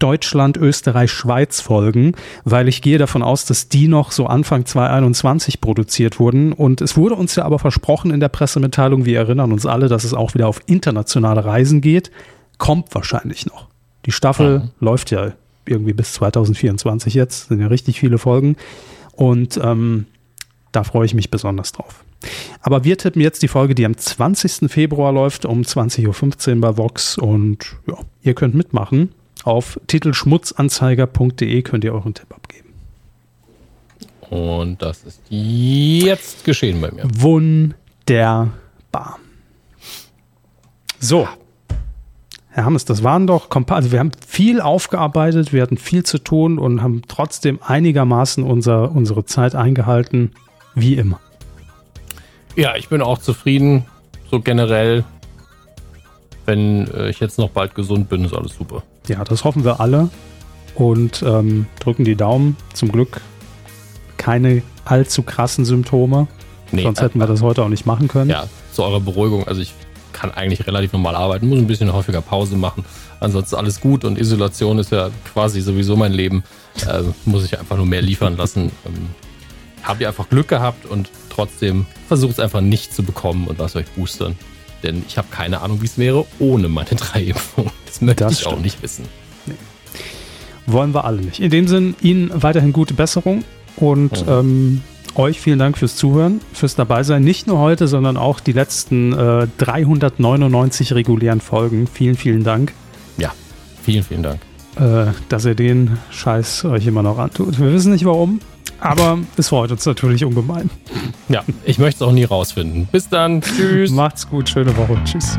Deutschland, Österreich, Schweiz Folgen, weil ich gehe davon aus, dass die noch so Anfang 2021 produziert wurden. Und es wurde uns ja aber versprochen in der Pressemitteilung, wir erinnern uns alle, dass es auch wieder auf internationale Reisen geht. Kommt wahrscheinlich noch. Die Staffel Mhm. läuft ja irgendwie bis 2024 jetzt, sind ja richtig viele Folgen. Und ähm, da freue ich mich besonders drauf. Aber wir tippen jetzt die Folge, die am 20. Februar läuft, um 20.15 Uhr bei Vox. Und ja, ihr könnt mitmachen. Auf titelschmutzanzeiger.de könnt ihr euren Tipp abgeben. Und das ist jetzt geschehen bei mir. Wunderbar. So. Herr Hammes, das waren doch, also wir haben viel aufgearbeitet, wir hatten viel zu tun und haben trotzdem einigermaßen unser, unsere Zeit eingehalten, wie immer. Ja, ich bin auch zufrieden. So generell, wenn äh, ich jetzt noch bald gesund bin, ist alles super. Ja, das hoffen wir alle und ähm, drücken die Daumen. Zum Glück keine allzu krassen Symptome, Nee, sonst hätten wir das heute auch nicht machen können. Ja, zu eurer Beruhigung. Also ich kann eigentlich relativ normal arbeiten, muss ein bisschen häufiger Pause machen. Ansonsten alles gut und Isolation ist ja quasi sowieso mein Leben. Äh, muss ich einfach nur mehr liefern lassen. Ähm, Habt ihr einfach Glück gehabt und trotzdem versucht es einfach nicht zu bekommen und lasst euch boostern. Denn ich habe keine Ahnung, wie es wäre ohne meine drei Impfungen. Das möchte das ich stimmt. auch nicht wissen. Nee. Wollen wir alle nicht. In dem Sinn, Ihnen weiterhin gute Besserung und mhm. ähm, euch vielen Dank fürs Zuhören, fürs Dabeisein. Nicht nur heute, sondern auch die letzten äh, 399 regulären Folgen. Vielen, vielen Dank. Ja, vielen, vielen Dank. Äh, dass ihr den Scheiß euch immer noch antut. Wir wissen nicht warum, aber es freut uns natürlich ungemein. Ja, ich möchte es auch nie rausfinden. Bis dann. Tschüss. Macht's gut. Schöne Woche. Tschüss.